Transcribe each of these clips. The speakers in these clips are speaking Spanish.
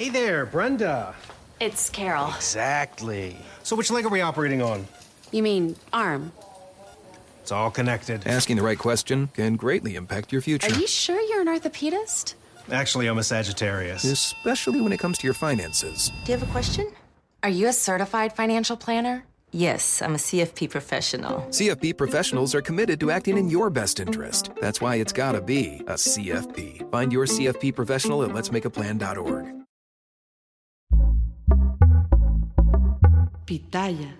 Hey there, Brenda. It's Carol. Exactly. So, which leg are we operating on? You mean arm? It's all connected. Asking the right question can greatly impact your future. Are you sure you're an orthopedist? Actually, I'm a Sagittarius. Especially when it comes to your finances. Do you have a question? Are you a certified financial planner? Yes, I'm a CFP professional. CFP professionals are committed to acting in your best interest. That's why it's gotta be a CFP. Find your CFP professional at letsmakeaplan.org. Pitaya.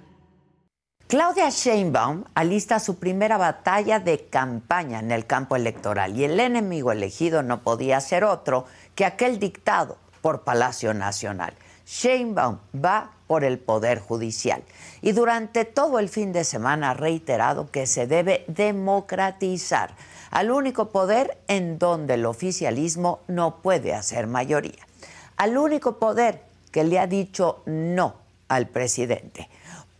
Claudia Sheinbaum alista su primera batalla de campaña en el campo electoral y el enemigo elegido no podía ser otro que aquel dictado por Palacio Nacional. Sheinbaum va por el Poder Judicial y durante todo el fin de semana ha reiterado que se debe democratizar al único poder en donde el oficialismo no puede hacer mayoría, al único poder que le ha dicho no al presidente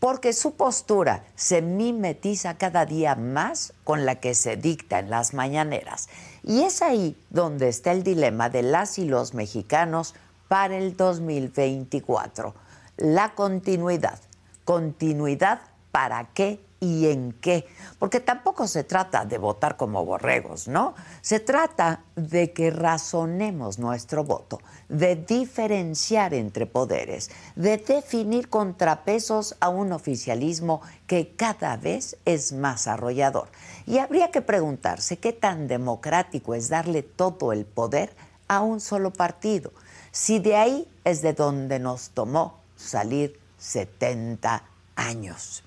porque su postura se mimetiza cada día más con la que se dicta en las mañaneras. Y es ahí donde está el dilema de las y los mexicanos para el 2024. La continuidad. ¿Continuidad para qué y en qué? Porque tampoco se trata de votar como borregos, ¿no? Se trata de que razonemos nuestro voto, de diferenciar entre poderes, de definir contrapesos a un oficialismo que cada vez es más arrollador. Y habría que preguntarse qué tan democrático es darle todo el poder a un solo partido, si de ahí es de donde nos tomó salir 70 años.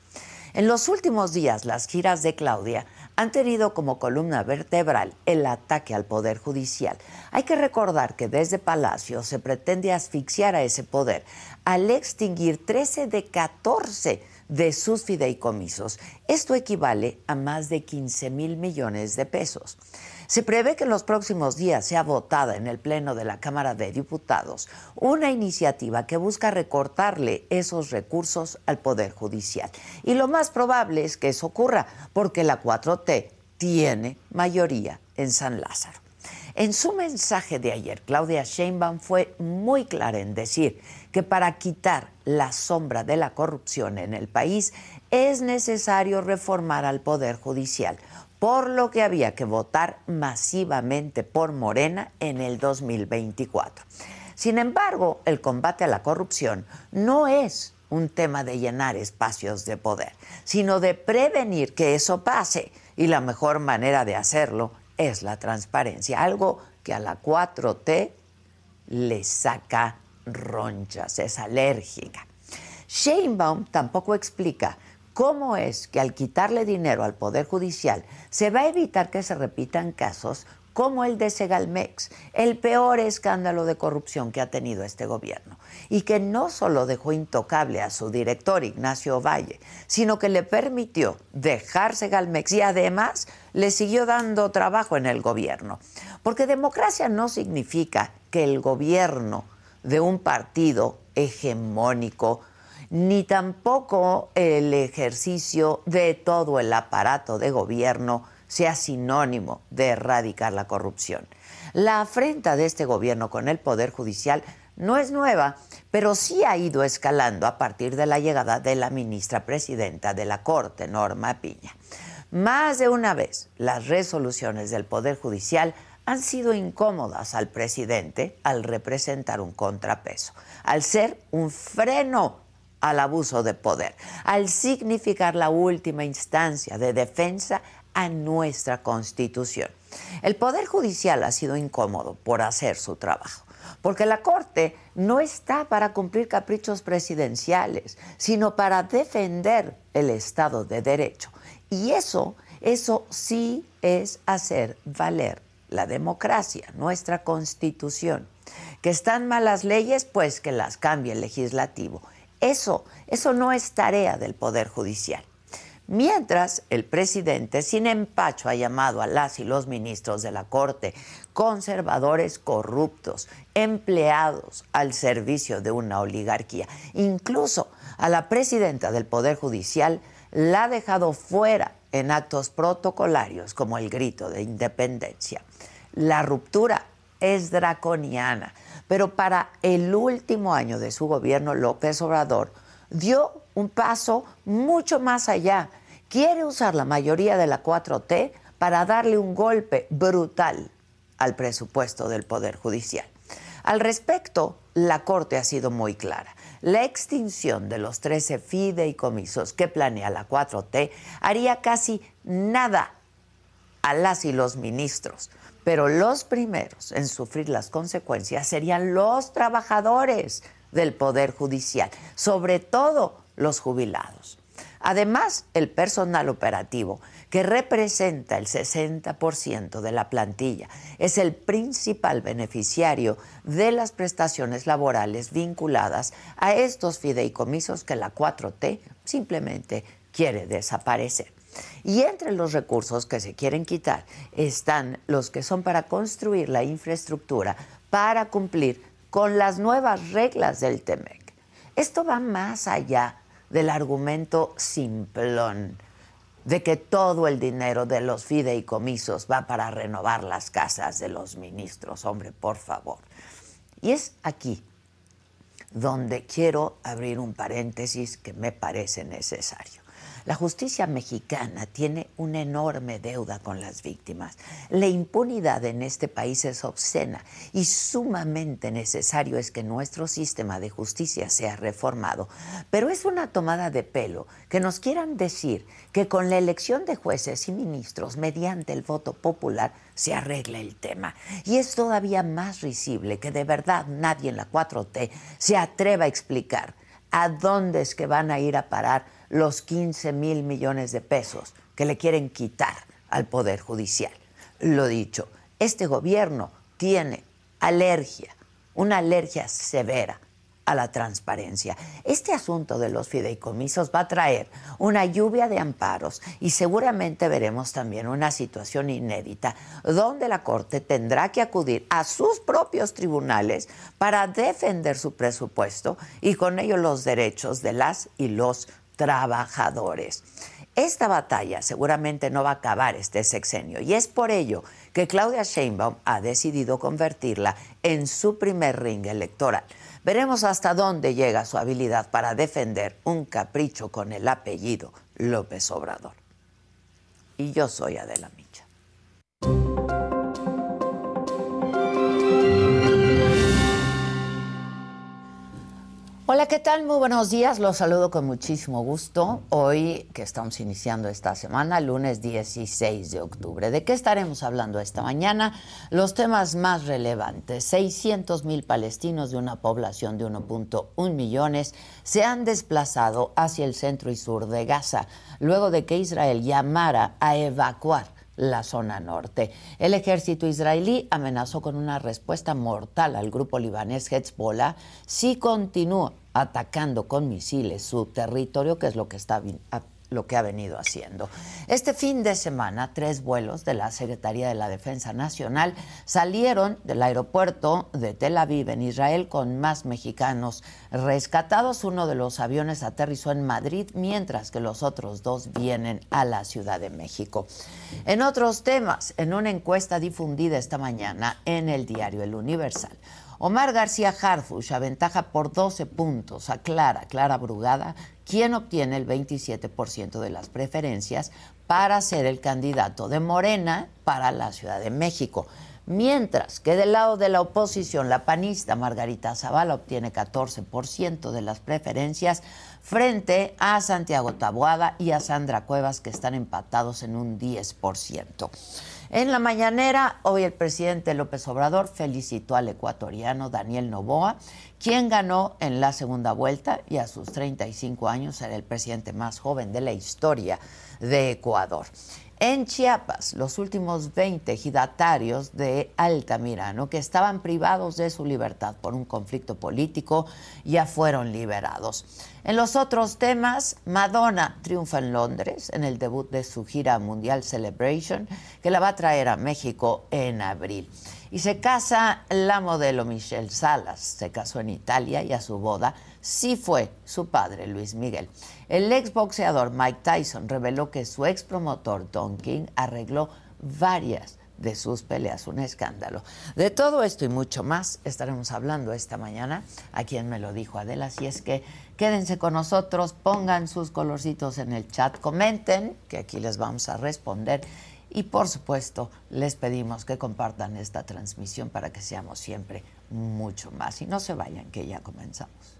En los últimos días, las giras de Claudia han tenido como columna vertebral el ataque al Poder Judicial. Hay que recordar que desde Palacio se pretende asfixiar a ese poder al extinguir 13 de 14 de sus fideicomisos. Esto equivale a más de 15 mil millones de pesos. Se prevé que en los próximos días sea votada en el Pleno de la Cámara de Diputados una iniciativa que busca recortarle esos recursos al Poder Judicial. Y lo más probable es que eso ocurra porque la 4T tiene mayoría en San Lázaro. En su mensaje de ayer, Claudia Sheinbaum fue muy clara en decir que para quitar la sombra de la corrupción en el país es necesario reformar al Poder Judicial por lo que había que votar masivamente por Morena en el 2024. Sin embargo, el combate a la corrupción no es un tema de llenar espacios de poder, sino de prevenir que eso pase. Y la mejor manera de hacerlo es la transparencia, algo que a la 4T le saca ronchas, es alérgica. Sheinbaum tampoco explica ¿Cómo es que al quitarle dinero al Poder Judicial se va a evitar que se repitan casos como el de Segalmex, el peor escándalo de corrupción que ha tenido este gobierno, y que no solo dejó intocable a su director Ignacio Valle, sino que le permitió dejar Segalmex y además le siguió dando trabajo en el gobierno. Porque democracia no significa que el gobierno de un partido hegemónico ni tampoco el ejercicio de todo el aparato de gobierno sea sinónimo de erradicar la corrupción. La afrenta de este gobierno con el Poder Judicial no es nueva, pero sí ha ido escalando a partir de la llegada de la ministra presidenta de la Corte, Norma Piña. Más de una vez, las resoluciones del Poder Judicial han sido incómodas al presidente al representar un contrapeso, al ser un freno al abuso de poder, al significar la última instancia de defensa a nuestra Constitución. El Poder Judicial ha sido incómodo por hacer su trabajo, porque la Corte no está para cumplir caprichos presidenciales, sino para defender el Estado de Derecho. Y eso, eso sí es hacer valer la democracia, nuestra Constitución. Que están malas leyes, pues que las cambie el legislativo. Eso, eso no es tarea del Poder Judicial. Mientras el presidente, sin empacho, ha llamado a las y los ministros de la Corte conservadores corruptos, empleados al servicio de una oligarquía. Incluso a la presidenta del Poder Judicial la ha dejado fuera en actos protocolarios como el grito de independencia. La ruptura es draconiana, pero para el último año de su gobierno, López Obrador dio un paso mucho más allá. Quiere usar la mayoría de la 4T para darle un golpe brutal al presupuesto del Poder Judicial. Al respecto, la Corte ha sido muy clara. La extinción de los 13 fideicomisos que planea la 4T haría casi nada a las y los ministros, pero los primeros en sufrir las consecuencias serían los trabajadores del Poder Judicial, sobre todo los jubilados. Además, el personal operativo, que representa el 60% de la plantilla, es el principal beneficiario de las prestaciones laborales vinculadas a estos fideicomisos que la 4T simplemente quiere desaparecer. Y entre los recursos que se quieren quitar están los que son para construir la infraestructura para cumplir con las nuevas reglas del TEMEC. Esto va más allá del argumento simplón de que todo el dinero de los fideicomisos va para renovar las casas de los ministros. Hombre, por favor. Y es aquí donde quiero abrir un paréntesis que me parece necesario. La justicia mexicana tiene una enorme deuda con las víctimas. La impunidad en este país es obscena y sumamente necesario es que nuestro sistema de justicia sea reformado. Pero es una tomada de pelo que nos quieran decir que con la elección de jueces y ministros mediante el voto popular se arregla el tema. Y es todavía más risible que de verdad nadie en la 4T se atreva a explicar a dónde es que van a ir a parar los 15 mil millones de pesos que le quieren quitar al Poder Judicial. Lo dicho, este gobierno tiene alergia, una alergia severa a la transparencia. Este asunto de los fideicomisos va a traer una lluvia de amparos y seguramente veremos también una situación inédita donde la Corte tendrá que acudir a sus propios tribunales para defender su presupuesto y con ello los derechos de las y los trabajadores. Esta batalla seguramente no va a acabar este sexenio y es por ello que Claudia Sheinbaum ha decidido convertirla en su primer ring electoral. Veremos hasta dónde llega su habilidad para defender un capricho con el apellido López Obrador. Y yo soy Adela Micha. Hola, ¿qué tal? Muy buenos días. Los saludo con muchísimo gusto. Hoy que estamos iniciando esta semana, lunes 16 de octubre. ¿De qué estaremos hablando esta mañana? Los temas más relevantes. 600 mil palestinos de una población de 1.1 millones se han desplazado hacia el centro y sur de Gaza, luego de que Israel llamara a evacuar la zona norte. El ejército israelí amenazó con una respuesta mortal al grupo libanés Hezbollah si continúa atacando con misiles su territorio, que es lo que está lo que ha venido haciendo. Este fin de semana, tres vuelos de la Secretaría de la Defensa Nacional salieron del aeropuerto de Tel Aviv en Israel con más mexicanos rescatados. Uno de los aviones aterrizó en Madrid, mientras que los otros dos vienen a la Ciudad de México. En otros temas, en una encuesta difundida esta mañana en el diario El Universal, Omar García Harfush aventaja por 12 puntos a Clara, Clara Brugada, quien obtiene el 27% de las preferencias para ser el candidato de Morena para la Ciudad de México. Mientras que del lado de la oposición, la panista Margarita Zavala obtiene 14% de las preferencias frente a Santiago Taboada y a Sandra Cuevas, que están empatados en un 10%. En la mañanera, hoy el presidente López Obrador felicitó al ecuatoriano Daniel Novoa, quien ganó en la segunda vuelta y a sus 35 años era el presidente más joven de la historia de Ecuador. En Chiapas, los últimos 20 ejidatarios de Altamirano que estaban privados de su libertad por un conflicto político ya fueron liberados. En los otros temas, Madonna triunfa en Londres en el debut de su gira mundial Celebration, que la va a traer a México en abril. Y se casa la modelo Michelle Salas. Se casó en Italia y a su boda sí fue su padre, Luis Miguel. El exboxeador Mike Tyson reveló que su ex promotor Don King arregló varias de sus peleas, un escándalo. De todo esto y mucho más estaremos hablando esta mañana, a quien me lo dijo Adela, así es que quédense con nosotros, pongan sus colorcitos en el chat, comenten, que aquí les vamos a responder, y por supuesto les pedimos que compartan esta transmisión para que seamos siempre mucho más. Y no se vayan, que ya comenzamos.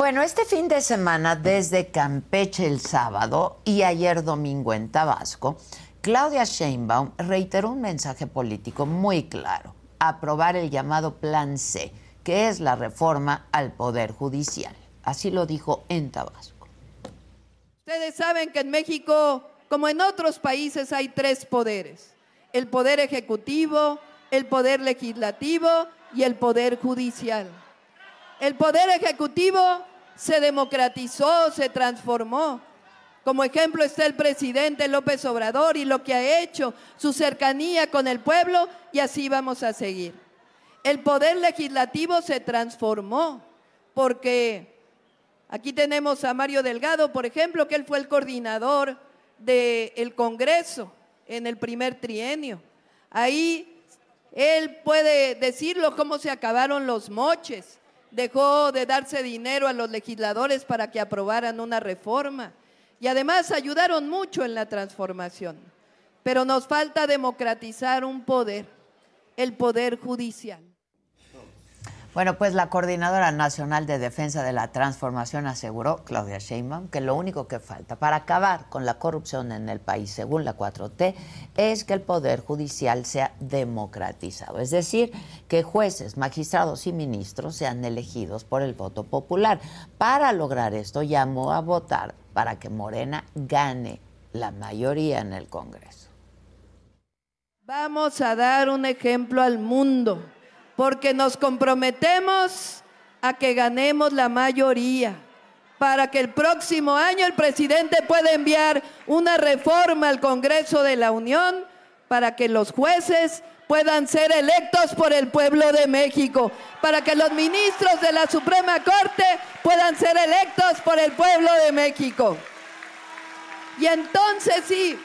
Bueno, este fin de semana, desde Campeche el sábado y ayer domingo en Tabasco, Claudia Sheinbaum reiteró un mensaje político muy claro, aprobar el llamado Plan C, que es la reforma al Poder Judicial. Así lo dijo en Tabasco. Ustedes saben que en México, como en otros países, hay tres poderes. El poder ejecutivo, el poder legislativo y el poder judicial. El poder ejecutivo se democratizó, se transformó. Como ejemplo está el presidente López Obrador y lo que ha hecho, su cercanía con el pueblo y así vamos a seguir. El poder legislativo se transformó porque aquí tenemos a Mario Delgado, por ejemplo, que él fue el coordinador del Congreso en el primer trienio. Ahí él puede decirlo cómo se acabaron los moches, dejó de darse dinero a los legisladores para que aprobaran una reforma y además ayudaron mucho en la transformación. Pero nos falta democratizar un poder, el poder judicial. Bueno, pues la Coordinadora Nacional de Defensa de la Transformación aseguró, Claudia Sheinbaum, que lo único que falta para acabar con la corrupción en el país, según la 4T, es que el Poder Judicial sea democratizado. Es decir, que jueces, magistrados y ministros sean elegidos por el voto popular. Para lograr esto, llamó a votar para que Morena gane la mayoría en el Congreso. Vamos a dar un ejemplo al mundo porque nos comprometemos a que ganemos la mayoría para que el próximo año el presidente pueda enviar una reforma al Congreso de la Unión para que los jueces puedan ser electos por el pueblo de México, para que los ministros de la Suprema Corte puedan ser electos por el pueblo de México. Y entonces sí,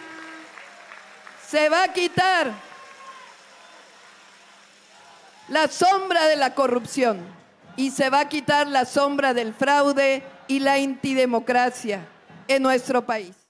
se va a quitar la sombra de la corrupción y se va a quitar la sombra del fraude y la antidemocracia en nuestro país.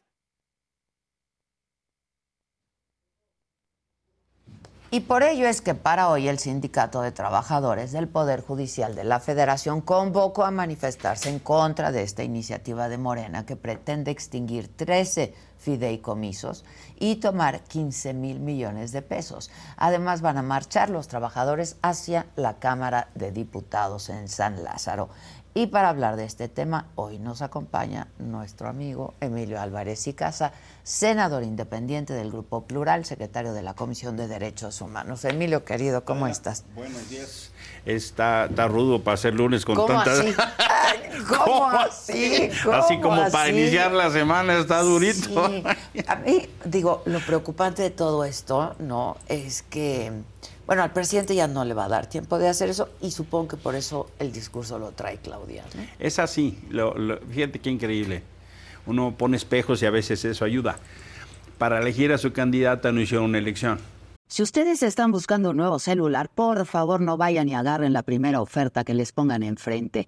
Y por ello es que para hoy el Sindicato de Trabajadores del Poder Judicial de la Federación convocó a manifestarse en contra de esta iniciativa de Morena que pretende extinguir 13 fideicomisos y tomar 15 mil millones de pesos. Además van a marchar los trabajadores hacia la Cámara de Diputados en San Lázaro. Y para hablar de este tema, hoy nos acompaña nuestro amigo Emilio Álvarez y Casa, senador independiente del Grupo Plural, secretario de la Comisión de Derechos Humanos. Emilio, querido, ¿cómo estás? Buenos días. Está, está rudo para ser lunes con ¿Cómo tantas... así? ¿Cómo así? ¿Cómo así como para iniciar la semana está durito. Sí. A mí, digo, lo preocupante de todo esto, ¿no? Es que, bueno, al presidente ya no le va a dar tiempo de hacer eso y supongo que por eso el discurso lo trae Claudia, ¿no? Es así. Lo- lo- fíjate qué increíble. Uno pone espejos y a veces eso ayuda. Para elegir a su candidata no hicieron una elección. Si ustedes están buscando un nuevo celular, por favor no vayan y agarren la primera oferta que les pongan enfrente.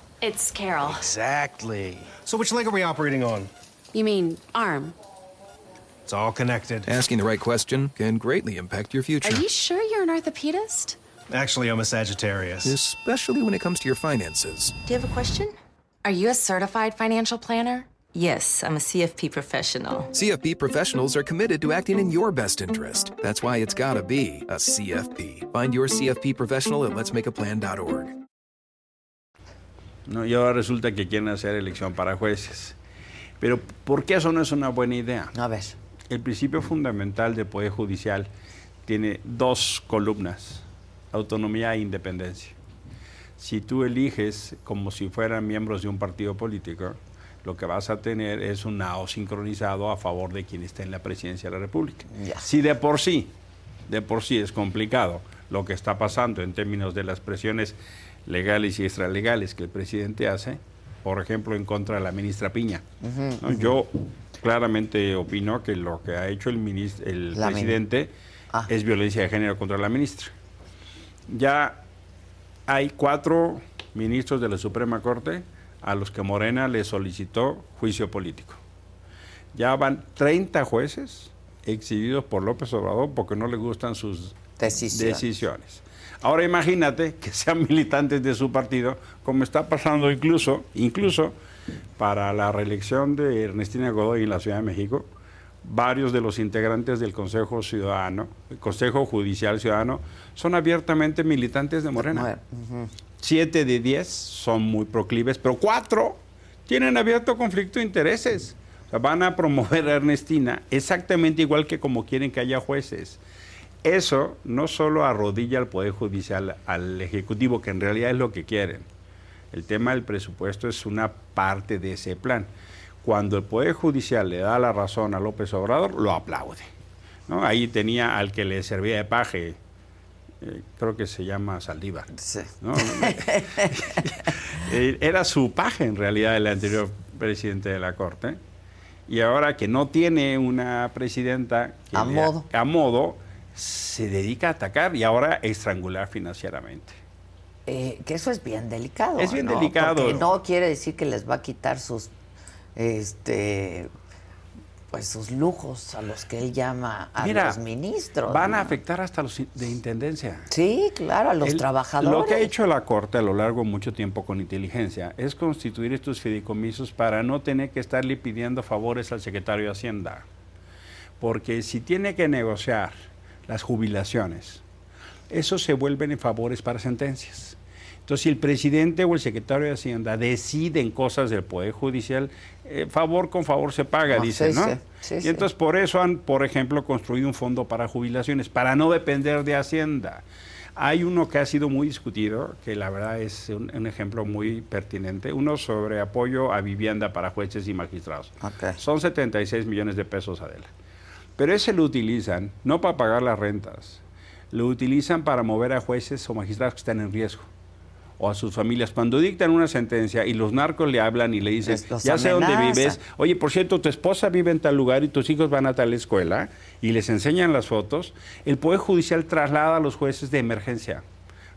It's Carol. Exactly. So which leg are we operating on? You mean arm? It's all connected. Asking the right question can greatly impact your future, Are you sure you're an orthopedist? Actually, I'm a Sagittarius. especially when it comes to your finances. Do you have a question? Are you a certified financial planner? Yes, I'm a CFP professional. CFP professionals are committed to acting in your best interest. That's why it's gotta be a CFP. Find your CFP professional at letsmakeaplan.org. ¿no? Y ahora resulta que quieren hacer elección para jueces. Pero ¿por qué eso no es una buena idea? A ver. El principio fundamental del Poder Judicial tiene dos columnas, autonomía e independencia. Si tú eliges como si fueran miembros de un partido político, lo que vas a tener es un nao sincronizado a favor de quien está en la presidencia de la República. Ya. Si de por sí, de por sí es complicado lo que está pasando en términos de las presiones legales y extralegales que el presidente hace, por ejemplo, en contra de la ministra Piña. ¿no? Yo claramente opino que lo que ha hecho el, minis- el La presidente Ah. es violencia de género contra la ministra. Ya hay cuatro ministros de la Suprema Corte a los que Morena le solicitó juicio político. Ya van 30 jueces exhibidos por López Obrador porque no le gustan sus Decisiones. decisiones. Ahora imagínate que sean militantes de su partido, como está pasando incluso, incluso para la reelección de Ernestina Godoy en la Ciudad de México, varios de los integrantes del Consejo Ciudadano, el Consejo Judicial Ciudadano, son abiertamente militantes de Morena. Siete de diez son muy proclives, pero cuatro tienen abierto conflicto de intereses. O sea, van a promover a Ernestina exactamente igual que como quieren que haya jueces. Eso no solo arrodilla al Poder Judicial, al Ejecutivo, que en realidad es lo que quieren. El tema del presupuesto es una parte de ese plan. Cuando el Poder Judicial le da la razón a López Obrador, lo aplaude. ¿no? Ahí tenía al que le servía de paje, eh, creo que se llama Saldívar. Sí. ¿no? Eh, Era su paje en realidad el anterior presidente de la Corte. Y ahora que no tiene una presidenta que A le- modo. a modo, se dedica a atacar y ahora a estrangular financieramente. Eh, que eso es bien delicado. Es bien ¿no? delicado. Porque no quiere decir que les va a quitar sus, este, pues sus lujos a los que él llama a Mira, los ministros. Van a afectar hasta los de intendencia. Sí, claro, a los El- trabajadores. Lo que ha hecho la Corte a lo largo de mucho tiempo con inteligencia es constituir estos fideicomisos para no tener que estarle pidiendo favores al secretario de Hacienda. Porque si tiene que negociar las jubilaciones, eso se vuelven en favores para sentencias. Entonces, si el presidente o el secretario de Hacienda deciden cosas del Poder Judicial, eh, favor con favor se paga, Ah, dice, sí, ¿no? sí, sí, y entonces por eso han, por ejemplo, construido un fondo para jubilaciones, para no depender de Hacienda. Hay uno que ha sido muy discutido, que la verdad es un, un ejemplo muy pertinente, uno sobre apoyo a vivienda para jueces y magistrados. Ok. Son 76 millones de pesos, Adela. Pero ese lo utilizan no para pagar las rentas, lo utilizan para mover a jueces o magistrados que están en riesgo o a sus familias. Cuando dictan una sentencia y los narcos le hablan y le dicen, los ya sé dónde vives, oye, por cierto, tu esposa vive en tal lugar y tus hijos van a tal escuela y les enseñan las fotos, el Poder Judicial traslada a los jueces de emergencia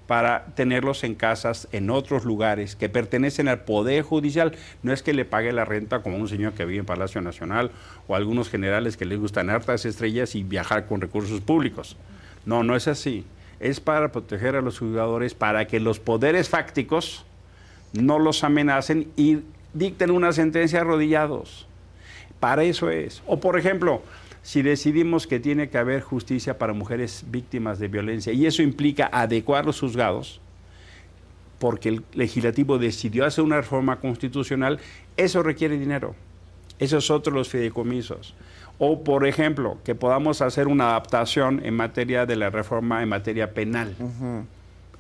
para tenerlos en casas en otros lugares que pertenecen al Poder Judicial. No es que le pague la renta como un señor que vive en Palacio Nacional o algunos generales que les gustan hartas estrellas y viajar con recursos públicos. No, no es así. Es para proteger a los jugadores, para que los poderes fácticos no los amenacen y dicten una sentencia arrodillados. Para eso es. O por ejemplo, si decidimos que tiene que haber justicia para mujeres víctimas de violencia y eso implica adecuar los juzgados, porque el legislativo decidió hacer una reforma constitucional, eso requiere dinero. Eso es otro de los fideicomisos. O, por ejemplo, que podamos hacer una adaptación en materia de la reforma en materia penal.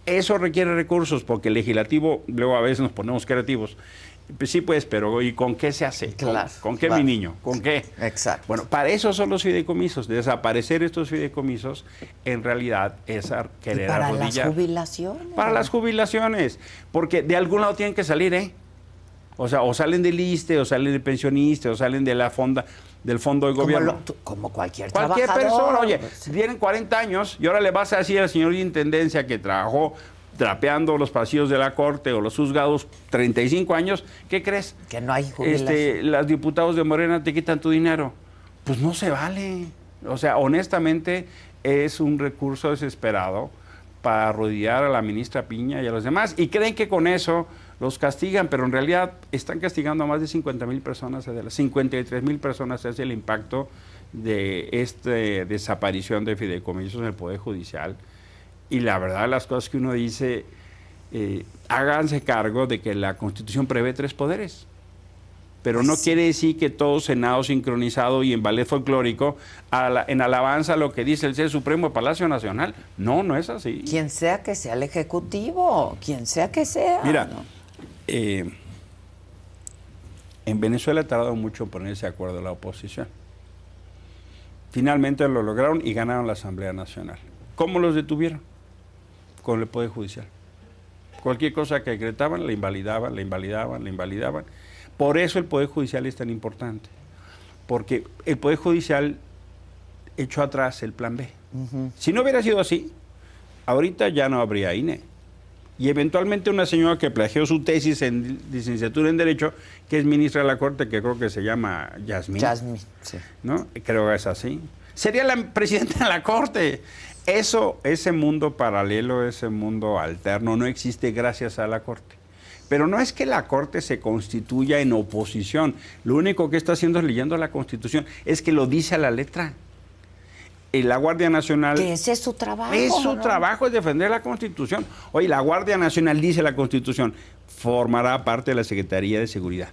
Eso requiere recursos porque el legislativo, luego a veces nos ponemos creativos. Sí, pues, pero ¿y con qué se hace? ¿Con- Claro, ¿Con, qué claro. mi niño? ¿Con qué? Exacto. Bueno, para eso son los fideicomisos. Desaparecer estos fideicomisos, en realidad, es a- Y querer para las jubilaciones. Para las jubilaciones, porque de algún lado tienen que salir, ¿eh? O sea, o salen del ISTE, o salen del pensionista, o salen de la fonda, del fondo de Como, gobierno. lo- tú- como cualquier, Cualquier trabajador. persona, oye, Pues, tienen 40 años y ahora le vas a decir al señor de Intendencia que trabajó trapeando los pasillos de la Corte o los juzgados 35 años, ¿qué crees? Que no hay jubilación. Este, las diputados de Morena te quitan tu dinero. Pues no se vale. O sea, honestamente es un recurso desesperado para arrodillar a la ministra Piña y a los demás. Y creen que con eso los castigan, pero en realidad están castigando a más de 50 mil personas. De las 53 mil personas es el impacto de esta desaparición de fideicomisos en el Poder Judicial. Y la verdad, las cosas que uno dice, eh, háganse cargo de que la Constitución prevé tres poderes. Pero no quiere decir que todo Senado sincronizado y en ballet folclórico, a la- en alabanza a lo que dice el ser supremo de Palacio Nacional. No, no es así. Quien sea que sea el ejecutivo, quien sea que sea. Mira, ¿no? eh, en Venezuela ha tardado mucho en ponerse de acuerdo la oposición. Finalmente lo lograron y ganaron la Asamblea Nacional. ¿Cómo los detuvieron? Con el Poder Judicial. Cualquier cosa que decretaban, la invalidaban, la invalidaban, la invalidaban. Por eso el Poder Judicial es tan importante. Porque el Poder Judicial echó atrás el plan B. Si no hubiera sido así, ahorita ya no habría INE. Y eventualmente una señora que plagió su tesis en licenciatura en Derecho, que es ministra de la Corte, que creo que se llama Yasmín. Yasmín, sí. ¿no? Creo que es así. Sería la presidenta de la Corte. Eso, ese mundo paralelo, ese mundo alterno, no existe gracias a la Corte. Pero no es que la Corte se constituya en oposición. Lo único que está haciendo es leyendo la Constitución. Es que lo dice a la letra. Y la Guardia Nacional... Que ese es su trabajo. Es su ¿no? trabajo, es defender la Constitución. Oye, la Guardia Nacional dice la Constitución, formará parte de la Secretaría de Seguridad.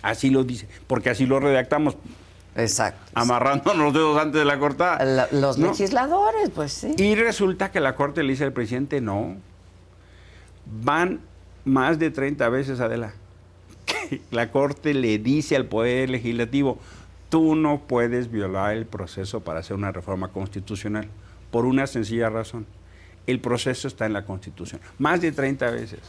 Así lo dice, porque así lo redactamos, Exacto. amarrándonos los dedos antes de la cortada. La- los ¿no? legisladores, pues sí. Y resulta que la Corte le dice al presidente, no, van más de 30 veces, Adela. que La Corte le dice al Poder Legislativo, tú no puedes violar el proceso para hacer una reforma constitucional, por una sencilla razón. El proceso está en la Constitución, más de 30 veces.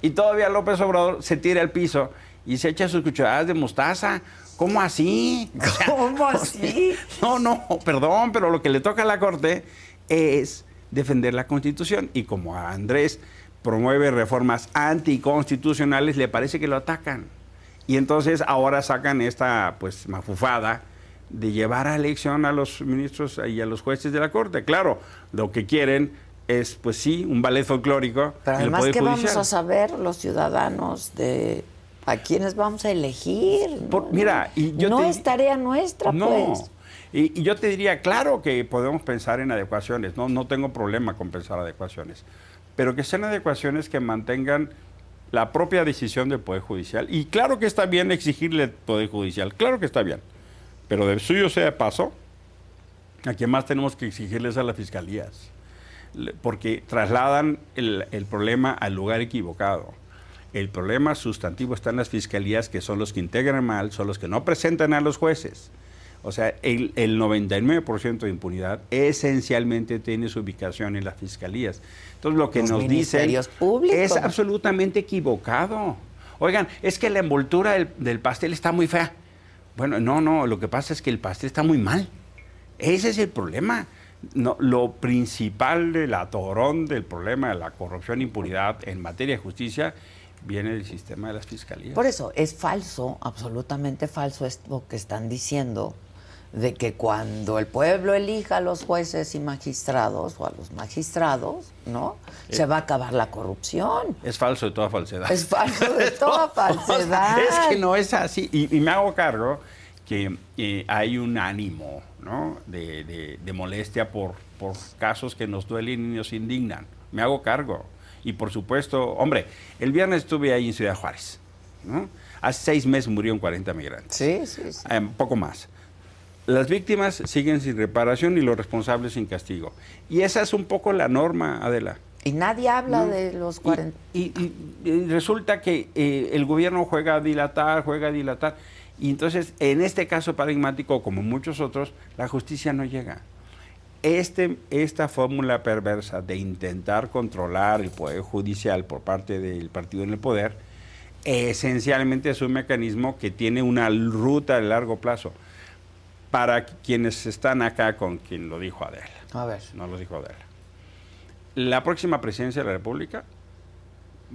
Y todavía López Obrador se tira al piso y se echa sus cucharadas de mostaza. ¿Cómo así? O sea, ¿Cómo así? no, no, perdón, pero lo que le toca a la Corte es defender la Constitución. Y como a Andrés promueve reformas anticonstitucionales, le parece que lo atacan. Y entonces ahora sacan esta pues mafufada de llevar a elección a los ministros y a los jueces de la Corte. Claro, lo que quieren es, pues sí, un ballet folclórico. Pero además, ¿qué vamos a saber los ciudadanos de a quiénes vamos a elegir? ¿no? Mira, y yo no te- es tarea nuestra, No. pues. Y, y yo te diría, claro que podemos pensar en adecuaciones, no, no tengo problema con pensar adecuaciones, pero que sean adecuaciones que mantengan la propia decisión del Poder Judicial. Y claro que está bien exigirle al Poder Judicial, claro que está bien, pero de suyo sea de paso, a quien más tenemos que exigirles a las fiscalías, porque trasladan el, el problema al lugar equivocado. El problema sustantivo está en las fiscalías, que son los que integran mal, son los que no presentan a los jueces. O sea, el, el 99% de impunidad esencialmente tiene su ubicación en las fiscalías. Entonces, lo que Los nos dicen públicos. es absolutamente equivocado. Oigan, es que la envoltura del, del pastel está muy fea. Bueno, no, no, lo que pasa es que el pastel está muy mal. Ese es el problema. No, lo principal del atorón del problema de la corrupción e impunidad en materia de justicia viene del sistema de las fiscalías. Por eso es falso, absolutamente falso esto que están diciendo de que cuando el pueblo elija a los jueces y magistrados o a los magistrados, ¿no? Se va a acabar la corrupción. Es falso de toda falsedad. Es falso de toda falsedad. es que no es así. Y, y me hago cargo que eh, hay un ánimo ¿no? de, de- de molestia por, por casos que nos duelen y nos indignan. Me hago cargo. Y por supuesto, hombre, el viernes estuve ahí en Ciudad Juárez. ¿no? Hace seis meses murieron 40 migrantes. Sí, sí, sí. Eh, poco más. Las víctimas siguen sin reparación y los responsables sin castigo. Y esa es un poco la norma, Adela. Y nadie habla No. de los 40. Y, y- y resulta que eh, el gobierno juega a dilatar, juega a dilatar. Y entonces, en este caso paradigmático, como en muchos otros, la justicia no llega. Este, esta fórmula perversa de intentar controlar el poder judicial por parte del partido en el poder, esencialmente es un mecanismo que tiene una ruta de largo plazo. Para quienes están acá con quien lo dijo Adela. A ver. No lo dijo Adela. La próxima presidencia de la República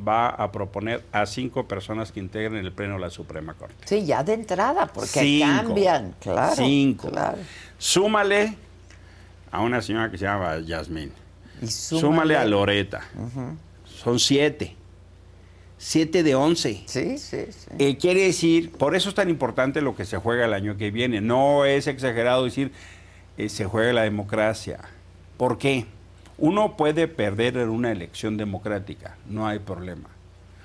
va a proponer a cinco personas que integren el Pleno de la Suprema Corte. Sí, ya de entrada, porque Cinco. cambian, claro. Cinco. claro. Súmale a una señora que se llama Yasmín. Y Súmale, a Loreta. Son siete. Siete de once. Sí, sí, sí. Eh, quiere decir, por eso es tan importante lo que se juega el año que viene. No es exagerado decir eh, se juega la democracia. ¿Por qué? Uno puede perder en una elección democrática, no hay problema.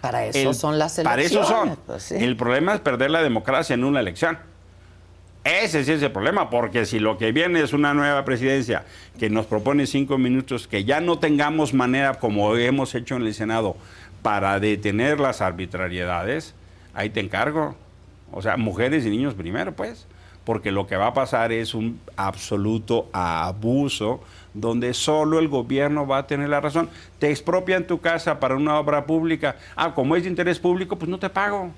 Para eso El- son las Para elecciones. eso son. pues sí. El problema es perder la democracia en una elección. Ese sí es el problema, porque si lo que viene es una nueva presidencia que nos propone cinco minutos, que ya no tengamos manera, como hemos hecho en el Senado, para detener las arbitrariedades, ahí te encargo. O sea, mujeres y niños primero, pues. Porque lo que va a pasar es un absoluto abuso donde solo el gobierno va a tener la razón. Te expropian tu casa para una obra pública. Ah, como es de interés público, pues no te pago.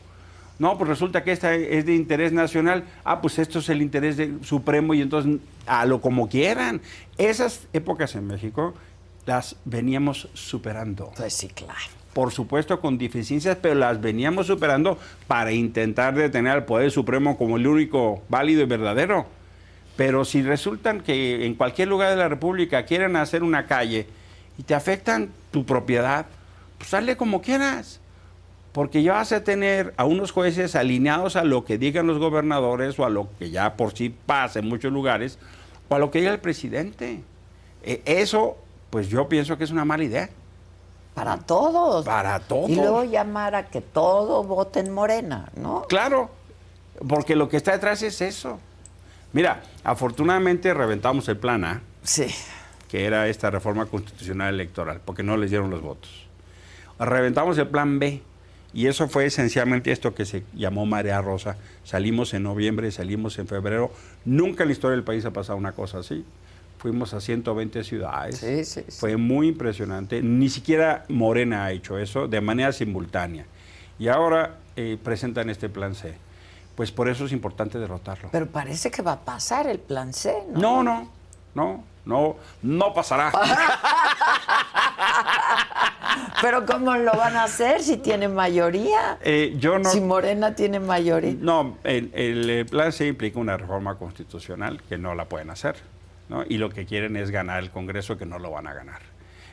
No, pues resulta que esta es de interés nacional. Ah, pues esto es el interés de- supremo y entonces a lo como quieran. Esas épocas en México las veníamos superando. Pues sí, claro. Por supuesto con deficiencias, pero las veníamos superando para intentar detener al Poder Supremo como el único válido y verdadero. Pero si resultan que en cualquier lugar de la República quieren hacer una calle y te afectan tu propiedad, pues sale como quieras. Porque ya vas a tener a unos jueces alineados a lo que digan los gobernadores o a lo que ya por sí pasa en muchos lugares o a lo que diga el presidente. Eh, eso, pues yo pienso que es una mala idea. Para todos. Para todos. Y luego llamar a que todo voten Morena, ¿no? Claro, porque lo que está detrás es eso. Mira, afortunadamente reventamos el plan A, Sí. que era esta reforma constitucional electoral, porque no les dieron los votos. Reventamos el plan B, y eso fue esencialmente esto que se llamó Marea Rosa. Salimos en noviembre, salimos en febrero. Nunca en la historia del país ha pasado una cosa así. Fuimos a 120 ciudades. Sí, sí, sí. Fue muy impresionante. Ni siquiera Morena ha hecho eso de manera simultánea. Y ahora eh, presentan este plan C. Pues por eso es importante derrotarlo. Pero parece que va a pasar el plan C, ¿no? No, no, no, no, no pasará. Pero ¿cómo lo van a hacer si tienen mayoría? Eh, yo no. Si Morena tiene mayoría. No, el, el, eh, plan C implica una reforma constitucional que no la pueden hacer. ¿no? Y lo que quieren es ganar el Congreso, que no lo van a ganar.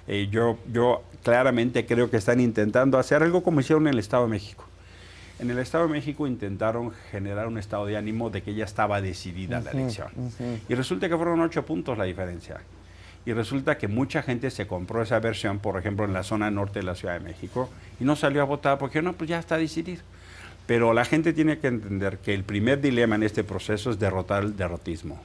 Eh, yo, yo claramente creo que están intentando hacer algo como hicieron en el Estado de México. En el Estado de México intentaron generar un estado de ánimo de que ya estaba decidida la elección. Y resulta que fueron ocho puntos la diferencia. Y resulta que mucha gente se compró esa versión, por ejemplo, en la zona norte de la Ciudad de México, y no salió a votar porque no, pues ya está decidido. Pero la gente tiene que entender que el primer dilema en este proceso es derrotar el derrotismo.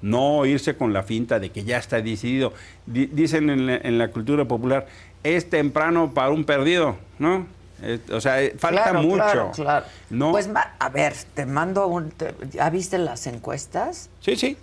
No irse con la finta de que ya está decidido. Di- dicen en la, en la cultura popular, es temprano para un perdido, ¿no? Eh, o sea, eh, falta Claro, mucho. Claro, claro. No. Pues a ver, te mando un. te- ¿Ya viste las encuestas? Sí, sí.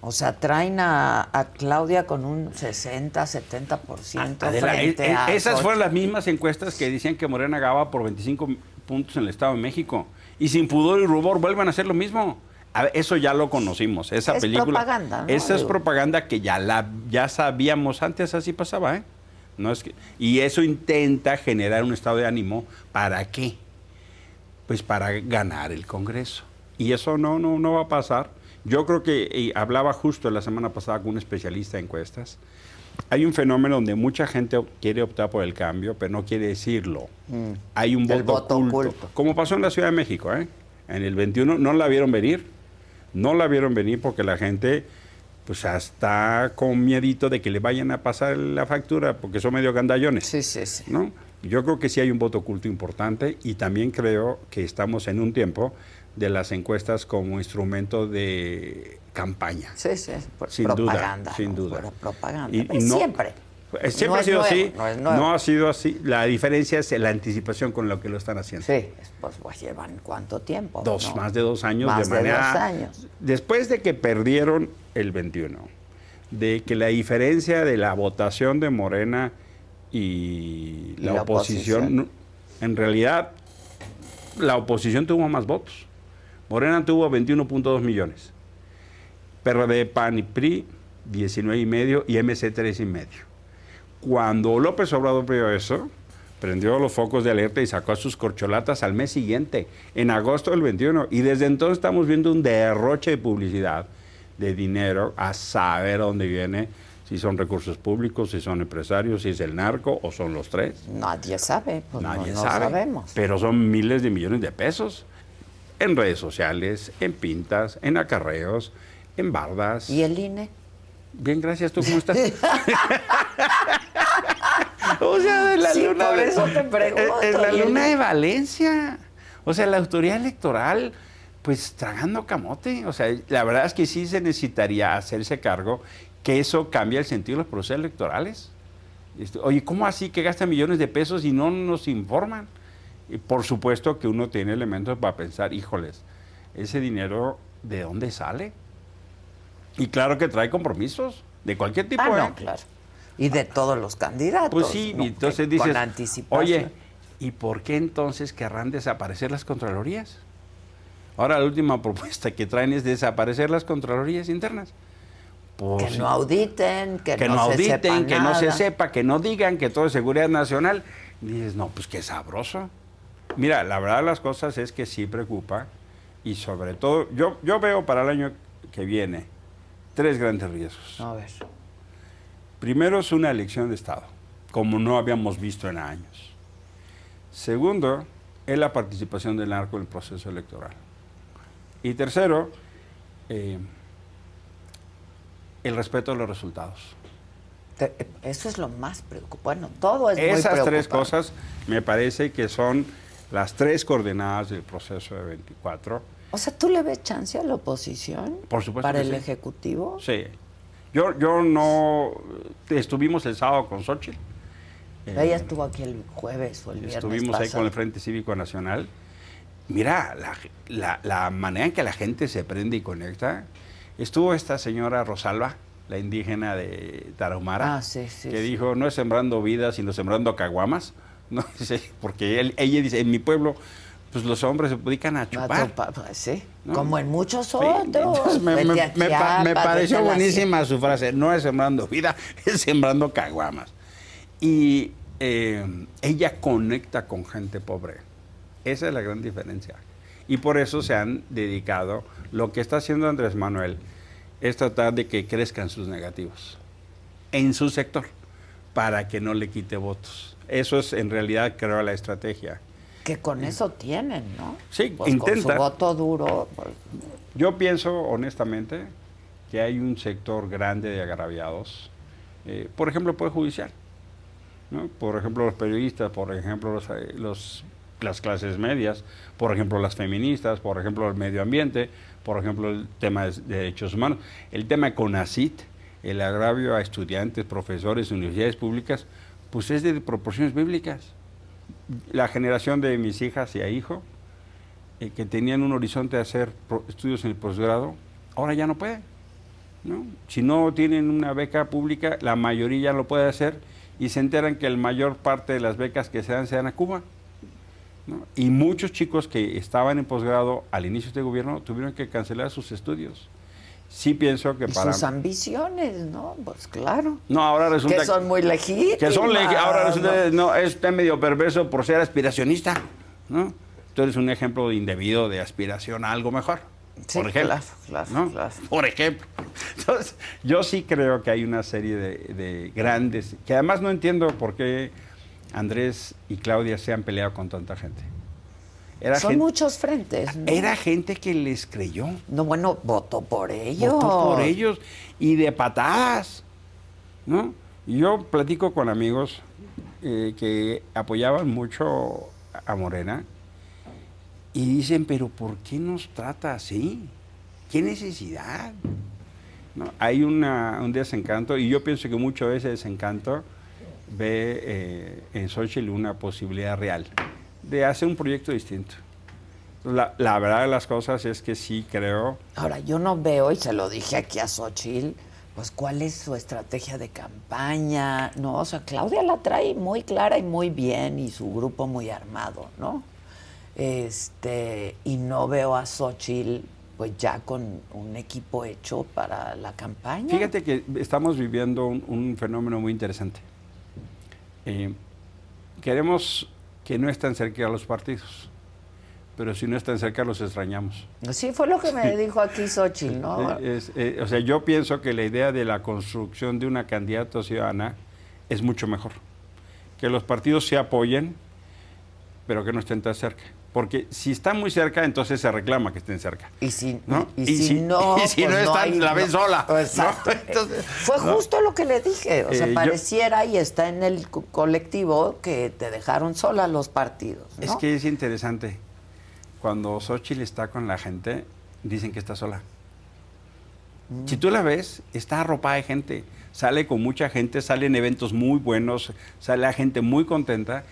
O sea, traen a, a Claudia con un 60, 70% Adela, frente a esas fueron las mismas encuestas que decían que Morena ganaba por 25 puntos en el Estado de México. Y sin pudor y rubor vuelvan a hacer lo mismo. A ver, eso ya lo conocimos. Esa Es película. propaganda, ¿no? Esa es Digo. propaganda que ya la ya sabíamos antes, así pasaba, ¿eh? No es que, y eso intenta generar un estado de ánimo. ¿Para qué? Pues para ganar el Congreso. Y eso no, no, no va a pasar. Yo creo que y hablaba justo la semana pasada con un especialista en encuestas. Hay un fenómeno donde mucha gente quiere optar por el cambio, pero no quiere decirlo. Hay un Mm. Voto, voto oculto. oculto. Como pasó en la Ciudad de México, ¿eh? En el 21 no la vieron venir. No la vieron venir porque la gente pues está con miedito de que le vayan a pasar la factura porque son medio gandallones. Sí, sí, sí. ¿no? Yo creo que sí hay un voto oculto importante y también creo que estamos en un tiempo de las encuestas como instrumento de campaña. Sí, sí, por Sin propaganda. duda, sin duda. Fuera propaganda. Y- no- siempre. Eh, Siempre No ha sido nuevo, así. no ha sido así. La diferencia es la anticipación con lo que lo están haciendo. Sí, pues, pues, llevan cuánto tiempo. Dos, más de dos años Más de de manera. dos años. Después de que perdieron el 21, de que la diferencia de la votación de Morena y Y la, oposición, en realidad, la oposición tuvo más votos. Morena tuvo 21.2 millones. PRD, PAN y PRI, 19 y medio y MC 3 y medio. Cuando López Obrador vio eso, prendió los focos de alerta y sacó sus corcholatas al mes siguiente, en agosto del 21. Y desde entonces estamos viendo un derroche de publicidad, de dinero, a saber dónde viene, si son recursos públicos, si son empresarios, si es el narco o son los tres. Nadie sabe. Pues no- Nadie no, sabe. sabemos. Pero son miles de millones de pesos en redes sociales, en pintas, en acarreos, en bardas. ¿Y el INE? Bien, gracias. ¿Tú cómo estás? o sea, de la Sí, luna por de- eso te pregunto, En la ¿y el- luna de Valencia. O sea, la autoridad electoral, pues tragando camote. O sea, la verdad es que sí se necesitaría hacerse cargo que eso cambia el sentido de los procesos electorales. Este, Oye, ¿cómo así que gastan millones de pesos y no nos informan? Y por supuesto que uno tiene elementos para pensar, híjoles, ese dinero, ¿de dónde sale? Y claro que trae compromisos de cualquier tipo. Ah, ¿eh? no, claro. Y de todos los candidatos. Pues sí, ¿no? y entonces dices, Con oye, ¿y por qué entonces querrán desaparecer las contralorías? Ahora la última propuesta que traen es desaparecer las contralorías internas. Pues, que no auditen, que, que no, no se auditen, sepa que no se sepa, que no digan que todo es seguridad nacional. Y dices, no, pues qué sabroso. Mira, la verdad de las cosas es que sí preocupa y sobre todo, yo, yo veo para el año que viene tres grandes riesgos. A ver. Primero es una elección de Estado, como no habíamos visto en años. Segundo, es la participación del narco en el proceso electoral. Y tercero, eh, el respeto a los resultados. Eso es lo más preocupante. Bueno, todo es muy Esas tres preocupante. cosas me parece que son las tres coordenadas del proceso de 24. O sea, ¿tú le ves chance a la oposición? Por supuesto ¿Para que el sí. Ejecutivo? Sí. Yo, yo no... Estuvimos el sábado con Xochitl. Eh, Ella estuvo aquí el jueves o el viernes Estuvimos ahí con el Frente Cívico Nacional. Mira, la, la- la manera en que la gente se prende y conecta. Estuvo esta señora Rosalba, la indígena de Tarahumara, Ah, sí, sí, que sí. dijo, no es sembrando vidas, sino sembrando caguamas. ¿No? Dice, Porque él- ella dice, en mi pueblo, pues los hombres se dedican a chupar. pa- pa- Sí, ¿no? como en muchos Sí, otros. me, pareció buenísima su frase, no es sembrando vida, es sembrando caguamas. Y eh, ella conecta con gente pobre. Esa es la gran diferencia. Y por eso se han dedicado, lo que está haciendo Andrés Manuel es tratar de que crezcan sus negativos en su sector para que no le quite votos. Eso es en realidad, creo, la estrategia. Que con eso tienen, ¿no? Sí, Pues Con intenta. su voto duro. pues, Yo pienso honestamente que hay un sector grande de agraviados, eh, por ejemplo, el Poder Judicial, ¿no? por ejemplo, los periodistas, por ejemplo, los, eh, los- las clases medias, por ejemplo, las feministas, por ejemplo, el medio ambiente, por ejemplo, el tema de derechos humanos, el tema CONACIT, el agravio a estudiantes, profesores, universidades públicas, pues es de proporciones bíblicas. La generación de mis hijas y a hijo, eh, que tenían un horizonte de hacer estudios en el posgrado, ahora ya no pueden. ¿no? Si no tienen una beca pública, la mayoría ya lo puede hacer y se enteran que la mayor parte de las becas que se dan se dan a Cuba. Y muchos chicos que estaban en posgrado al inicio de este gobierno tuvieron que cancelar sus estudios. Sí pienso que y para... sus ambiciones, ¿no? Pues claro. No, ahora resulta que son muy legítimas. que son legi- ahora resulta ¿no? no es usted medio perverso por ser aspiracionista, ¿no? Tú eres un ejemplo de indebido de aspiración a algo mejor. Sí, por ejemplo, claro, claro, ¿no? claro. Por ejemplo. Entonces, yo sí creo que hay una serie de, de grandes, que además no entiendo por qué Andrés y Claudia se han peleado con tanta gente. Era Son gente, muchos frentes. ¿no? era gente que les creyó. No, bueno, votó por ellos. Votó por ellos y de patadas, ¿no? Yo platico con amigos eh, que apoyaban mucho a Morena y dicen, pero ¿por qué nos trata así? ¿Qué necesidad? ¿No? Hay una- un desencanto y yo pienso que mucho de ese desencanto ve eh, en Xochitl una posibilidad real de hacer un proyecto distinto. La, la verdad de las cosas es que sí creo Ahora, yo no veo, y se lo dije aquí a Xochitl, pues cuál es su estrategia de campaña, ¿no? O sea, Claudia la trae muy clara y muy bien y su grupo muy armado, ¿no? Este, y no veo a Xochitl pues ya con un equipo hecho para la campaña. Fíjate que estamos viviendo un, un fenómeno muy interesante. Eh, queremos que no estén cerca los partidos, pero si no están cerca los extrañamos. Sí, fue lo que me dijo aquí Xochitl, ¿no? Es- eh, o sea, yo pienso que la idea de la construcción de una candidata ciudadana es mucho mejor. Que los partidos se apoyen, pero que no estén tan cerca. Porque si están muy cerca, entonces se reclama que estén cerca. Y si, ¿no? y, si, no, y si pues no están, hay- la ven no. sola. ¿no? Exacto. Entonces, Fue justo lo que le dije. O sea, Eh, yo- pareciera y está en el co- colectivo que te dejaron sola los partidos. Es que es interesante. Cuando Xochitl está con la gente, dicen que está sola. Si tú la ves, está arropada de gente. Sale con mucha gente, sale en eventos muy buenos, sale la gente muy contenta.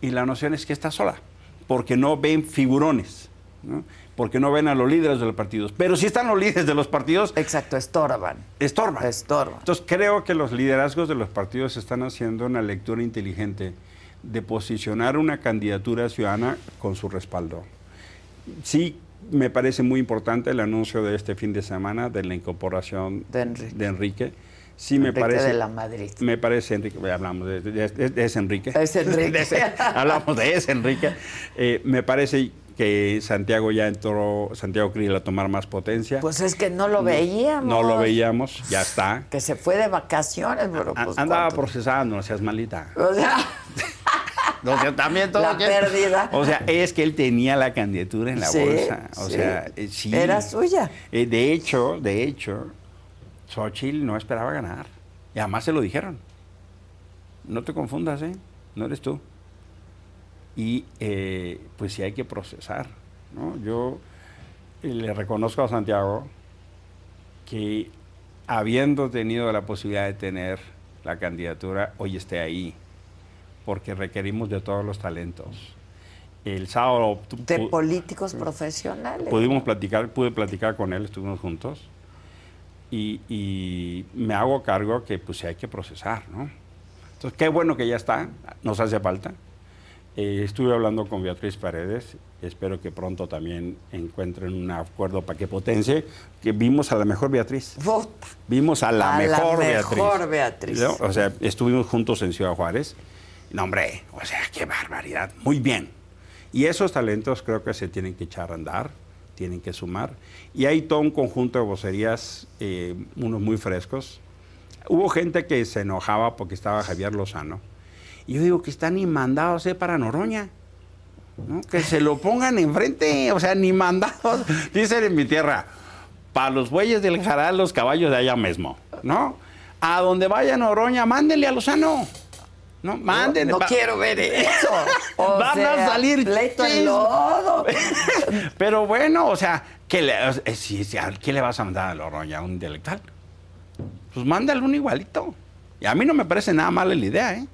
Y la noción es que está sola, porque no ven figurones, ¿no? porque no ven a los líderes de los partidos. Pero si están los líderes de los partidos, Exacto, estorban. estorban. Estorban. Entonces creo que los liderazgos de los partidos están haciendo una lectura inteligente de posicionar una candidatura ciudadana con su respaldo. Sí, me parece muy importante el anuncio de este fin de semana de la incorporación De Enrique. Enrique. Sí, me Enrique parece. de la Madrid. Me parece, Enrique, hablamos de, de- de- de ese Enrique. Es Enrique. De ese- hablamos de ese Enrique. Eh, me parece que Santiago ya entró, Santiago Krill a tomar más potencia. Pues es que no lo veíamos. No lo veíamos, ya está. Que se fue de vacaciones, pero pues. Andaba ¿cuánto? procesando, no seas malita. O sea, O sea, también todo La que- pérdida. O sea, es que él tenía la candidatura en la Sí, bolsa. O sí. sea, eh, sí. Era suya. Eh, de hecho, de hecho, Xochitl no esperaba ganar. Y además se lo dijeron. No te confundas, ¿eh? No eres tú. Y eh, pues sí hay que procesar, ¿no? Yo eh, le reconozco a Santiago que habiendo tenido la posibilidad de tener la candidatura, hoy esté ahí, porque requerimos de todos los talentos. El sábado de políticos profesionales. pudimos platicar, pude platicar con él, estuvimos juntos, y, y me hago cargo que pues hay que procesar, ¿no? Entonces, qué bueno que ya está, nos hace falta. Eh, estuve hablando con Beatriz Paredes, espero que pronto también encuentren un acuerdo para que potencie, que vimos a la mejor Beatriz. Puta. Vimos a la A la mejor, mejor Beatriz. Beatriz. ¿No? O sea, estuvimos juntos en Ciudad Juárez. No, hombre, o sea, qué barbaridad. Muy bien. Y esos talentos creo que se tienen que echar a andar, tienen que sumar. Y hay todo un conjunto de vocerías, eh, unos muy frescos. Hubo gente que se enojaba porque estaba Javier Lozano. Y yo digo que están ni mandados eh, para Noroña. ¿no? Que se lo pongan enfrente, o sea, ni mandados. Dicen en mi tierra, para los bueyes del Jaral, los caballos de allá mismo, ¿no? A donde vaya Noroña, mándenle a Lozano. No, mándenle. No va- quiero ver eso. O Van sea, a salir pleito en lodo. Pero bueno, o sea, ¿qué le, si- si- ¿a ¿qué le vas a mandar a Noroña? ¿A un intelectual? Pues mándale un igualito. Y a mí no me parece nada mala la idea, ¿eh?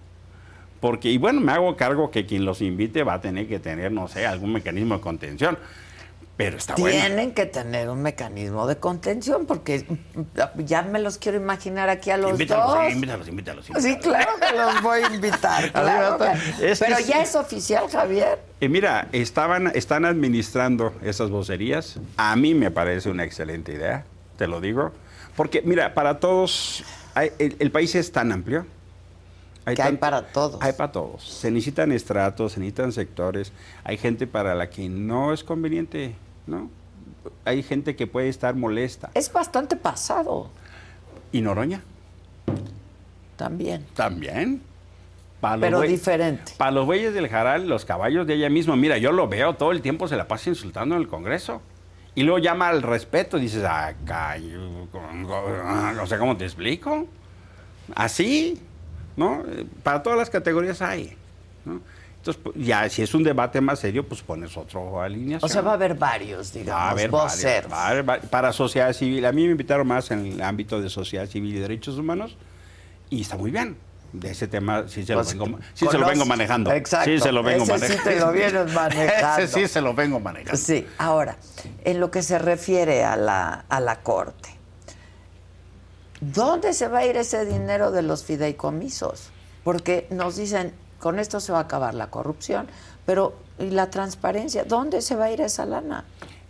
Porque, y bueno, me hago cargo que quien los invite va a tener que tener, no sé, algún mecanismo de contención. Pero está bueno. Tienen que tener un mecanismo de contención porque ya me los quiero imaginar aquí a los Invítalos, dos. sí, invítalos, invítalos, Sí, invítalos. claro que los voy a invitar. claro va, que- es que Pero ya es oficial, Javier. Y mira, estaban, están administrando esas vocerías. A mí me parece una excelente idea, te lo digo. Porque, mira, para todos, hay- el, el país es tan amplio. Que hay para todos. Hay para todos. Se necesitan estratos, se necesitan sectores. Hay gente para la que no es conveniente, ¿no? Hay gente que puede estar molesta. Es bastante pasado ¿Y Noroña? también. También. Pero diferente. Para los bueyes del Jaral, los caballos de ella misma, mira, yo lo veo todo el tiempo, se la pasa insultando en el Congreso. Y luego llama al respeto, dices, ah, callo, o sea, ¿cómo te explico? Así. ¿no? Eh, Para todas las categorías hay, ¿no? Entonces, pues, ya si es un debate más serio, pues pones otro alineación. O sea, va a haber varios, digamos, Va a haber voceros. varios, va a haber va- para sociedad civil. A mí me invitaron más en el ámbito de sociedad civil y derechos humanos y está muy bien. De ese tema sí se, Pues, lo, vengo, sí se lo vengo manejando. Exacto. Sí se lo vengo Ese sí manejando. te lo vienes manejando. Ese sí se lo vengo manejando. Sí, ahora, en lo que se refiere a la, a la Corte, ¿dónde se va a ir ese dinero de los fideicomisos? Porque nos dicen, con esto se va a acabar la corrupción, pero ¿y la transparencia? ¿Dónde se va a ir esa lana?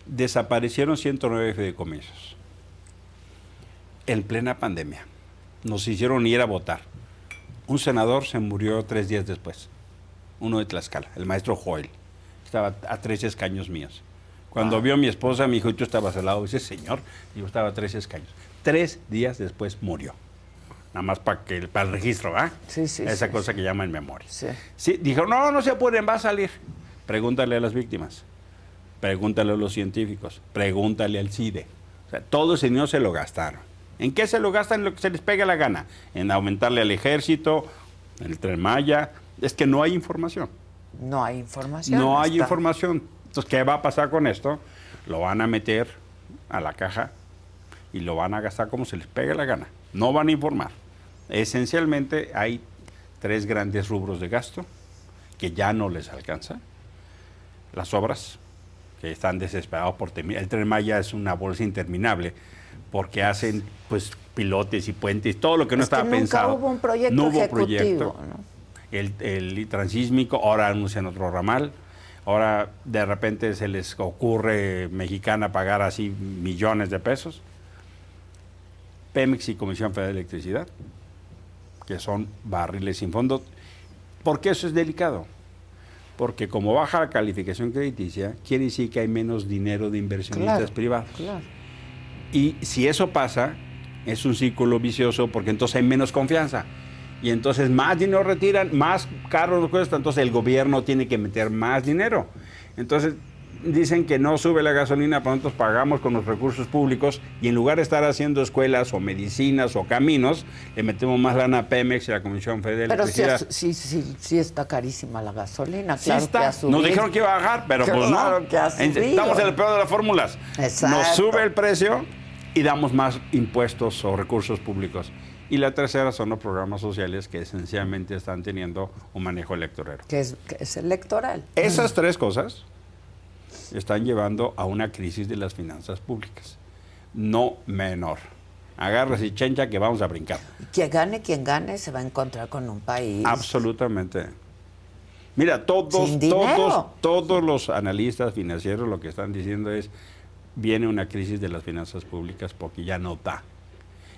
Desaparecieron 109 fideicomisos en plena pandemia. Nos hicieron ir a votar. Un senador se murió tres días después, uno de Tlaxcala, el maestro Joel. Estaba a tres escaños míos. Cuando vio a mi esposa, me dijo, ¿y tú estabas al lado ese señor? Y yo estaba a tres escaños. Tres días después murió. Nada más para que para el registro, ¿ah? Sí, sí, Esa sí, cosa que llaman memoria. Sí. Sí, dijeron, no, no se apuren, va a salir. Pregúntale a las víctimas, pregúntale a los científicos, pregúntale al CIDE. O sea, todo ese dinero se lo gastaron. ¿En qué se lo gastan? En lo que se les pega la gana. En aumentarle al ejército, en el tren Maya. Es que no hay información. No hay información. No hay está- información. Entonces, ¿qué va a pasar con esto? Lo van a meter a la caja y lo van a gastar como se les pegue la gana. No van a informar. Esencialmente hay tres grandes rubros de gasto que ya no les alcanza. Las obras, que están desesperados por terminar. El Tren Maya es una bolsa interminable porque hacen pues pilotes y puentes, todo lo que no Es que estaba nunca pensado. hubo un proyecto No hubo ejecutivo, proyecto. ¿no? El, el transísmico, ahora anuncian otro ramal. Ahora de repente se les ocurre mexicana pagar así millones de pesos. Pemex y Comisión Federal de Electricidad, que son barriles sin fondo. ¿Por qué eso es delicado? Porque como baja la calificación crediticia, quiere decir que hay menos dinero de inversionistas Claro, privados. Claro. Y si eso pasa, es un círculo vicioso porque entonces hay menos confianza. Y entonces más dinero retiran, más caro nos cuesta, entonces el gobierno tiene que meter más dinero. Entonces dicen que no sube la gasolina, pero nosotros pagamos con los recursos públicos y en lugar de estar haciendo escuelas o medicinas o caminos, le metemos más lana a Pemex y a la Comisión Federal de Pero sí, Electricidad. sí, sí, está carísima la gasolina, Sí está. que. Nos dijeron que iba a bajar, pero pues Claro no. que ha. Estamos en el peor de las fórmulas. Exacto. Nos sube el precio y damos más impuestos o recursos públicos. Y la tercera son los programas sociales que esencialmente están teniendo un manejo electorero. Que es, que es electoral. Esas tres cosas están llevando a una crisis de las finanzas públicas. No menor. Agárrese y chencha que vamos a brincar. Que gane quien gane se va a encontrar con un país. Absolutamente. Mira, todos, todos, todos los analistas financieros lo que están diciendo es viene una crisis de las finanzas públicas porque ya no da.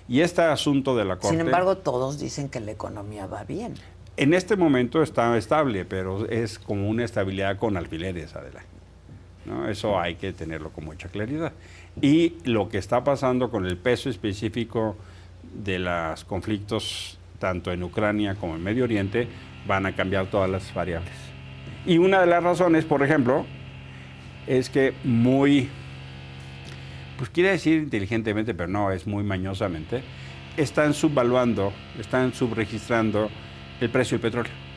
Y este asunto de la corte, Sin embargo, todos dicen que la economía va bien. en este momento está estable, pero es como una estabilidad con alfileres, adelante. ¿No? Eso hay que tenerlo con mucha claridad. Y lo que está pasando con el peso específico de los conflictos, tanto en Ucrania como en Medio Oriente, van a cambiar todas las variables. Y una de las razones, por ejemplo, es que muy, pues quiere decir inteligentemente, pero no, es muy mañosamente, están subvaluando, están subregistrando el precio del petróleo.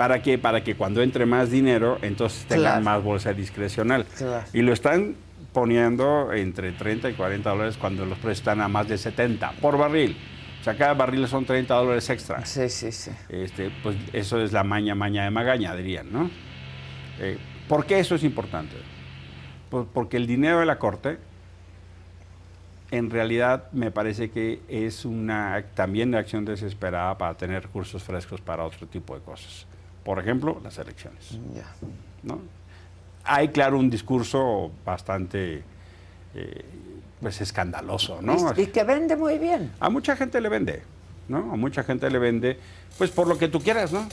¿Para qué? Para que cuando entre más dinero, entonces tengan Claro. más bolsa discrecional. Claro. Y lo están poniendo entre 30 y 40 dólares cuando los precios están a más de 70 por barril. O sea, cada barril son 30 dólares extra. Sí, sí, sí. Este, pues eso es la maña, maña de magaña, dirían, ¿no? Eh, ¿Por qué eso es importante? Pues porque el dinero de la Corte, en realidad, me parece que es una también acción desesperada para tener recursos frescos para otro tipo de cosas. Por ejemplo, las elecciones. Ya. ¿no? Hay, claro, un discurso bastante eh, pues escandaloso, ¿no? Y, y que vende muy bien. A mucha gente le vende, ¿no? A mucha gente le vende, pues por lo que tú quieras, ¿no?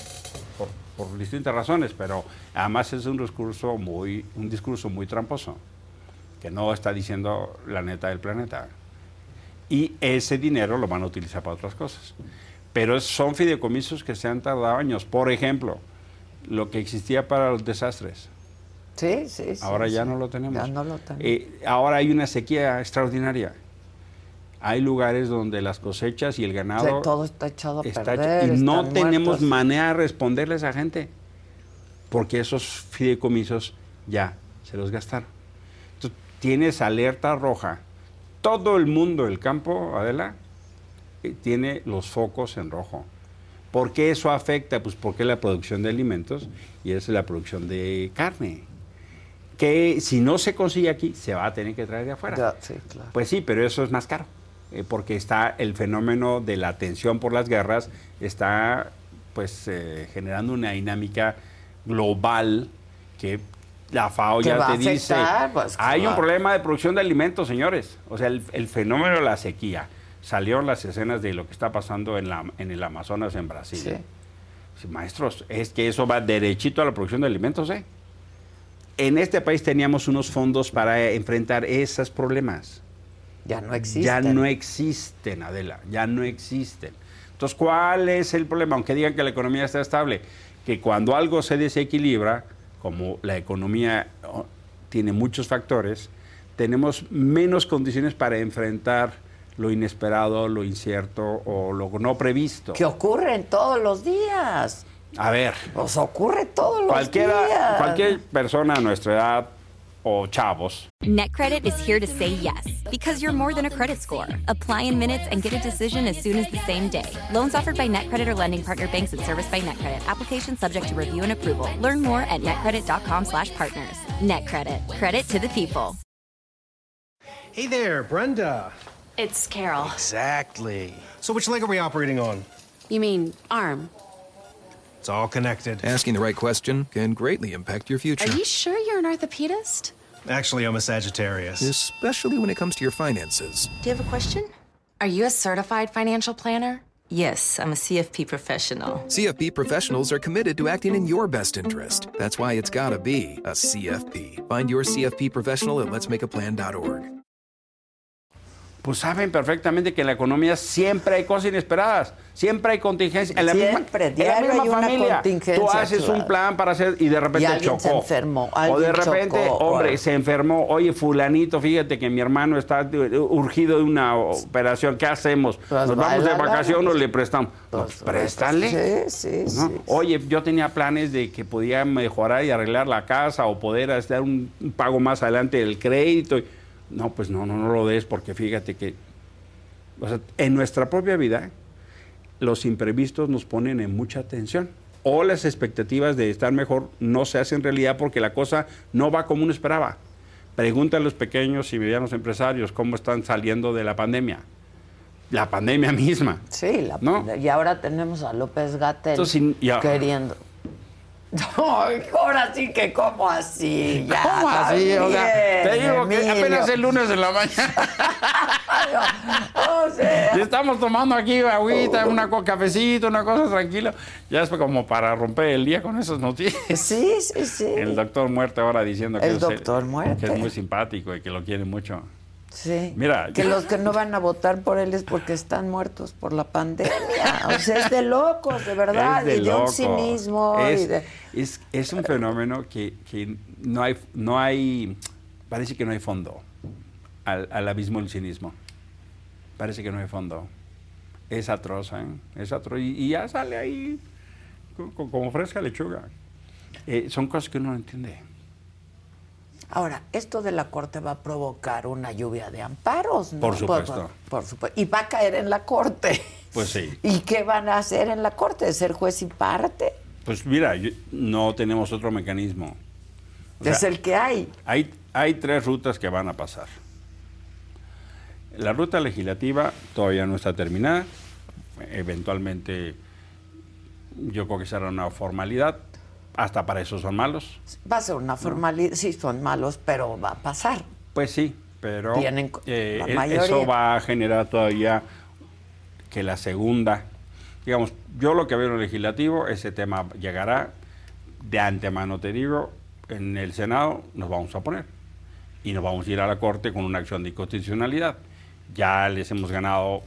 Por, por distintas razones, pero además es un discurso muy, un discurso muy tramposo, que no está diciendo la neta del planeta. Y ese dinero lo van a utilizar para otras cosas. Pero son fideicomisos que se han tardado años. Por ejemplo, lo que existía para los desastres. Sí, sí, sí. Ahora ya sí. no lo tenemos. Ya no lo tenemos. Eh, ahora hay una sequía extraordinaria. Hay lugares donde las cosechas y el ganado todo está echado a está perder. hecho- y no tenemos manera de responderle a esa gente porque esos fideicomisos ya se los gastaron. Entonces, tienes alerta roja. Todo el mundo del campo, Adela, tiene los focos en rojo. ¿Por qué eso afecta? Pues porque la producción de alimentos y es la producción de carne. Que si no se consigue aquí, se va a tener que traer de afuera. Ya, sí, claro. Pues sí, pero eso es más caro, eh, porque está el fenómeno de la tensión por las guerras, está pues eh, generando una dinámica global que la FAO ya te dice, afectar, pues, hay un problema de producción de alimentos, señores. O sea, el, el fenómeno de la sequía. Salieron las escenas de lo que está pasando en, la, en el Amazonas, en Brasil. Sí. Sí, Maestros, es que eso va derechito a la producción de alimentos, ¿eh? En este país teníamos unos fondos para enfrentar esos problemas. Ya no existen. Ya no existen, Adela, ya no existen. Entonces, ¿cuál es el problema? Aunque digan que la economía está estable, que cuando algo se desequilibra, como la economía oh, tiene muchos factores, tenemos menos condiciones para enfrentar lo inesperado, lo incierto o lo no previsto. Que ocurren todos los días. A ver, Pues ocurre todos los cualquiera, días. cualquier persona a nuestra edad o chavos NetCredit is here to say yes because you're more than a credit score. Apply in minutes and get a decision as soon as the same day. Loans offered by NetCredit or lending partner banks and serviced by NetCredit. Application subject to review and approval. Learn more at netcredit.com/partners. NetCredit. Credit to the people. Hey there, Brenda. It's Carol. Exactly. So which leg are we operating on? You mean arm? It's all connected. Asking the right question can greatly impact your future, Are you sure you're an orthopedist? Actually, I'm a Sagittarius. especially when it comes to your finances. Do you have a question? Are you a certified financial planner? Yes, I'm a CFP professional. CFP professionals are committed to acting in your best interest. That's why it's gotta be a CFP. Find your CFP professional at letsmakeaplan.org. pues saben perfectamente que en la economía siempre hay cosas inesperadas, siempre hay contingencias. En la Siempre, misma, en la diario misma hay una familia, contingencia, tú haces claro. un plan para hacer y de repente Y alguien se chocó. enfermó, o de repente, chocó, hombre, o- se enfermó. Oye, fulanito, fíjate que mi hermano está eh, urgido de una operación. ¿Qué hacemos? Pues ¿Nos vamos de vacaciones o pues. le prestamos? Pues, préstale. Sí, sí, ¿no? sí. Oye, yo tenía planes de que podía mejorar y arreglar la casa o poder hacer un, un pago más adelante del crédito. No, pues no, no, no lo des porque fíjate que o sea, en nuestra propia vida los imprevistos nos ponen en mucha tensión. O las expectativas de estar mejor no se hacen realidad porque la cosa no va como uno esperaba. Pregunta a los pequeños y medianos empresarios cómo están saliendo de la pandemia. La pandemia misma. Sí, la- ¿No? y ahora tenemos a López Gatel queriendo. Ahora sí que como así, ya. ¿Cómo así? O sea, te digo que apenas el lunes de la mañana. O sea, Y estamos tomando aquí agüita, una cafecito, una cosa tranquila. Ya es como para romper el día con esas noticias. sí, sí, sí. El doctor Muerte ahora diciendo que, El es, doctor Muerte. que es muy simpático y que lo quiere mucho. Sí. Mira, que yo- los que no van a votar por él es porque están muertos por la pandemia. O sea, es de locos, de verdad. De y de un cinismo. Es, y de... es- es un fenómeno que, que no, hay, no hay, parece que no hay fondo al, al abismo del cinismo. Parece que no hay fondo. Es atroz, ¿eh? Es atroz. Y, y ya sale ahí co- co- como fresca lechuga. Eh, son cosas que uno no entiende. Ahora, esto de la corte va a provocar una lluvia de amparos, ¿no? Por supuesto. Por, supuesto. Y va a caer en la corte. Pues sí. ¿Y qué van a hacer en la corte? ¿Ser juez y parte? Pues mira, no tenemos otro mecanismo. O es sea, el que hay. Hay, hay tres rutas que van a pasar. La ruta legislativa todavía no está terminada. Eventualmente yo creo que será una formalidad. Hasta para eso son malos. Va a ser una formalidad. Sí, son malos, pero va a pasar. Pues sí, pero Tienen eh, la e- mayoría. eso va a generar todavía que la segunda, digamos, yo lo que veo en el legislativo, ese tema llegará de antemano, te digo, en el Senado nos vamos a poner y nos vamos a ir a la Corte con una acción de inconstitucionalidad. Ya les hemos ganado,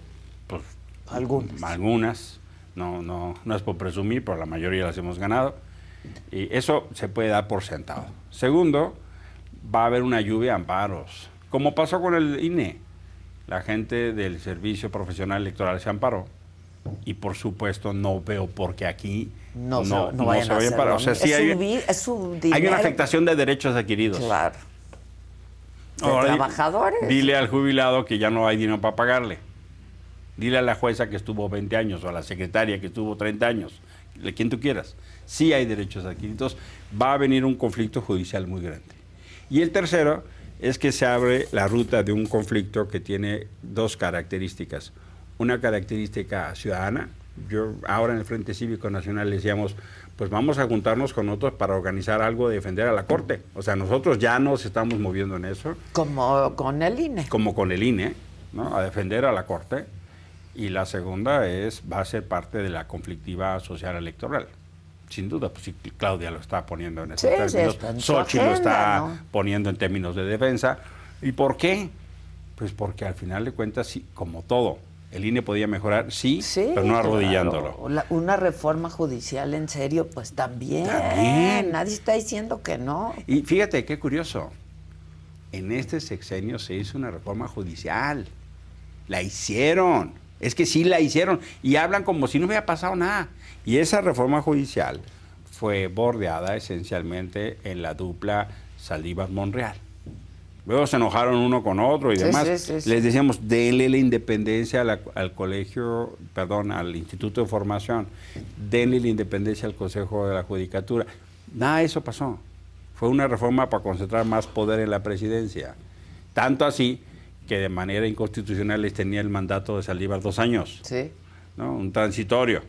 pues, Algunas. algunas. No, no, no es por presumir, pero la mayoría las hemos ganado. Y eso se puede dar por sentado. Segundo, va a haber una lluvia de amparos, como pasó con el INE. la gente del Servicio Profesional Electoral se amparó y por supuesto no veo por qué aquí No, no, no no se a vayan para- o sea, sí hay- una afectación de derechos adquiridos. Claro. De Ahora, trabajadores. Dile al jubilado que ya no hay dinero para pagarle. Dile a la jueza que estuvo 20 años o a la secretaria que estuvo 30 años, de quien tú quieras. Sí hay derechos adquiridos. Va a venir un conflicto judicial muy grande. Y el tercero es que se abre la ruta de un conflicto que tiene dos características. Una característica ciudadana. Yo ahora en el Frente Cívico Nacional decíamos, pues vamos a juntarnos con otros para organizar algo de defender a la Corte. O sea, nosotros ya nos estamos moviendo en eso Como con el INE. como con el INE, ¿no? a defender a la Corte. Y la segunda es, va a ser parte de la conflictiva social electoral. Sin duda, pues sí, Claudia lo está poniendo en esos Sí, términos, Xochitl lo está poniendo en términos de defensa. ¿Y por qué? Pues porque al final de cuentas, sí, como todo, el INE podía mejorar, sí, Sí, pero no claro. arrodillándolo. La- una reforma judicial en serio, pues también. También. Nadie está diciendo que no. Y fíjate qué curioso. En este sexenio se hizo una reforma judicial. La hicieron. Es que sí la hicieron. Y hablan como si no hubiera pasado nada. Y esa reforma judicial fue bordeada esencialmente en la dupla Saldívar-Monreal. Luego se enojaron uno con otro y Sí, demás. sí, sí, sí. Les decíamos, denle la independencia la- al colegio, perdón, al Instituto de Formación, denle la independencia al Consejo de la Judicatura. Nada de eso pasó. Fue una reforma para concentrar más poder en la presidencia. Tanto así que de manera inconstitucional les tenía el mandato de Saldívar dos años, Sí. ¿No? Un transitorio.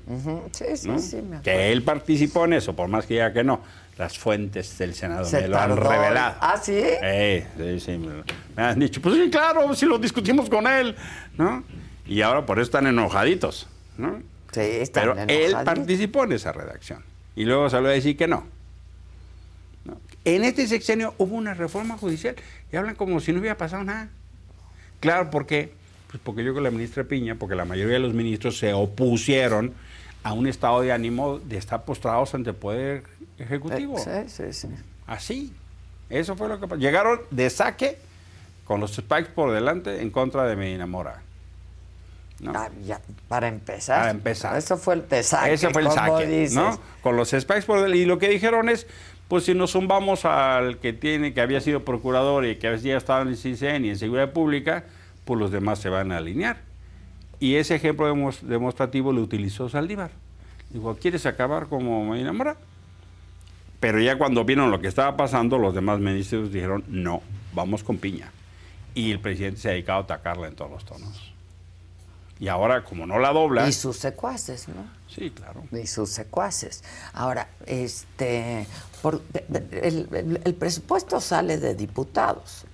Sí, sí, ¿no? sí, me que él participó en eso, por más que diga que no. Las fuentes del Senado Se me lo han tardó. revelado. ¿Ah, sí? Eh, sí, sí, me, lo- me han dicho, pues sí, claro, si lo discutimos con él, ¿no? Y ahora por eso están enojaditos, ¿no? Sí, están Pero él participó en esa redacción. Y luego salió a decir que no. ¿no? En este sexenio hubo una reforma judicial y hablan como si no hubiera pasado nada. Claro, ¿por qué? Pues porque yo con la ministra Piña, porque la mayoría de los ministros se opusieron a un estado de ánimo de estar postrados ante el Poder Ejecutivo. Eh, Sí, sí, sí. Así. Eso fue lo que pasó. Llegaron de saque con los spikes por delante en contra de Medina Mora. ¿no? Ah, ya, para empezar. Para empezar. Eso fue el pesaje. Ese fue el saque, dices. ¿no? Con los spikes por delante. Y lo que dijeron es, pues si nos zumbamos al que tiene, que había sido procurador y que había estado en el CISEN y en Seguridad Pública, pues los demás se van a alinear. Y ese ejemplo demos- demostrativo lo utilizó Saldívar. Dijo, ¿quieres acabar como Medina Mora? Pero ya cuando vieron lo que estaba pasando, los demás ministros dijeron, no, vamos con piña. Y el presidente se ha dedicado a atacarla en todos los tonos. Y ahora, como no la dobla... Y sus secuaces, ¿no? Sí, claro. Y sus secuaces. Ahora, este, por- de- de- el, el- el presupuesto sale de diputados.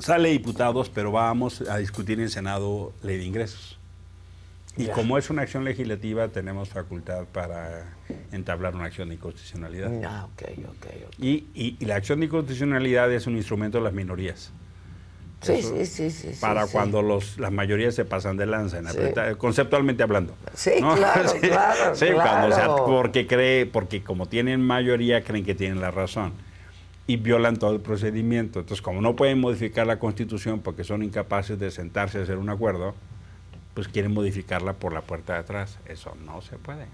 Sale diputados, pero vamos a discutir en Senado ley de ingresos. Y Ya. como es una acción legislativa, tenemos facultad para entablar una acción de inconstitucionalidad. Ah, ok, ok, ok. Y, y- y la acción de inconstitucionalidad es un instrumento de las minorías. Sí, Eso, sí, sí, Para sí. cuando los, las mayorías se pasan de lanza, en Sí. apreta- conceptualmente hablando. Sí, claro, claro, Sí, cuando claro. porque cree, porque como tienen mayoría, creen que tienen la razón. Y violan todo el procedimiento. Entonces, como no pueden modificar la constitución porque son incapaces de sentarse a hacer un acuerdo, pues quieren modificarla por la puerta de atrás. Eso no se puede.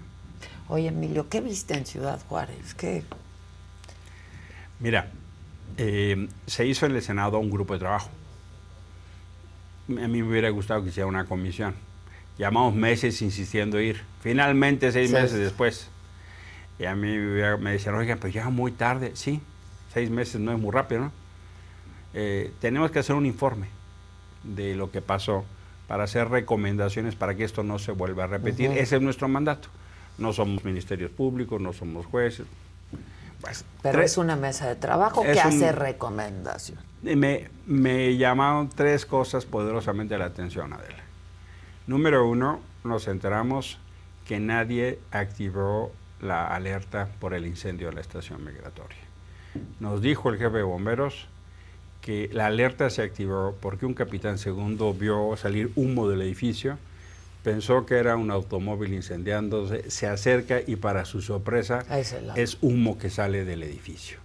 Oye, Emilio, ¿qué viste en Ciudad Juárez? ¿Qué? Mira, eh, se hizo en el Senado un grupo de trabajo. A mí me hubiera gustado que hiciera una comisión. Llamamos meses insistiendo ir. Finalmente, seis Sí. meses después. Y a mí me, me decían, oigan, pero llega muy tarde. Sí, seis meses no es muy rápido, ¿no? Eh, tenemos que hacer un informe de lo que pasó para hacer recomendaciones para que esto no se vuelva a repetir. Ese es nuestro mandato. No somos ministerios públicos, no somos jueces. Pues, Pero tres- es una mesa de trabajo que hace recomendación. me, me llamaron tres cosas poderosamente la atención, Adela. Número uno, nos enteramos que nadie activó la alerta por el incendio de la estación migratoria. Nos dijo el jefe de bomberos que la alerta se activó porque un capitán segundo vio salir humo del edificio, pensó que era un automóvil incendiándose, se acerca y para su sorpresa Es humo que sale del edificio.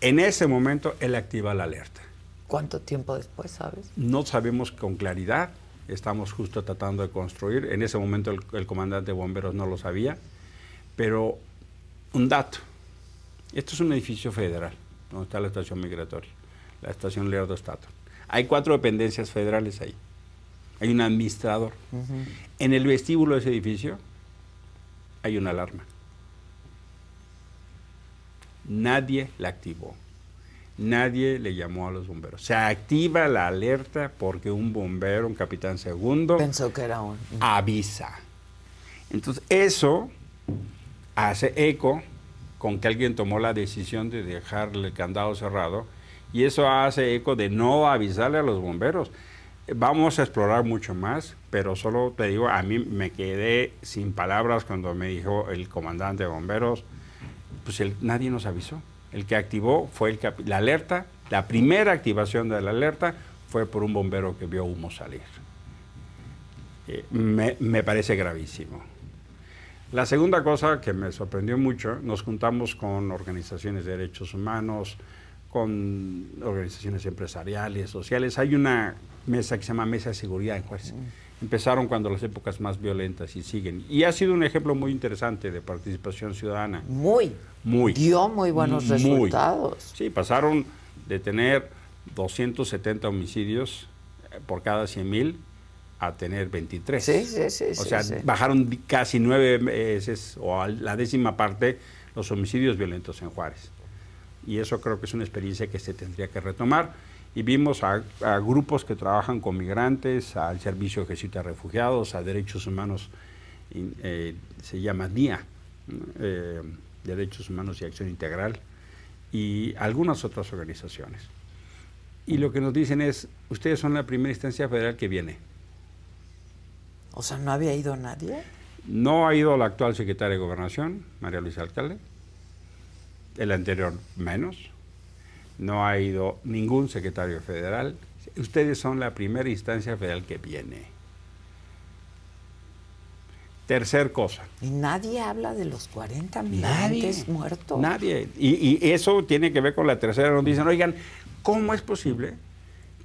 En ese momento él activa la alerta. ¿Cuánto tiempo después, sabes? No sabemos con claridad. Estamos justo tratando de construir. En ese momento el, el comandante de bomberos no lo sabía. Pero un dato. Esto es un edificio federal, donde está la estación migratoria, la estación Leonardo Stato. Hay cuatro dependencias federales ahí. Hay un administrador. En el vestíbulo de ese edificio hay una alarma. Nadie la activó. Nadie le llamó a los bomberos. Se activa la alerta porque un bombero, un capitán segundo, Pensó que era un... avisa. Entonces, eso hace eco con que alguien tomó la decisión de dejarle el candado cerrado y eso hace eco de no avisarle a los bomberos. Vamos a explorar mucho más, pero solo te digo, a mí me quedé sin palabras cuando me dijo el comandante de bomberos, pues nadie nos avisó. El que activó fue el la alerta, la primera activación de la alerta fue por un bombero que vio humo salir. Eh, me, me parece gravísimo. La segunda cosa que me sorprendió mucho, nos juntamos con organizaciones de derechos humanos, con organizaciones empresariales, sociales. Hay una mesa que se llama Mesa de Seguridad en Juárez. Empezaron cuando las épocas más violentas y siguen. Y ha sido un ejemplo muy interesante de participación ciudadana. Muy. Muy. Dio muy buenos Muy. resultados. Sí, pasaron de tener 270 homicidios eh, por cada 100 mil a tener 23. Sí, sí, sí, O sea, sí. bajaron casi nueve veces o a la décima parte los homicidios violentos en Juárez. Y eso creo que es una experiencia que se tendría que retomar. Y vimos a, a grupos que trabajan con migrantes, al Servicio de de Refugiados, a Derechos Humanos, eh, se llama DIA. Eh, Derechos Humanos y Acción Integral, y algunas otras organizaciones. Y lo que nos dicen es, ustedes son la primera instancia federal que viene. O sea, ¿no había ido nadie? No ha ido la actual secretaria de Gobernación, María Luisa Alcalde, el anterior menos, no ha ido ningún secretario federal. Ustedes son la primera instancia federal que viene. Tercer cosa. Y nadie habla de los 40 migrantes muertos. Nadie. Y, y eso tiene que ver con la tercera. Nos dicen, oigan, ¿cómo es posible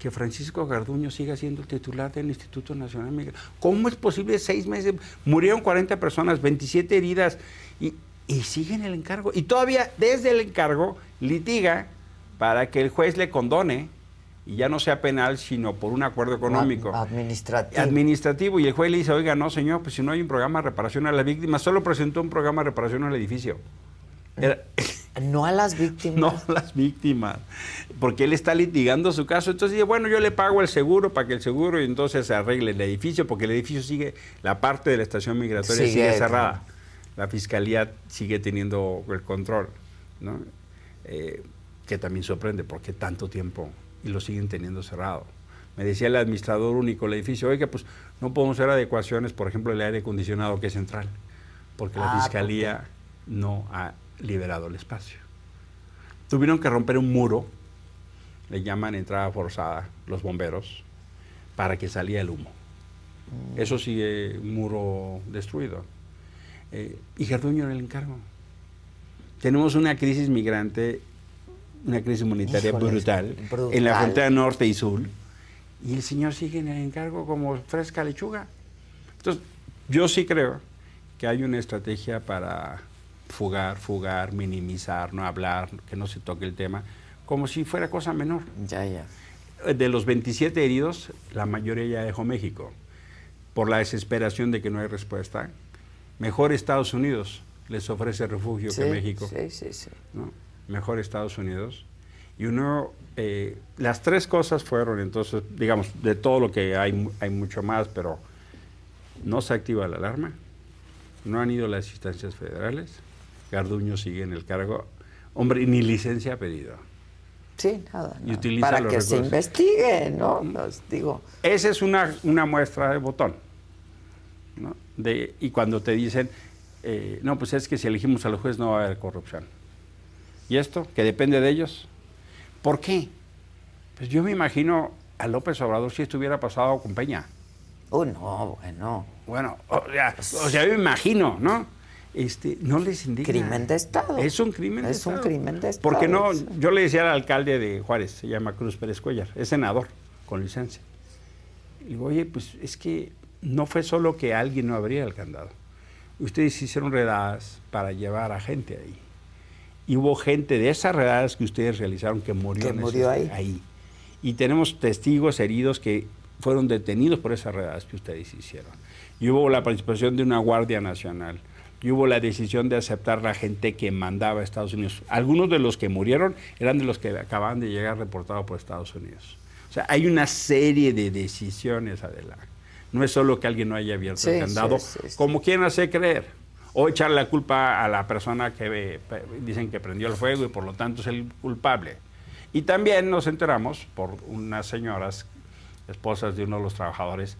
que Francisco Garduño siga siendo el titular del Instituto Nacional Migración? ¿Cómo es posible seis meses? Murieron 40 personas, 27 heridas y, y siguen el encargo. Y todavía desde el encargo litiga para que el juez le condone y ya no sea penal, sino por un acuerdo económico. Administrativo. Administrativo. Y el juez le dice, oiga, no, señor, pues si no hay un programa de reparación a las víctimas, solo presentó un programa de reparación al edificio. Era- No a las víctimas. no a las víctimas, porque él está litigando su caso. Entonces dice, bueno, yo le pago el seguro para que el seguro y entonces se arregle el edificio, porque el edificio sigue, la parte de la estación migratoria sigue, Sigue, cerrada. La fiscalía sigue teniendo el control, ¿no? Eh, que también sorprende, porque tanto tiempo y lo siguen teniendo cerrado. Me decía el administrador único del edificio, oiga, pues no podemos hacer adecuaciones, por ejemplo, el aire acondicionado que es central, porque la Ah, fiscalía no ha liberado el espacio. Tuvieron que romper un muro, le llaman entrada forzada, los bomberos, para que salía el humo. Eso sigue un muro destruido. Eh, y Garduño era el encargo. Tenemos una crisis migrante, una crisis humanitaria Híjoles, brutal, brutal. en la frontera norte y sur, y el señor sigue en el encargo como fresca lechuga. Entonces, yo sí creo que hay una estrategia para fugar, fugar, minimizar, no hablar, que no se toque el tema, como si fuera cosa menor. Ya, ya. De los 27 heridos, la mayoría ya dejó México, por la desesperación de que no hay respuesta. Mejor Estados Unidos les ofrece refugio Sí, que México. Sí, sí, sí. ¿no? Mejor Estados Unidos. Y uno, eh, las tres cosas fueron, entonces, digamos, de todo lo que hay, hay mucho más, pero no se activa la alarma, no han ido las instancias federales, Garduño sigue en el cargo, hombre, ni licencia ha pedido. Sí, nada. Para que se investigue, ¿no? Los digo. Esa es una, una muestra de botón. ¿no? De, y cuando te dicen, eh, no, pues es que si elegimos a los jueces no va a haber corrupción. ¿Y esto? Que depende de ellos. ¿Por qué? Pues yo me imagino a López Obrador si esto hubiera pasado con Peña. Oh, no, bueno. Bueno, o sea, o sea, yo me imagino, ¿no? Este, no les indigna. Crimen de Estado. Es un crimen de Es un Estado. crimen de Estado. Porque no, yo le decía al alcalde de Juárez, se llama Cruz Pérez Cuellar, es senador con licencia. Y digo, oye, pues es que no fue solo que alguien no abriera el candado. Ustedes hicieron redadas para llevar a gente ahí. Y hubo gente de esas redadas que ustedes realizaron que murió, Que murió ese- ahí. Y tenemos testigos heridos que fueron detenidos por esas redadas que ustedes hicieron. Y hubo la participación de una Guardia Nacional. Y hubo la decisión de aceptar la gente que mandaba a Estados Unidos. Algunos de los que murieron eran de los que acababan de llegar reportados por Estados Unidos. O sea, hay una serie de decisiones, adelante. No es solo que alguien no haya abierto Sí, el candado, sí, sí, como quieran hacer creer. O echar la culpa a la persona que eh, dicen que prendió el fuego y por lo tanto es el culpable. Y también nos enteramos por unas señoras, esposas de uno de los trabajadores,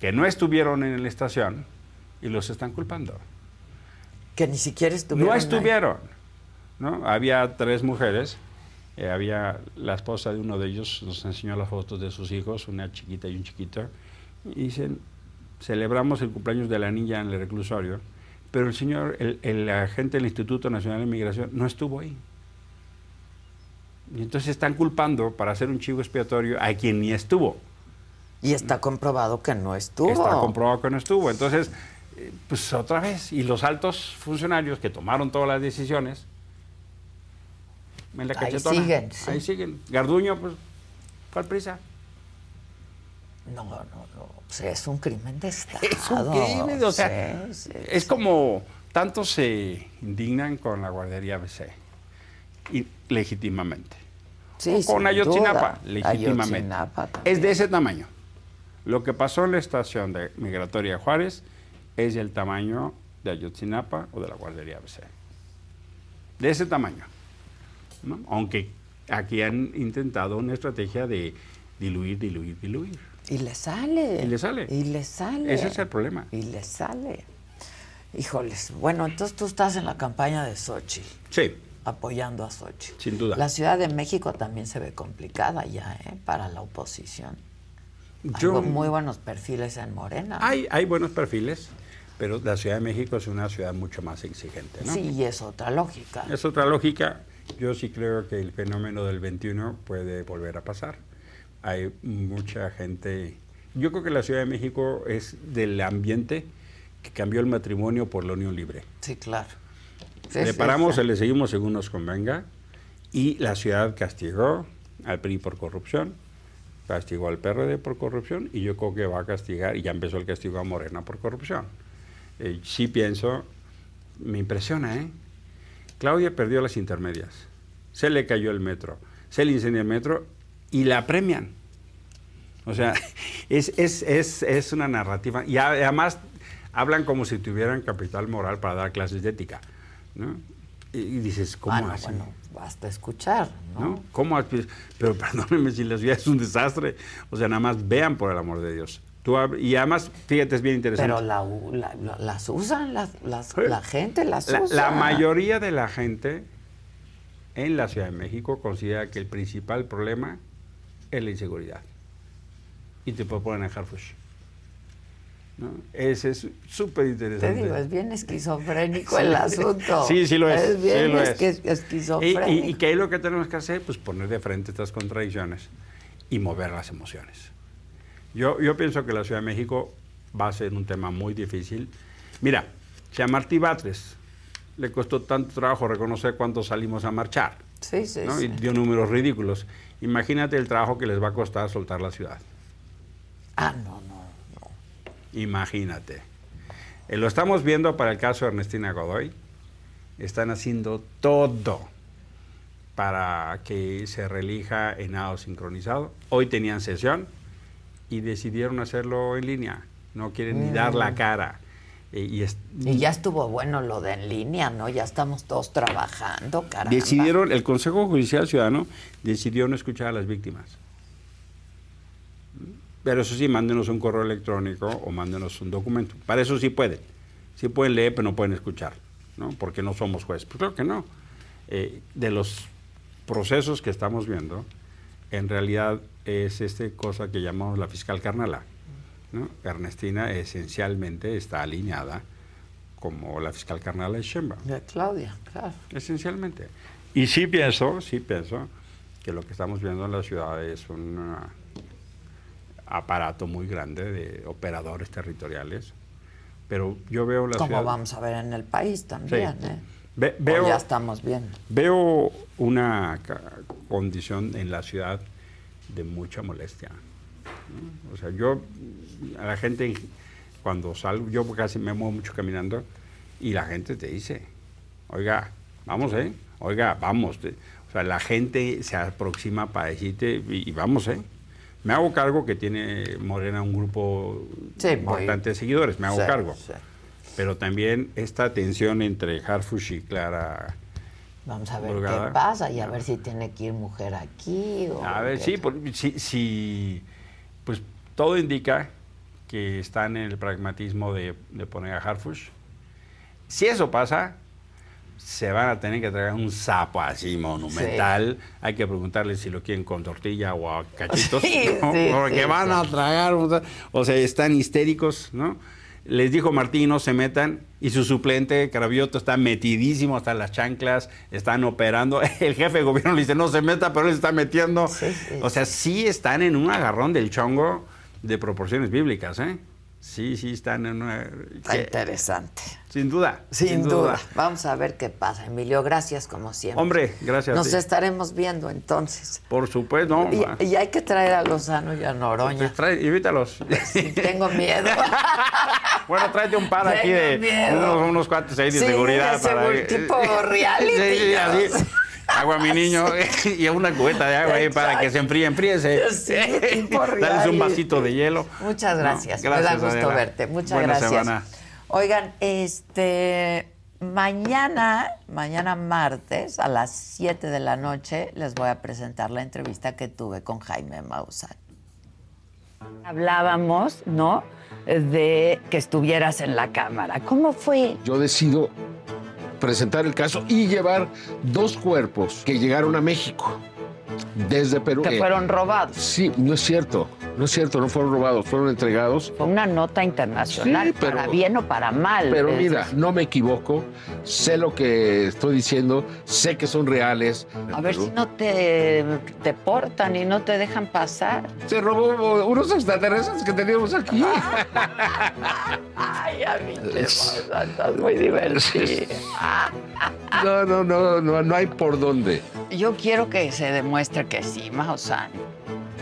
que no estuvieron en la estación y los están culpando. Que ni siquiera estuvieron. No ahí. estuvieron. ¿no? Había tres mujeres. eh, había la esposa de uno de ellos, nos enseñó las fotos de sus hijos, una chiquita y un chiquito. Y dicen, celebramos el cumpleaños de la niña en el reclusorio, pero el señor, el, el agente del Instituto Nacional de Migración, no estuvo ahí. Y entonces están culpando para hacer un chivo expiatorio a quien ni estuvo. Y está comprobado que no estuvo. Está comprobado que no estuvo. Entonces, pues otra vez. Y los altos funcionarios que tomaron todas las decisiones, en la Ahí siguen, sí. Ahí siguen. Garduño, pues, ¿cuál prisa? No, no, no. O sea, es un crimen de Estado. Es un crimen, o sea, Sí, sí, es como tantos se indignan con la guardería ABC, y legítimamente. Sí, O con Ayotzinapa, duda. legítimamente. Ayotzinapa. Es de ese tamaño. Lo que pasó en la estación de migratoria Juárez es del tamaño de Ayotzinapa o de la guardería ABC. De ese tamaño. ¿no? Aunque aquí han intentado una estrategia de diluir, diluir, diluir. Y le sale. Y le sale. Y le sale. Ese es el problema. Y le sale. Híjoles. Bueno, entonces tú estás en la campaña de Sochi, Sí, apoyando a Sochi. sin duda. La Ciudad de México también se ve complicada ya, ¿eh? Para la oposición. Hay Yo- muy buenos perfiles en Morena. hay, hay buenos perfiles, pero la Ciudad de México es una ciudad mucho más exigente. ¿no? Sí, y es otra lógica. Es otra lógica. Yo sí creo que el fenómeno del 21 puede volver a pasar. Hay mucha gente. Yo creo que la Ciudad de México es del ambiente que cambió el matrimonio por la unión libre. Sí, claro. Sí, le paramos sí. le seguimos según nos convenga. Y la ciudad castigó al PRI por corrupción, castigó al PRD por corrupción y yo creo que va a castigar, y ya empezó el castigo a Morena por corrupción. Eh, sí pienso, me impresiona, ¿eh? Claudia perdió las intermedias, se le cayó el metro, se le incendió el metro y la premian. O sea, es, es, es, es una narrativa. Y además hablan como si tuvieran capital moral para dar clases de ética. ¿no? Y, y dices, ¿cómo Ah, no, así? bueno, basta escuchar, ¿no? ¿no? ¿Cómo? Pero perdónenme si la ciudad es un desastre. O sea, nada más vean por el amor de Dios. Tú y además, fíjate, es bien interesante. Pero la, la- la- las usan, las, las- Sí. la gente las La, usa. la mayoría de la gente en la Ciudad de México considera que el principal problema es la inseguridad. Y te proponen a Harfush. ¿no? Ese es súper Te interesante. digo, es bien esquizofrénico el asunto. Sí, sí lo es. Es bien sí lo esqui- es. esquizofrénico. Y, y- y qué es lo que tenemos que hacer? Pues poner de frente estas contradicciones y mover las emociones. Yo, yo pienso que la Ciudad de México va a ser un tema muy difícil. Mira, si a Martí Batres le costó tanto trabajo reconocer cuánto salimos a marchar, Sí, sí, ¿no? sí. y dio números ridículos, imagínate el trabajo que les va a costar soltar la ciudad. Ah, no, no. Imagínate. Eh, lo estamos viendo para el caso de Ernestina Godoy. Están haciendo todo para que se relija en nado sincronizado. Hoy tenían sesión y decidieron hacerlo en línea. No quieren ni dar la cara. Eh, y es- Y ya estuvo bueno lo de en línea, ¿no? Ya estamos todos trabajando, caramba. decidieron, el Consejo Judicial Ciudadano decidió no escuchar a las víctimas. Pero eso sí, mándenos un correo electrónico o mándenos un documento. Para eso sí pueden. Sí pueden leer, pero no pueden escuchar, ¿no? Porque no somos jueces. Pues claro que no. Eh, de los procesos que estamos viendo, en realidad es esta cosa que llamamos la fiscal carnala. ¿no? Ernestina esencialmente está alineada como la fiscal carnal de Sheinbaum. De Claudia, claro. Esencialmente. Y sí pienso, sí pienso que lo que estamos viendo en la ciudad es un aparato muy grande de operadores territoriales. Pero yo veo la Como ciudad... vamos a ver en el país también, Sí. ¿eh? Ve- O veo, ya estamos viendo. veo una condición en la ciudad de mucha molestia. ¿no? O sea, yo, a la gente, cuando salgo, yo casi me muevo mucho caminando y la gente te dice, oiga, vamos, ¿eh? Oiga, vamos. Te- O sea, la gente se aproxima para decirte, y, y vamos, ¿eh? Me hago cargo que tiene Morena un grupo Sí, importante de seguidores, me hago Sí, cargo. sí. Pero también esta tensión entre Harfush y Clara Vamos a ver qué pasa y a ver si tiene que ir mujer aquí. O A ver, qué. sí, sí, sí, pues todo indica que están en el pragmatismo de, de poner a Harfush. Si eso pasa, se van a tener que traer un sapo así monumental. Hay que preguntarle si lo quieren con tortilla o a cachitos, Sí, ¿no? sí, porque van a tragar, o sea, están histéricos, ¿no? Les dijo Martín, no se metan, y su suplente, Cravioto, está metidísimo hasta las chanclas, están operando. El jefe de gobierno le dice, no se meta, pero él se está metiendo. Sí, sí, o sea, sí están en un agarrón del chongo de proporciones bíblicas, ¿eh? Sí, sí están en una... Está que- interesante. sin duda. Sin, duda. Vamos a ver qué pasa. Emilio, gracias como siempre. Hombre, gracias a Nos ti. estaremos viendo entonces. Por supuesto, no. Y, y hay que traer a Lozano y a Noroña. Pues trae- invítalos. Tengo miedo. Bueno, tráete un par aquí de Tengo miedo. unos, unos cuantos ahí de Sí, seguridad. de segur- tipo reality, Sí, sí, así. Agua, mi niño, y una cubeta de agua ahí para que se enfríe, enfríese. Sí, Dales un vasito de hielo. Muchas No, gracias. Me da gracias, gusto Adela. verte. Muchas Buena gracias. semana. Oigan, este mañana, mañana martes a las 7 de la noche les voy a presentar la entrevista que tuve con Jaime Maussan. Hablábamos, ¿no? De que estuvieras en la cámara. ¿Cómo fue? Yo decido presentar el caso y llevar dos cuerpos que llegaron a México desde Perú. Que Eh, fueron robados. Sí, no es cierto, no es cierto, no fueron robados, fueron entregados. Fue una nota internacional, Sí, pero- para bien o para mal. Pero Es mira, no me equivoco, sé lo que estoy diciendo, sé que son reales. A ver si no te, te portan y no te dejan pasar. Se robó unos extraterrestres que teníamos aquí. Ay, a mí estás muy divertido. No, no, no, no, no hay por dónde. Yo quiero que se demuestre que sí, Maussan.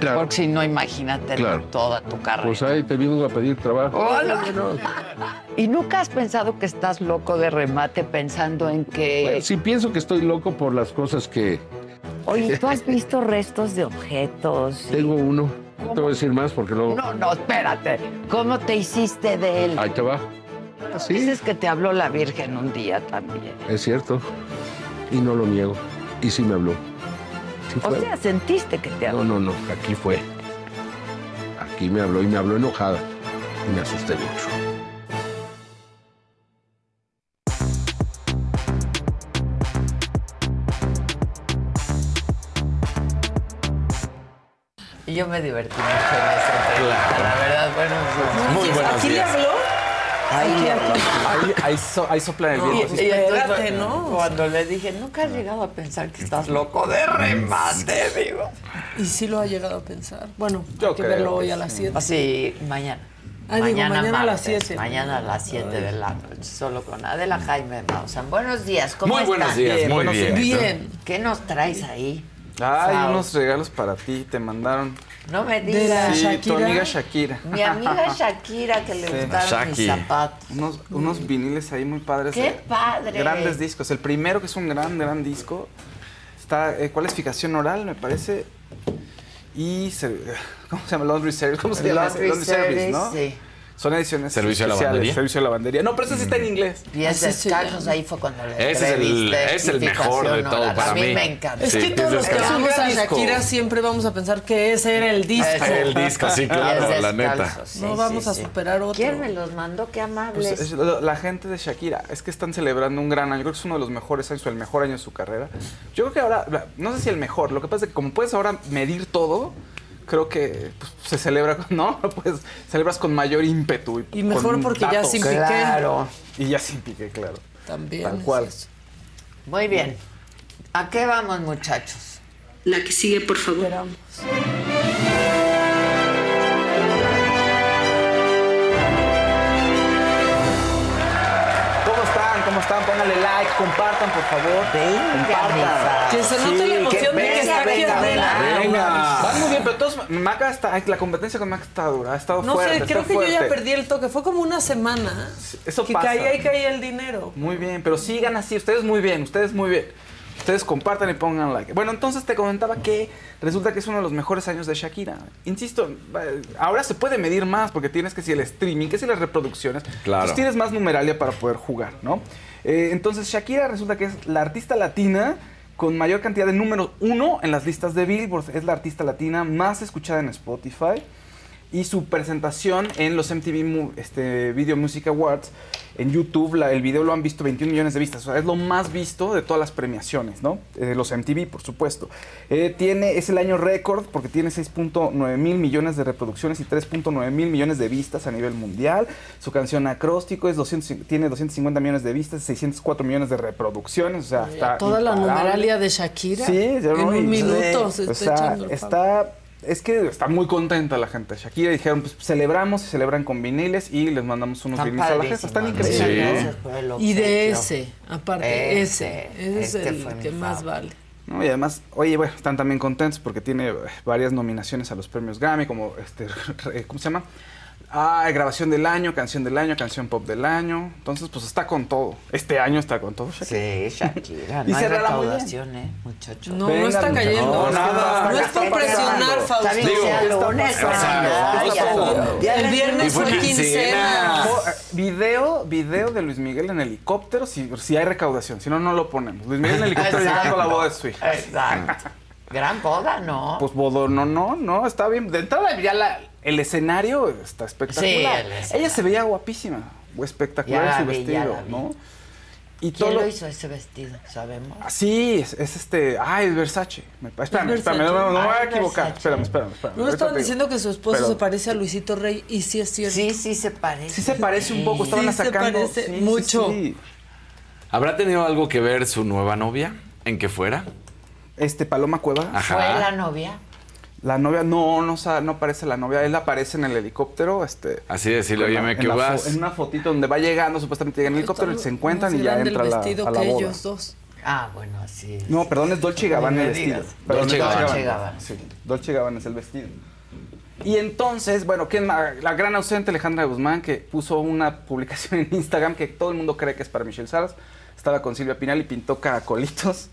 Claro. Porque si no, imagínate Claro. toda tu carrera. Pues ahí te vino a pedir trabajo. Hola. ¿Y nunca has pensado que estás loco de remate pensando en que... Bueno, sí pienso que estoy loco por las cosas que Oye, ¿tú has visto restos de objetos? tengo uno. No te voy a decir más porque luego... No, no, espérate. ¿Cómo te hiciste de él? Ahí te va. Sí, Dices que te habló la Virgen un día también. es cierto. Y no lo niego. Y sí me habló. Sí O sea, sentiste que te habló. No, no, no. Aquí fue. Aquí me habló y me habló enojada. Y me asusté mucho. Y yo me divertí mucho en esa entrevista, la verdad. Buenos días. Muy buenos ¿Aquí le habló? Ahí. Ahí, ahí, so- ahí soplan el viento. Y, sí. y entonces, espérate, ¿no? Cuando le dije, nunca has llegado a pensar que estás loco de remate, digo. Y sí lo ha llegado a pensar. Bueno, Yo hay que verlo hoy a las 7. Sí, mañana. Ah, digo, mañana a las martes, 7. Mañana a las 7 de la noche, solo con Adela Jaime Maussan. Buenos días, ¿cómo Muy buenos están? días, muy buenos bien. Bien. ¿Qué nos traes ahí? Hay Sao. unos regalos para ti, te mandaron. No me De la digas. Sí, tu Shakira. amiga Shakira. Mi amiga Shakira, que le Sí. gustaron mis Shaki. zapatos. Unos, unos viniles ahí muy padres. ¡Qué padre! Grandes discos. El primero, que es un gran, gran disco, está eh, cualificación oral, me parece. Y. ser- ¿Cómo se llama? Laundry Service. ¿Cómo se llama? Laundry Service, ¿no? sí. Son ediciones ¿Servicio a la especiales, lavandería? Servicio a la lavandería. No, pero ese sí está en inglés. Pies descalzos, ahí fue cuando le Ese es el- entrevisté, es el mejor de todo oral. para a mí. mí. me encanta. Es Sí, que todos los que amamos a. Shakira siempre vamos a pensar que ese era el disco. Ese. El disco, sí, claro, la neta. sí, No vamos sí, a superar otro. ¿Quién me los mandó? Qué amables. Pues, es la gente de Shakira, es que están celebrando un gran año. Creo que es uno de los mejores años o el mejor año de su carrera. Yo creo que ahora, no sé si el mejor, lo que pasa es que como puedes ahora medir todo, creo que pues, se celebra, ¿no? Pues celebras con mayor ímpetu. Y mejor con porque ya sin Piqué. Claro. Y ya sin pique, claro. También. Tal cual. Muy bien. ¿A qué vamos, muchachos? La que sigue, por favor. ¿Cómo compartan, por favor. compartan. Que se note la emoción de que está aquí Adela. Venga. Van muy bien, pero todos, Maca está, la competencia con Maca está dura, ha estado No fuerte. sé, creo que yo ya perdí el toque. Fue como una semana Eso que pasa. caía y caía el dinero. Muy bien, pero sigan así, ustedes muy bien, ustedes muy bien. Ustedes compartan y pongan like. Bueno, entonces te comentaba que resulta que es uno de los mejores años de Shakira. Insisto, eh, ahora se puede medir más porque tienes que si el streaming, que si las reproducciones. Claro. Pues tienes más numeralia para poder jugar, ¿no? Eh, entonces Shakira resulta que es la artista latina con mayor cantidad de números uno en las listas de Billboard. Es la artista latina más escuchada en Spotify. Y su presentación en los MTV este, Video Music Awards en YouTube, la- el video lo han visto 21 millones de vistas. O sea, es lo más visto de todas las premiaciones, ¿no? Eh, los MTV, por supuesto. Eh, tiene, es el año récord porque tiene 6.9 mil millones de reproducciones y 3.9 mil millones de vistas a nivel mundial. Su canción Acróstico es 200 tiene 250 millones de vistas, 604 millones de reproducciones. O sea, está Toda la numeralia de Shakira. Sí, ya en un minuto se está está es que está muy contenta la gente Shakira. Dijeron, pues celebramos y celebran con viniles y les mandamos unos viniles a la gente. Están increíbles. Y de ese, aparte, Ese, ese. Ese este es fue el que más vale. No, y además, oye, bueno, están también contentos porque tiene varias nominaciones a los premios Grammy, como este, ¿cómo se llama? Ah, grabación del año, canción del año, canción pop del año. Entonces, pues está con todo. Este año está con todo. Shakira. Sí, Shakira. Y No hay muy bien. recaudación, ¿eh, muchachos? No, no está cayendo. No, nada. No es por presionar, Fausto. Está bien, sea Digo, lunes, está o pasando. sea, Está ya, pasando. ya El viernes Y fue quincena. eh, video, video de Luis Miguel en helicóptero, si, si hay recaudación, si no, no lo ponemos. Luis Miguel en helicóptero llegando a la boda de su hija. Exacto. Gran boda, ¿no? Pues bodo, no, no, no, está bien. De entrada ya la- el escenario está espectacular. Sí, el escenario. Ella se veía guapísima, espectacular Ya su vi, vestido, la vi. ¿no? Y ¿Quién todo lo lo- hizo ese vestido? ¿Sabemos? Ah, Sí, es, es este. Ay, es Versace. Me- espérame, Es espérame, Versace. no, no me voy Ah, a equivocar. Versace. Espérame, espérame, espérame. ¿No estaban diciendo que su esposo Pero- se parece a Luisito Rey? Y sí es cierto. Sí, sí se parece. Sí se parece un poco, estaban Sí se sacando. parece sí, sí, mucho. sí. ¿Habrá tenido algo que ver su nueva novia en que fuera? Este, Paloma Cueva. Ajá. ¿Fue la novia? La novia, no, no, no aparece la novia. Él aparece en el helicóptero, este. Así decirle, oye, me en que vas. En una fotito donde va llegando, supuestamente llega en el helicóptero, y se encuentran y ya entra la, el vestido a la que boda. ellos dos. Ah, bueno, así es. No, perdón, es Dolce y Gabbana el vestido. Perdón, Dolce es Gabbana. Gabbana. Sí, Dolce y Gabbana es el vestido. Y entonces, bueno, ¿quién más? la gran ausente Alejandra Guzmán, que puso una publicación en Instagram que todo el mundo cree que es para Michelle Salas. Estaba con Silvia Pinal y pintó caracolitos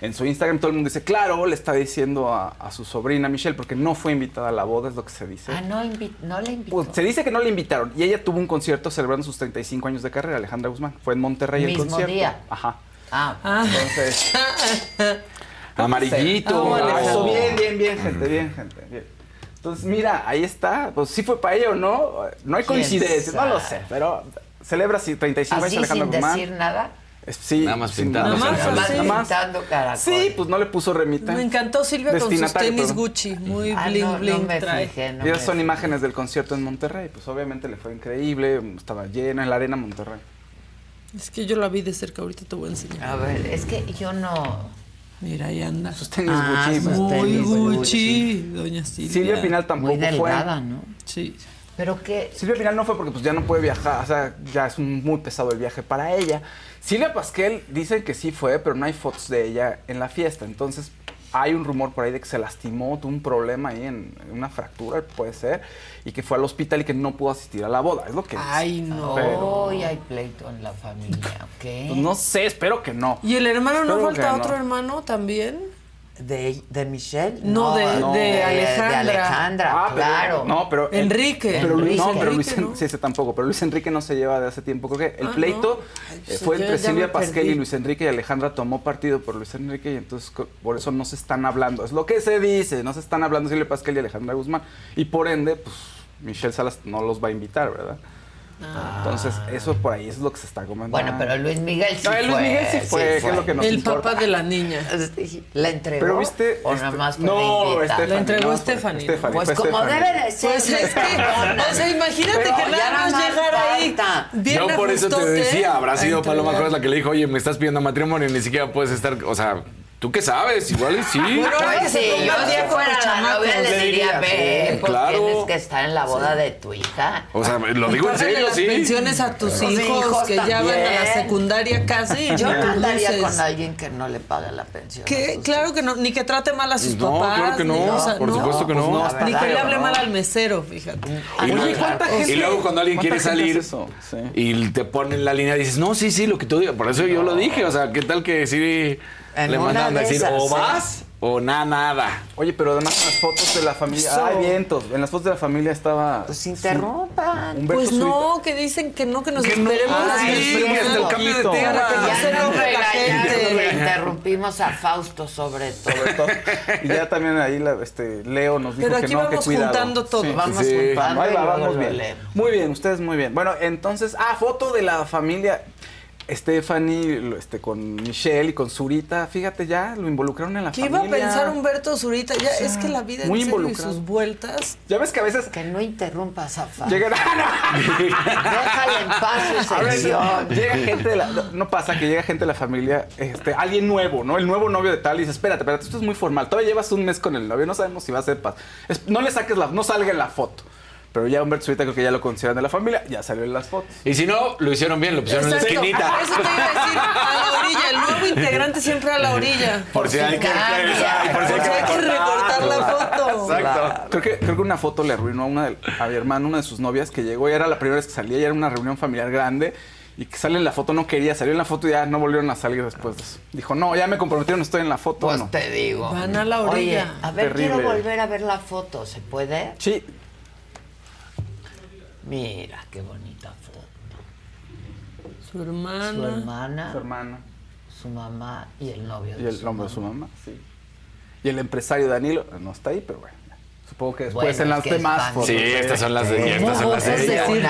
en su Instagram. Todo el mundo dice, claro, le está diciendo a, a su sobrina Michelle, porque no fue invitada a la boda, es lo que se dice. Ah, no, no le invitó. Pues se dice que no le invitaron. Y ella tuvo un concierto celebrando sus 35 años de carrera, Alejandra Guzmán. Fue en Monterrey el Mismo concierto. día. Ajá. Ah, Entonces. Amarillito. Ah, Ah, vale. eso, bien, bien, bien, gente, bien, gente, bien. Entonces, mira, ahí está. Pues sí fue para ella o no. No hay ¿Quién coincidencias, no lo sé, pero celebra sí, 35 años así Alejandra sin Guzmán. decir nada. Es- Sí, Nada más sin- pintando. Nada más, nada más, sí. nada más. Pintando caracol. Sí, pues no le puso remita. Me encantó Silvia con sus tenis. Gucci. Muy Ah, bling, no, no bling me trae. fijé, no y esas me son fijé. imágenes del concierto en Monterrey. Pues obviamente le fue increíble, estaba lleno en la arena Monterrey. Es que yo la vi de cerca, ahorita te voy a enseñar. A ver, es que yo no... Mira, ahí anda. Sus tenis Ah, Gucci. pues. Muy tenis Gucci, doña Silvia. Silvia Pinal tampoco Muy fue. delgada, ¿no? Sí. Pero que... Silvia Pinal no fue porque pues ya no puede viajar, o sea, ya es un- muy pesado el viaje para ella. Silvia Pasquel dicen que sí fue, pero no hay fotos de ella en la fiesta. Entonces hay un rumor por ahí de que se lastimó, tuvo un problema ahí en, en una fractura, puede ser, y que fue al hospital y que no pudo asistir a la boda. Es lo que Ay, no. Pero, Hoy hay pleito en la familia, ¿ok? pues, no sé, espero que no. ¿Y el hermano no falta no. otro hermano también? ¿De, de Michelle? No, de- no. de de Alejandra. Alejandra, Ah, pero- claro. no, pero Enrique. Pero Luis, no, Enrique. pero Luis, Enrique, ¿no? sí, ese tampoco. Pero Luis Enrique no se lleva de hace tiempo. Creo que el Ah, pleito no. Ay, eh, fue entre Silvia Pasquel y Luis Enrique y Alejandra tomó partido por Luis Enrique y entonces por eso no se están hablando. Es lo que se dice, no se están hablando Silvia Pasquel y Alejandra Guzmán. Y por ende, pues Michelle Salas no los va a invitar, ¿verdad? Entonces, eso por ahí es lo que se está comentando. Bueno, pero Luis Miguel sí No, Luis fue, Miguel sí fue, que es lo que nos El importa. papá de la niña. ¿La entregó? Pero viste, ¿O este, nada más fue no? Stephanie, La entregó no, Stephanie. Stephanie, Pues fue como Stephanie. debe de ser. Pues es que, o sea, imagínate Pero que nada más más llegar ahí. bien Yo por eso te decía, habrá sido Paloma. Cruz la que le dijo, oye, me estás pidiendo matrimonio, ni siquiera puedes estar, o sea, ¿tú qué sabes? Igual y sí. Bueno, Pues sí, yo si fuera la novia le diría, ve, Sí, pues claro. tienes que estar en la boda de tu hija. O sea, lo digo en serio, las sí. pensiones a tus hijos, hijos que ya van a la secundaria casi. Yo no andaría con alguien que no le pague la pensión. ¿Qué? Claro que no, ni que trate mal a sus No, papás. claro que no, ni- o sea, por supuesto que pues no. la Ni que le hable no. mal al mesero, fíjate. Y, Oye, luego- ¿cuánta gente- y luego cuando alguien quiere salir y te pone en la línea, dices, no, sí, sí, lo que tú digas. Por eso yo lo dije. O sea, ¿qué tal que sí En le mandan a de decir, esas, o vas o na, nada? Oye, pero además en las fotos de la familia. Eso. Ah, vientos. En las fotos de la familia estaba. Pues interrumpan. Humberto Pues Zurita. no, que dicen que no, que nos Que no, esperemos ah, sí, el cambio de. Para que no Ya se nos regañaron, interrumpimos a Fausto sobre todo. Sobre todo. Y ya también ahí la- este, Leo nos dijo Pero que no, que vamos cuidado. juntando todo. Sí. Vamos Sí. juntando Ahí va, vamos bien. Muy bien, ustedes muy bien. Bueno, entonces, ah, foto de la familia Stephanie este, con Michelle y con Zurita. Fíjate ya, lo involucraron en la ¿Qué familia. iba a pensar Humberto Zurita? Ya, O sea, es que la vida muy serio y sus vueltas. Ya ves que a veces Que no interrumpas a Fausto. llegan. ¡Ah, Déjale en paz su sección. llega gente de la, no, no pasa que llega gente de la familia, este, alguien nuevo, ¿no? El nuevo novio de tal y dice, espérate, espérate, esto es muy formal. Todavía llevas un mes con el novio, no sabemos si va a ser paz. Es- no le saques la, no salga en la foto. Pero ya Humberto Zurita creo que ya lo consideran de la familia, ya salió en las fotos. Y si no, lo hicieron bien, lo pusieron en la esquinita. Eso te iba a decir, a la orilla. El nuevo integrante siempre a la orilla. Por si hay que cambia. por si hay que recortar la foto. Exacto. Creo que, creo que una foto le arruinó a, una de, a mi hermano, una de sus novias, que llegó y era la primera vez que salía, y era una reunión familiar grande, y que sale en la foto, no quería, salió en la foto y ya no volvieron a salir después de eso. Dijo, no, ya me comprometieron, estoy en la foto. Pues no. te digo. Van a la Oye, orilla. a ver, Terrible. quiero volver a ver la foto. ¿Se puede? Sí, Mira, qué bonita foto. Su hermana. Su hermana, su hermana su mamá y el novio y de el su nombre de su mamá. mamá, sí. Y el empresario Danilo, no está ahí, pero bueno. Supongo que después Bueno, en es las demás. Sí, estas son las de, y ¿Cómo estas son las de ella. decir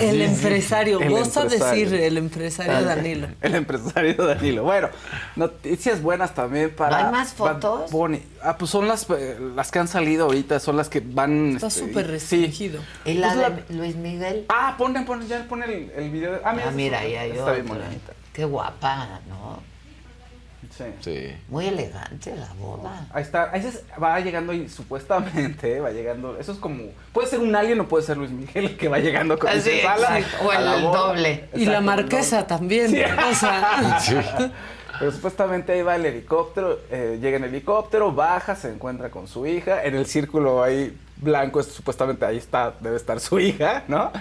el sí, sí. empresario. El Goza empresario. decir el empresario Danilo. El empresario Danilo. Bueno, noticias buenas también para. ¿No hay más fotos? Bunny. Ah, pues son las, eh, las que han salido ahorita, son las que van. Está este, súper sí. restringido. ¿Y la Pues la- de Luis Miguel? Ah, ponen, ponen, ya ponen el, el video. de- Ah, mira, Ah, mira, Está bien bonita. Qué guapa, ¿no? Sí. Sí. Muy elegante la boda. Ahí está, ahí se- va llegando y supuestamente va llegando. Eso es como. Puede ser un alien o puede ser Luis Miguel el que va llegando con Ah, su sala. O el doble. Y la marquesa doble. también. Sí. O sea, Pero supuestamente ahí va el helicóptero, eh, llega en helicóptero, baja, se encuentra con su hija. En el círculo ahí blanco, es, supuestamente ahí está, debe estar su hija, ¿no?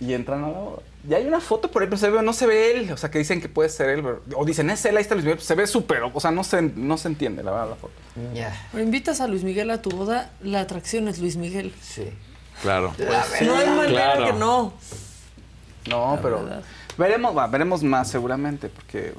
Y entran a la boda. Y hay una foto por ahí, pero se ve, no se ve él. O sea, que dicen que puede ser él. pero- o dicen, es él, ahí está Luis Miguel. Se ve súper, o sea, no se, no se entiende la verdad la foto. Ya, o invitas a Luis Miguel a tu boda, la atracción es Luis Miguel. sí. Claro. no hay manera claro. que no. No, pero verdad. veremos, va, veremos más seguramente, porque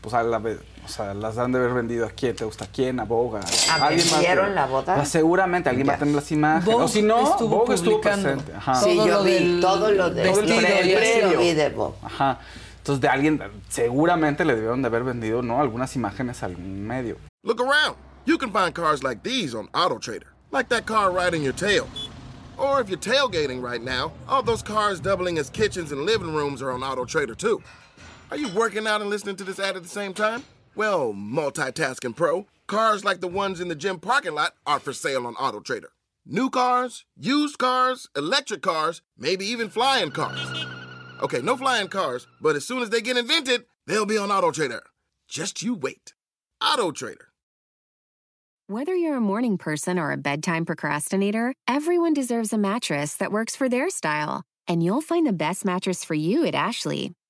pues a la vez, o sea, las han de haber vendido a quién, te gusta a quién, a Boga. Ah, ¿vendieron la boda? Ah, seguramente alguien va a tener las imágenes. Vogue o si no, estuvo Vogue estuvo presente. Ajá. Todo Sí, yo lo vi del todo lo de vestido previo vi de Bob. Ajá. Entonces de alguien, seguramente le debieron de haber vendido, ¿no? Algunas imágenes a algún medio. Look around. You can find cars like these on AutoTrader, like that car riding your tail. Or if you're tailgating right now, all those cars doubling as kitchens and living rooms are on AutoTrader too. Are you working out and listening to this ad at the same time? Well, multitasking pro, cars like the ones in the gym parking lot are for sale on AutoTrader. New cars, used cars, electric cars, maybe even flying cars. Okay, no flying cars, but as soon as they get invented, they'll be on AutoTrader. Just you wait. AutoTrader. Whether you're a morning person or a bedtime procrastinator, everyone deserves a mattress that works for their style. And you'll find the best mattress for you at Ashley.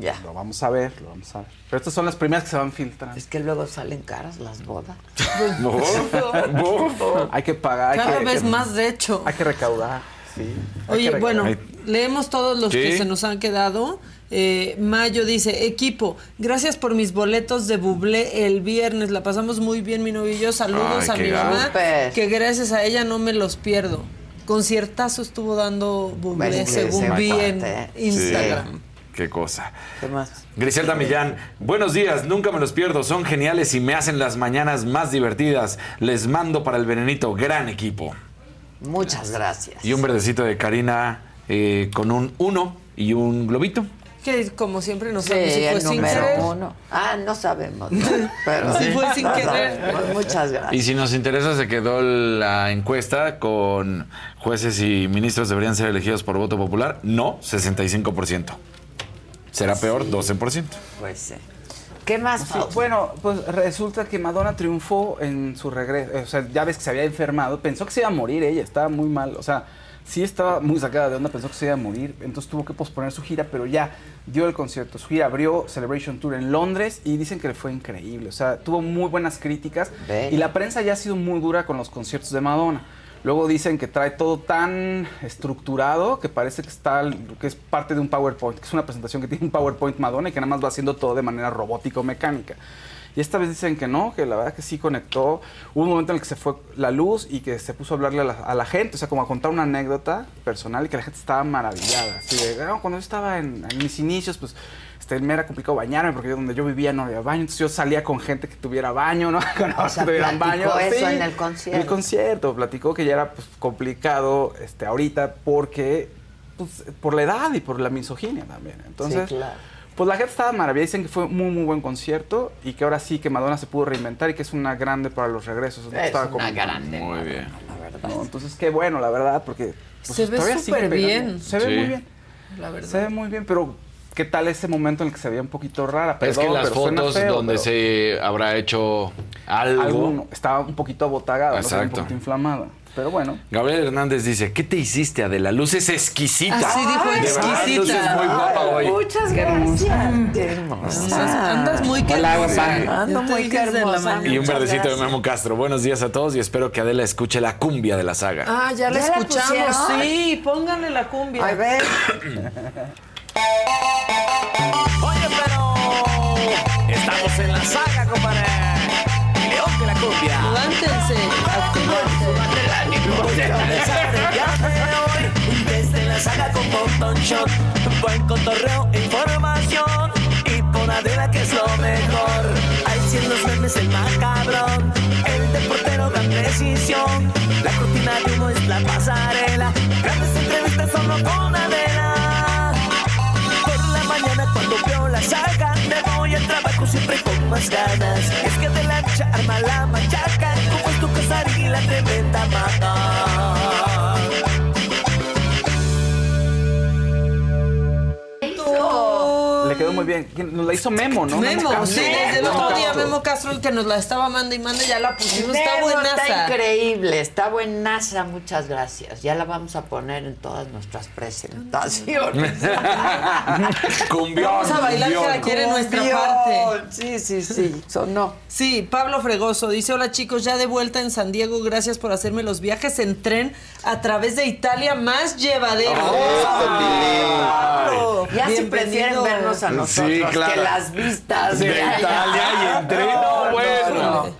Ya. Lo vamos a ver, lo vamos a ver. Pero estas son las primeras que se van filtrando. Es que luego salen caras las bodas. hay que pagar. hay Cada que- vez que- más, de hecho. Hay que recaudar, sí. Hay Oye, que bueno, leemos todos los Sí. que se nos han quedado. Eh, Mayo dice, equipo, gracias por mis boletos de Bublé el viernes. La pasamos muy bien, mi novio y yo. Saludos Ay, a mi mamá, Súper. que gracias a ella no me los pierdo. Conciertazo estuvo dando Bublé, según vi en. Instagram. Sí, qué cosa. ¿Qué más? Griselda Millán, buenos días, nunca me los pierdo, son geniales y me hacen las mañanas más divertidas. Les mando para el venenito, gran equipo. Muchas gracias. Y un verdecito de Karina eh, con un 1 y un globito. Que como siempre no Sí, sabemos si fue el sin querer. uno. Ah, no sabemos. ¿no? Pero Sí, fue sin no querer. sabemos. Muchas gracias. Y si nos interesa, se quedó la encuesta con jueces y ministros deberían ser elegidos por voto popular. No, 65%. ¿Será peor? 12%. Pues sí. ¿Qué más? Sí, bueno, pues resulta que Madonna triunfó en su regreso. O sea, ya ves que se había enfermado. Pensó que se iba a morir ella, estaba muy mal. O sea, sí estaba muy sacada de onda, pensó que se iba a morir. Entonces tuvo que posponer su gira, pero ya dio el concierto. Su gira abrió Celebration Tour en Londres y dicen que le fue increíble. O sea, tuvo muy buenas críticas. Y la prensa ya ha sido muy dura con los conciertos de Madonna. Luego dicen que trae todo tan estructurado que parece que está que es parte de un PowerPoint, que es una presentación que tiene un PowerPoint Madonna y que nada más va haciendo todo de manera robótica o mecánica. Y esta vez dicen que no, que la verdad que sí conectó. Hubo un momento en el que se fue la luz y que se puso a hablarle a la, gente, o sea, como a contar una anécdota personal y que la gente estaba maravillada. Así de, "Ah, cuando yo estaba en mis inicios, pues este, me era complicado bañarme porque yo, donde yo vivía no había baño. Entonces yo salía con gente que tuviera baño, ¿no? Con O sea, que tuvieran platicó baño. eso Sí, en el concierto. en el concierto. Platicó que ya era pues, complicado este, ahorita porque, pues, por la edad y por la misoginia también. Entonces, Sí, claro. pues la gente estaba maravillada. Dicen que fue muy, muy buen concierto y que ahora sí que Madonna se pudo reinventar y que es una grande para los regresos. Es Estaba una como- grande. Muy bien. ¿no? Entonces, qué bueno, la verdad, porque pues, Se ve súper bien. Se ve Sí. muy bien. La verdad. Se ve muy bien, pero ¿qué tal ese momento en el que se veía un poquito rara? es que Perdón, las pero fotos feo, donde pero se habrá hecho algo. alguno estaba un poquito abotagada, ¿no? Un poquito inflamada. Pero bueno. Gabriel Hernández dice, ¿qué te hiciste, Adela? Luces exquisita. Así dijo, De verdad, exquisita. luces muy guapa hoy. Muchas gracias. Qué hermosa. Andas muy hermosa. Ando muy hermosa. Y un verdecito de. Memo Castro. Buenos días a todos y espero que Adela escuche la cumbia de la saga. Ah, ya la ¿Ya la escuchamos. sí, pónganle la cumbia. A ver. Oye, pero estamos en la saga, compadre. León de la cumbia. Levántense, actívense. Desde la saga con Botón Shot, buen cotorreo información. Y por Adela que es lo mejor. Hay cien los memes, el macabrón. El deportero, gran precisión. La cortina de humo es la pasarela. Grandes entrevistas solo con Adela. La Me voy al trabajo siempre con más ganas. Es que de la noche arma la machaca. Como es tu casar y la tremenda mata bien. Nos la hizo Memo, ¿no? Memo, Castro. sí, desde el Memo otro día Castro. Memo Castro, el que nos la estaba manda y manda, ya la pusimos. Está Memo, buenaza. Está increíble, está buenaza, muchas gracias. Ya la vamos a poner en todas nuestras presentaciones. Cumbión. Vamos a bailar cumbión. cada quien en nuestra parte. Sí, sí, sí, sonó. Sí, Pablo Fregoso dice, hola chicos, ya de vuelta en San Diego, gracias por hacerme los viajes en tren a través de Italia más llevadero. Pablo, Ya si prefieren vernos a nosotros Sí, claro. que las vistas De. Italia y en tren. No, no, bueno.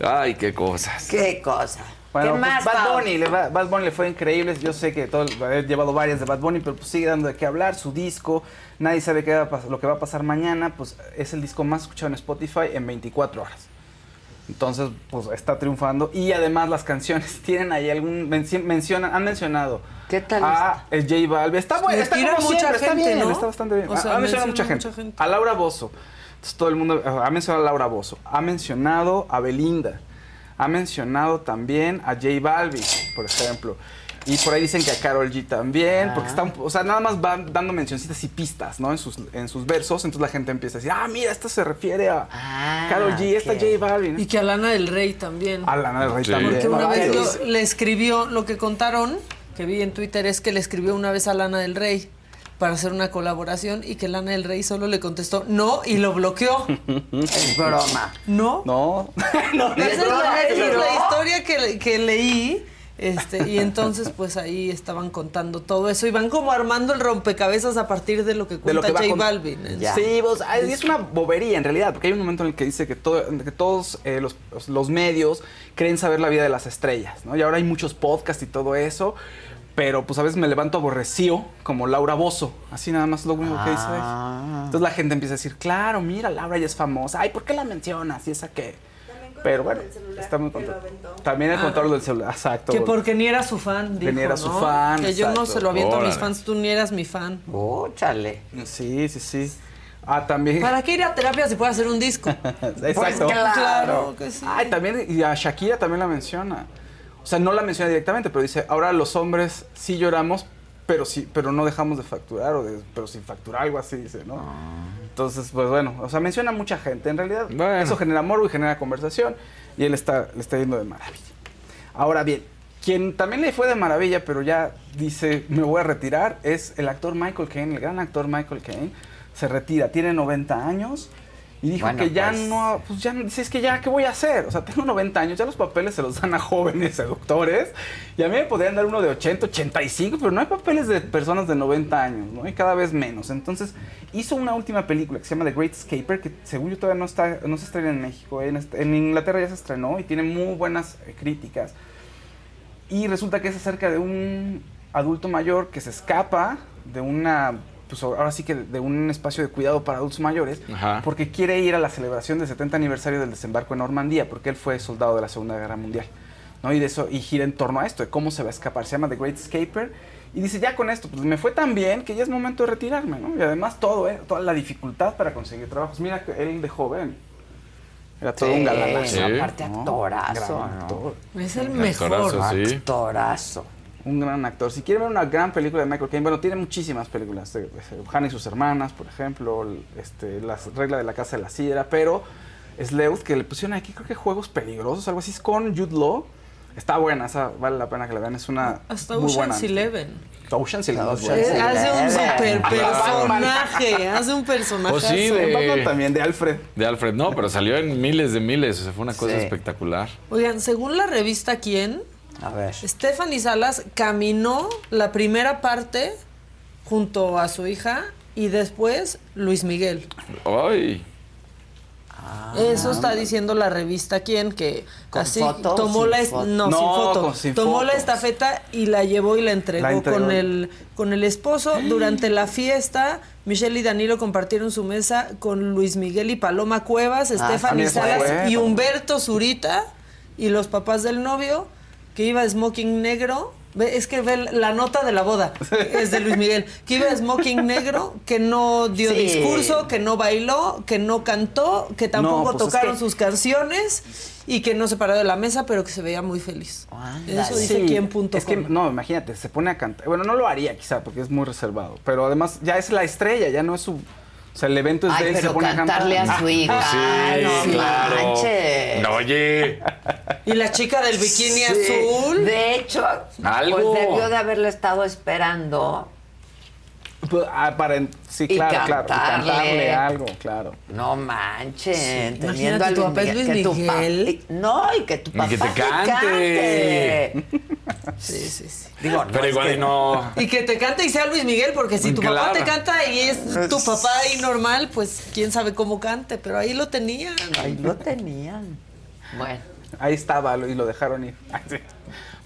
no. Ay, qué cosas. Qué cosa. Bueno, ¿Qué pues más, Bad? Bunny, le va- Bad Bunny le fue increíble. Yo sé que todo, he llevado varias de Bad Bunny, pero pues sigue dando de qué hablar. Su disco, nadie sabe qué va a lo que va a pasar mañana. Pues es el disco más escuchado en Spotify en 24 horas. Entonces, pues está triunfando. Y además las canciones tienen ahí algún. menci- mencionan, han mencionado. ¿Qué tal A el J Balvin. Está bueno, está como mucha siempre, está gente, bien, ¿no? está bastante bien. O sea, ha, mencionado mucha gente. mucha gente. A Laura Bozo. Entonces todo el mundo eh, ha mencionado a Laura Bozo. Ha mencionado a Belinda. Ha mencionado también a J Balvin, por ejemplo. Y por ahí dicen que a Carol G también, porque están, o sea, nada más van dando mencioncitas y pistas, ¿no? En sus, en sus versos, entonces la gente empieza a decir, ah, mira, esto se refiere a Carol G, esta. J Balvin. Y que a Lana del Rey también. A Lana del Rey Sí. también. Porque una vez lo- le escribió, lo que contaron, que vi en Twitter, es que le escribió una vez a Lana del Rey. para hacer una colaboración y que Lana del Rey solo le contestó no y lo bloqueó. Es broma. ¿No? No. no, Esa es broma, la, es esa es la historia que, que leí. Este, y entonces, pues ahí estaban contando todo eso y van como armando el rompecabezas a partir de lo que de cuenta lo que J con- Balvin. en Sí, pues, ay, es una bobería en realidad, porque hay un momento en el que dice que, todo- que todos eh, los, los medios creen saber la vida de las estrellas, ¿no? Y ahora hay muchos podcasts y todo eso, pero pues a veces me levanto aborrecido, como Laura Bozo, así nada más lo único que dice es. Ah. Entonces la gente empieza a decir, claro, mira, Laura ya es famosa, ay, ¿por qué la mencionas? Y esa que... Pero bueno, está muy contento. También el Ah. control del celular, exacto. Que porque ni era su fan, Que ni era su ¿no? fan, Que yo no se lo aviento a mis Órale. fans, tú ni eras mi fan. Óchale. Sí, sí, sí. Ah, también... ¿Para qué ir a terapia si puede hacer un disco? Exacto. claro que sí. Ay, también, y a Shakira también la menciona. O sea, no la menciona directamente, pero dice, ahora los hombres sí lloramos, pero sí, pero no dejamos de facturar, o de, pero sin facturar, algo así, dice, ¿no? Entonces, pues bueno, o sea, menciona mucha gente. En realidad, eso genera morbo y genera conversación, y él está, le está yendo de maravilla. Ahora bien, quien también le fue de maravilla, pero ya dice, me voy a retirar, es el actor Michael Caine, el gran actor Michael Caine. Se retira, tiene 90 años y dijo Bueno, que ya pues. no, pues ya, dice, es que ya, ¿qué voy a hacer? O sea, tengo 90 años, ya los papeles se los dan a jóvenes seductores y a mí me podrían dar uno de 80, 85, pero no hay papeles de personas de 90 años, ¿no? Y cada vez menos. Entonces, hizo una última película que se llama The Great Escaper, que según yo todavía no, está, no se estrena en México, en, en Inglaterra ya se estrenó y tiene muy buenas eh, críticas. Y resulta que es acerca de un adulto mayor que se escapa de una, pues ahora sí que de un espacio de cuidado para adultos mayores, Ajá. porque quiere ir a la celebración del 70 aniversario del desembarco en Normandía, porque él fue soldado de la Segunda Guerra Mundial. ¿no? Y de eso, y gira en torno a esto, de cómo se va a escapar. Se llama The Great Escaper. Y dice, ya con esto, pues me fue tan bien que ya es momento de retirarme, ¿no? Y además todo, ¿eh? Toda la dificultad para conseguir trabajos. Mira, él de joven era todo un galán. Sí, aparte actorazo, ¿no? Es el Actorazo, mejor. sí. Actorazo. Un gran actor. Si quieren ver una gran película de Michael Caine, bueno, tiene muchísimas películas. eh, eh, Hannah y sus hermanas, por ejemplo, este, La regla de la casa de la sidra, pero Sleuth, que le pusieron aquí, creo que Juegos Peligrosos, algo así, es con Jude Law. Está buena, esa vale la pena que la vean, es una Hasta muy buena. Ocean's Eleven. Ocean's Eleven. Ocean's. Hace un super personaje, hace un personaje. Pues sí, de... También, de Alfred. De Alfred, no, pero salió en miles de miles. O sea, fue una cosa Sí. espectacular. Oigan, según la revista Quién, A ver. Stephanie Salas caminó la primera parte junto a su hija y después Luis Miguel. ¡Ay! Eso está diciendo la revista Quién, que ¿Con así foto tomó la foto? no, sin No, foto. con- sin tomó la estafeta y la llevó y la entregó, La entregó. con el con el esposo durante la fiesta. Michelle y Danilo compartieron su mesa con Luis Miguel y Paloma Cuevas, Ah, Stephanie Salas y. Humberto Zurita y los papás del novio que iba smoking negro. Es que ve la nota de la boda, es de Luis Miguel, que iba smoking negro, que no dio Sí. discurso, que no bailó, que no cantó, que tampoco pues es tocaron que- sus canciones y que no se paró de la mesa, pero que se veía muy feliz. Eso dice Sí, quién punto Es que, no, imagínate, se pone a cantar. Bueno, no lo haría quizá porque es muy reservado. Pero además ya es la estrella, ya no es su. O sea, el evento es Ay, de él, pero se pone a cantar. cantarle a su hija. Sí, Ay, no claro. manches. No, Oye, Y la chica del bikini Sí. azul. De hecho, Algo. pues debió de haberle estado esperando. Pues, ah, para, sí, Y claro, claro. Y cantarle. cantarle algo, claro. No manchen, Sí, teniendo imagínate, a tu Luis papá es Miguel, Luis que Miguel. y- no, y que tu Y papá que te cante. Sí, sí, sí. Digo, no pero igual que- y no. Y que te cante y sea Luis Miguel, porque si tu papá te canta y es tu papá ahí normal, pues quién sabe cómo cante, pero ahí lo tenían. Ahí lo tenían. Bueno, Ahí estaba y lo dejaron ir.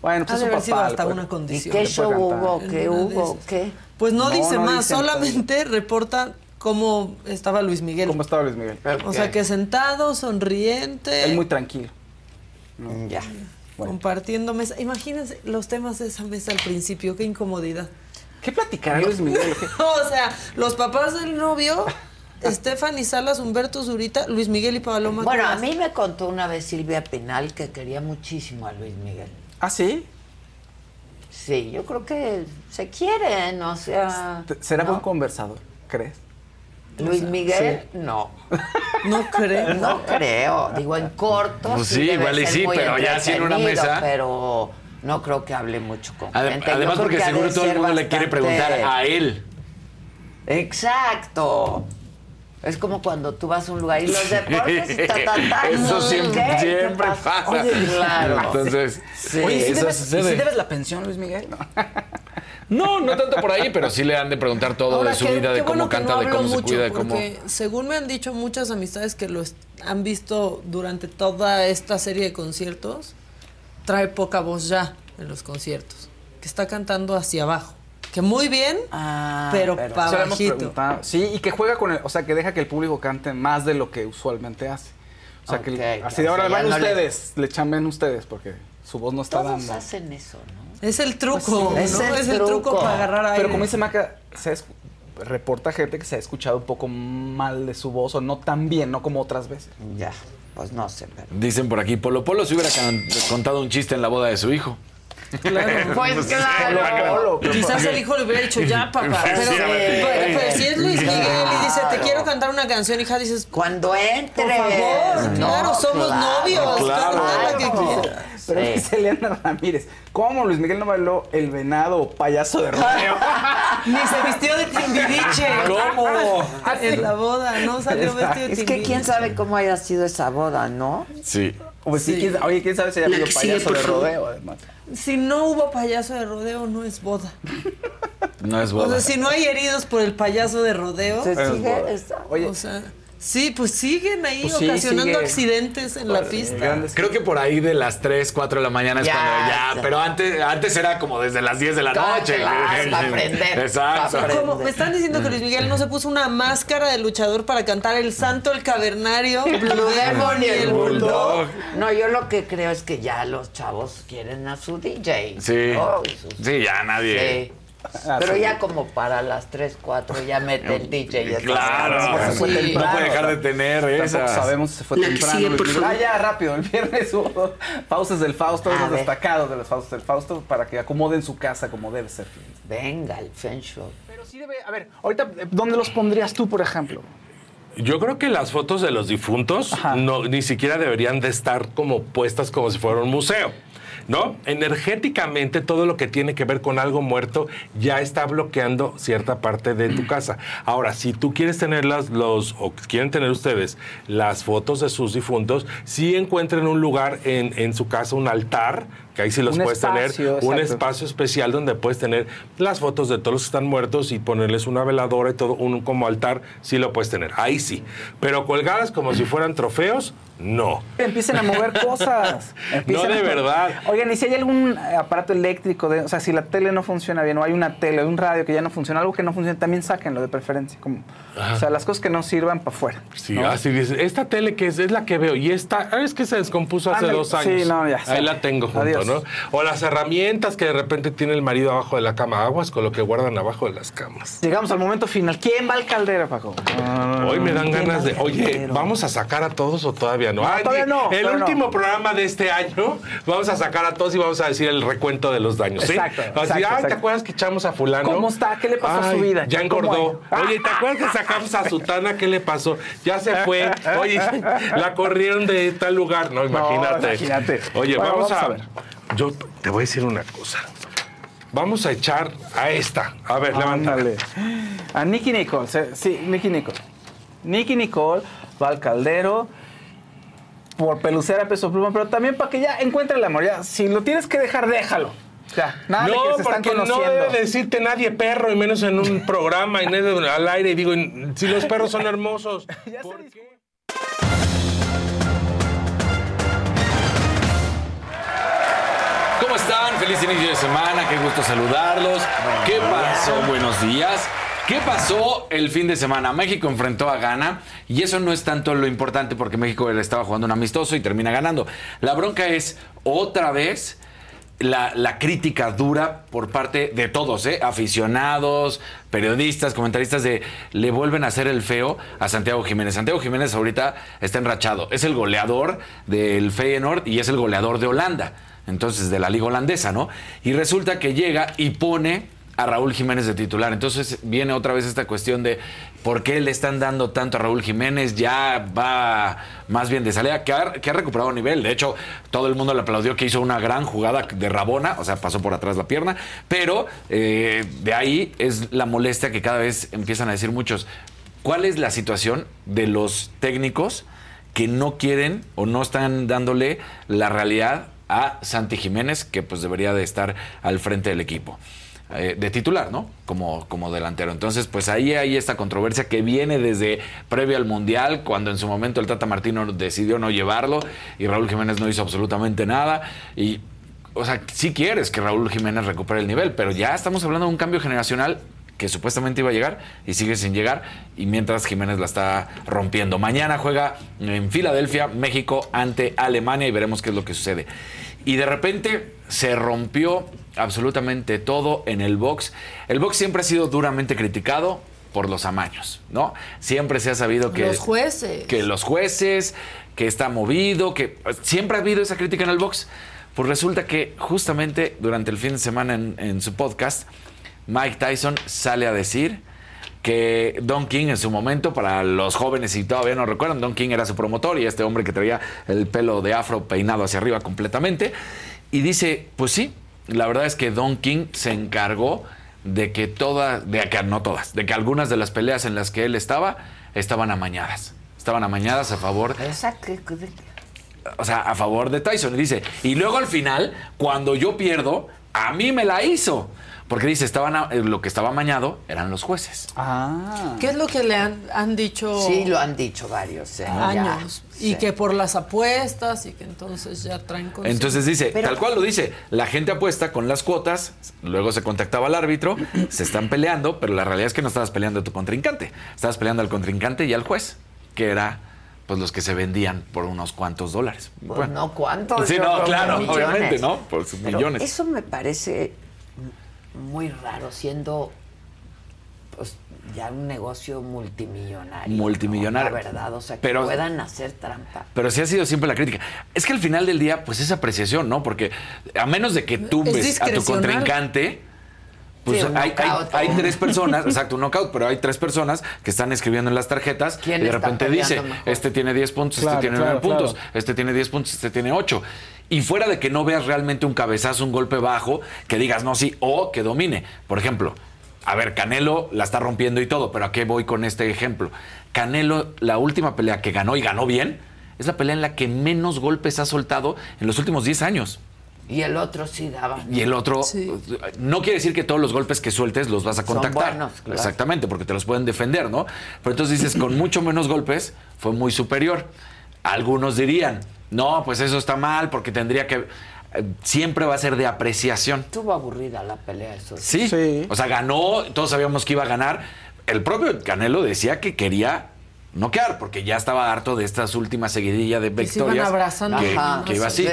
Bueno, Ha pues de su haber sido papá. hasta le una puede- ¿y condición. qué show hubo? ¿Qué hubo? ¿Qué? Pues no, No, dice no más, solamente reporta cómo estaba Luis Miguel. ¿Cómo estaba Luis Miguel? O sea, que sentado, sonriente, Él muy tranquilo. Ya. compartiendo mesa. Imagínense los temas de esa mesa al principio, qué incomodidad. ¿Qué platicará Luis Miguel? O sea, los papás del novio, Stephanie Salas, Humberto Zurita, Luis Miguel y Paloma. Bueno, a mí me contó una vez Silvia Pinal que quería muchísimo a Luis Miguel. ¿Ah, sí? Sí, yo creo que se quieren, o sea. ¿Será ¿no? buen conversador? ¿Crees? Luis Miguel, no. No creo. No creo. Digo, en corto. Pues sí, igual y sí, pero ya así en una mesa. Pero no creo que hable mucho con Ade- gente. Además, porque seguro todo el mundo le quiere preguntar a él. Exacto. Es como cuando tú vas a un lugar y los deportes y ta, ta, ta, Eso no, siempre, ¿qué? ¿Qué siempre pasa? pasa. Oye, claro. Entonces, Oye, ¿sí eso debes, sucede. ¿y sí debes la pensión, Luis Miguel? No, no tanto por ahí, pero sí le han de preguntar todo Ahora, de su qué- vida, de cómo bueno canta, no de cómo se mucho, cuida, de cómo. Porque según me han dicho muchas amistades que lo han visto durante toda esta serie de conciertos, trae poca voz ya en los conciertos. Que está cantando hacia abajo. Que muy bien, pero, Se lo para bajito. Sí, y que juega con el, o sea, que deja que el público cante más de lo que usualmente hace. O sea, que así de ahora van no ustedes, le chamben ustedes, porque su voz no está Todos dando. hacen eso, ¿no? Es el truco, Pues sí, ¿no? es Es el el, truco. para agarrar aire. Pero como dice Maca, se ha escu- reporta gente que se ha escuchado un poco mal de su voz o no tan bien, no como otras veces. Ya, pues no sé, pero... Dicen por aquí, Polo Polo se hubiera contado un chiste en la boda de su hijo. Claro. Pues claro. Quizás el hijo le hubiera dicho, ya, papá. Pero, Sí. pero- pero si es Luis Miguel y dice, te quiero cantar una canción, hija, dices, Cuando entre. por favor, No, claro, somos claro, novios. Claro. la que Pero quieras. pero Sí. dice Eliana Ramírez, ¿cómo Luis Miguel no bailó el venado o payaso de rodeo? Ni se vistió de timbiriche. ¿Cómo? En la boda, no salió vestido de Es que timbiriche. quién sabe cómo haya sido esa boda, ¿no? Sí. Pues sí, quién- oye, quién sabe si haya habido payaso de rodeo, además. Si no hubo payaso de rodeo, no es boda. No es O boda. sea, si no hay heridos por el payaso de rodeo, Se sigue Oye, o sea, sí, pues siguen ahí Pues sí, ocasionando sigue. accidentes en la pista. grandes- Creo que por ahí de las 3, 4 de la mañana es Ya, cuando ya. ya. Pero antes, antes era como desde las 10 de la noche. para aprender, Exacto. para aprender. Como me están diciendo que Luis Miguel no se puso una máscara de luchador para cantar el santo, el cavernario, Blue Demon y el Bulldog. No, yo lo que creo es que ya los chavos quieren a su DJ. Sí. Oh, sus- Sí, ya nadie. Sí. Pero ya como para las 3, 4 ya mete el DJ. y Claro. Sí. No puede dejar de tener esas. sabemos si se fue temprano. por favor. Ah, ya, rápido. El viernes hubo Faustas del Fausto, unos destacados de los Faustos del Fausto, para que acomoden su casa como debe ser. Venga, el Fen Show. Pero sí debe, a ver, ahorita, ¿dónde los pondrías tú, por ejemplo? Yo creo que las fotos de los difuntos no, ni siquiera deberían de estar como puestas como si fuera un museo. ¿No? Energéticamente todo lo que tiene que ver con algo muerto ya está bloqueando cierta parte de tu casa. Ahora, si tú quieres tener las, los, o quieren tener ustedes las fotos de sus difuntos, sí encuentren un lugar en, en su casa, un altar, que ahí sí los Un puedes tener, un exacto. espacio especial donde puedes tener las fotos de todos los que están muertos y ponerles una veladora y todo, un como altar, sí lo puedes tener, ahí sí. Pero colgadas como si fueran trofeos, no. Empiecen a mover cosas. Empiecen No, de a- verdad. Oigan, y si hay algún aparato eléctrico, de, o sea, si la tele no funciona bien, o hay una tele, un radio que ya no funciona, algo que no funciona, también sáquenlo de preferencia. Como, o sea, las cosas que no sirvan para afuera. Sí, ¿no? así dices, esta tele que es, es la que veo y esta, ah, es que se descompuso hace dos sí, años. no, ya, Ahí la tengo junto, Adiós. ¿No? O las herramientas que de repente tiene el marido abajo de la cama, aguas con lo que guardan abajo de las camas. Llegamos al momento final. ¿Quién va al caldero, Paco? Hoy me dan ¿Quién ganas de, oye, vamos a sacar a todos o todavía no. No, Ay, todavía no, El no. último programa de este año, vamos a sacar a todos y vamos a decir el recuento de los daños, ¿sí? Exacto, Vamos a decir, exacto, ay, ¿te exacto. acuerdas que echamos a fulano? ¿Cómo está? ¿Qué le pasó a su vida? Ya ¿Cómo engordó. Oye, ¿te acuerdas que sacamos a Sutana? ¿Qué le pasó? Ya se fue. Oye, la corrieron de tal lugar. No, imagínate. imagínate. Oye, Bueno, vamos, vamos a, a ver. Yo te voy a decir una cosa. Vamos a echar a esta. A ver, levántala. Ándale. A Nicky Nicole. Sí, Nicky Nicole. Nicky Nicole va al caldero por pelucera, peso pluma, pero también para que ya encuentre el amor. Ya, si lo tienes que dejar, déjalo. Ya, nada de no, que se están porque no debe decirte nadie perro, y menos en un programa, y nadie al aire. Y digo, si los perros son hermosos. ¿por qué? ¿Cómo están? Feliz inicio de semana, qué gusto saludarlos. ¿Qué pasó? Buenos días. ¿Qué pasó el fin de semana? México enfrentó a Ghana y eso no es tanto lo importante porque México estaba jugando un amistoso y termina ganando. La bronca es otra vez la, la crítica dura por parte de todos, ¿eh? aficionados, periodistas, comentaristas de le vuelven a hacer el feo a Santiago Jiménez. Santiago Jiménez ahorita está enrachado. Es el goleador del Feyenoord y es el goleador de Holanda. Entonces, de la liga holandesa, ¿no? Y resulta que llega y pone a Raúl Jiménez de titular. Entonces viene otra vez esta cuestión de por qué le están dando tanto a Raúl Jiménez. Ya va más bien de salida, que ha, que ha recuperado nivel. De hecho, todo el mundo le aplaudió que hizo una gran jugada de Rabona, o sea, pasó por atrás la pierna. Pero eh, de ahí es la molestia que cada vez empiezan a decir muchos. ¿Cuál es la situación de los técnicos que no quieren o no están dándole la realidad a Santi Jiménez, que pues debería de estar al frente del equipo? eh, de titular, ¿no? Como, como delantero. Entonces, pues ahí hay esta controversia que viene desde previo al Mundial, cuando en su momento el Tata Martino decidió no llevarlo y Raúl Jiménez no hizo absolutamente nada. Y, o sea, sí quieres que Raúl Jiménez recupere el nivel, pero ya estamos hablando de un cambio generacional que supuestamente iba a llegar y sigue sin llegar y mientras Jiménez la está rompiendo. Mañana juega en Filadelfia, México ante Alemania y veremos qué es lo que sucede. Y de repente se rompió absolutamente todo en el box. El box siempre ha sido duramente criticado por los amaños, ¿no? Siempre se ha sabido que Los jueces. que los jueces, que está movido, que siempre ha habido esa crítica en el box. Pues resulta que justamente durante el fin de semana en, en su podcast, Mike Tyson sale a decir que Don King en su momento, para los jóvenes y todavía no recuerdan, Don King era su promotor y este hombre que traía el pelo de afro peinado hacia arriba completamente. Y dice, pues sí, la verdad es que Don King se encargó de que todas, de que no todas, de que algunas de las peleas en las que él estaba estaban amañadas. Estaban amañadas a favor o sea, a favor de Tyson. Y dice, y luego al final, cuando yo pierdo, a mí me la hizo. Porque dice, estaban a- eh, lo que estaba amañado eran los jueces. Ah. ¿Qué es lo que le han, han dicho? Sí, lo han dicho varios ¿eh? años. Ya, y sí. que por las apuestas y que entonces ya traen consigo. Entonces dice, Pero- tal cual lo dice, la gente apuesta con las cuotas, luego se contactaba al árbitro, se están peleando, pero la realidad es que no estabas peleando a tu contrincante, estabas peleando al contrincante y al juez, que era pues los que se vendían por unos cuantos dólares. Pues Bueno. no cuántos. Sí, no, claro, obviamente, ¿no? Por sus millones. Eso me parece muy raro, siendo pues ya un negocio multimillonario. Multimillonario. ¿no? La verdad, o sea, que Pero- puedan hacer trampa. Pero sí ha sido siempre la crítica. Es que al final del día, pues es apreciación, ¿no? Porque a menos de que tumbes a tu contrincante, pues Sí, hay, hay- knockout, hay ¿no? tres personas, exacto, un knockout, pero hay tres personas que están escribiendo en las tarjetas y ¿Quién de repente dice, mejor? este tiene 10 puntos, Claro, este tiene claro, 9 puntos, claro. este tiene 10 puntos, este tiene 8. Y fuera de que no veas realmente un cabezazo, un golpe bajo, que digas no, sí, o que domine. Por ejemplo, a ver, Canelo la está rompiendo y todo, pero ¿a qué voy con este ejemplo? Canelo, la última pelea que ganó y ganó bien, es la pelea en la que menos golpes ha soltado en los últimos 10 años. Y el otro sí daba. Y el otro, no quiere decir que todos los golpes que sueltes los vas a Son contactar. buenos, claro. Exactamente, porque te los pueden defender, ¿no? Pero entonces dices, con mucho menos golpes fue muy superior. Algunos dirían, no, pues eso está mal porque tendría que... eh, Siempre va a ser de apreciación. Estuvo aburrida la pelea, eso. Sí. O sea, ganó, todos sabíamos que iba a ganar. El propio Canelo decía que quería noquear porque ya estaba harto de estas últimas seguidillas de Que se iban victorias. que, Ajá. que iba así. Sí.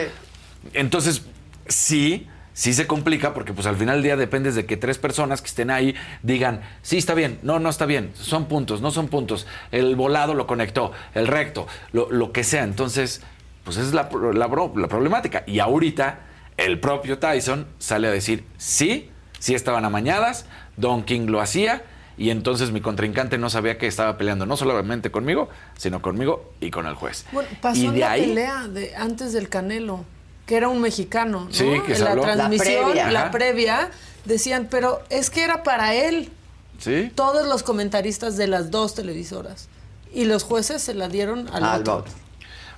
Entonces, sí, sí se complica porque pues al final del día dependes de que tres personas que estén ahí digan, sí, está bien, no, no está bien, son puntos, no son puntos, el volado lo conectó, el recto, lo, lo que sea. Entonces, pues esa es la, la, la problemática. Y ahorita el propio Tyson sale a decir, sí, sí estaban amañadas, Don King lo hacía. Y entonces mi contrincante no sabía que estaba peleando no solamente conmigo, sino conmigo y con el juez. Bueno, pasó y en de la ahí, pelea de, antes del Canelo, que era un mexicano, ¿no? Sí, que se la habló. La transmisión, previa. la previa, decían, pero es que era para él. ¿sí? Todos los comentaristas de las dos televisoras. Y los jueces se la dieron al, Al otro. otro.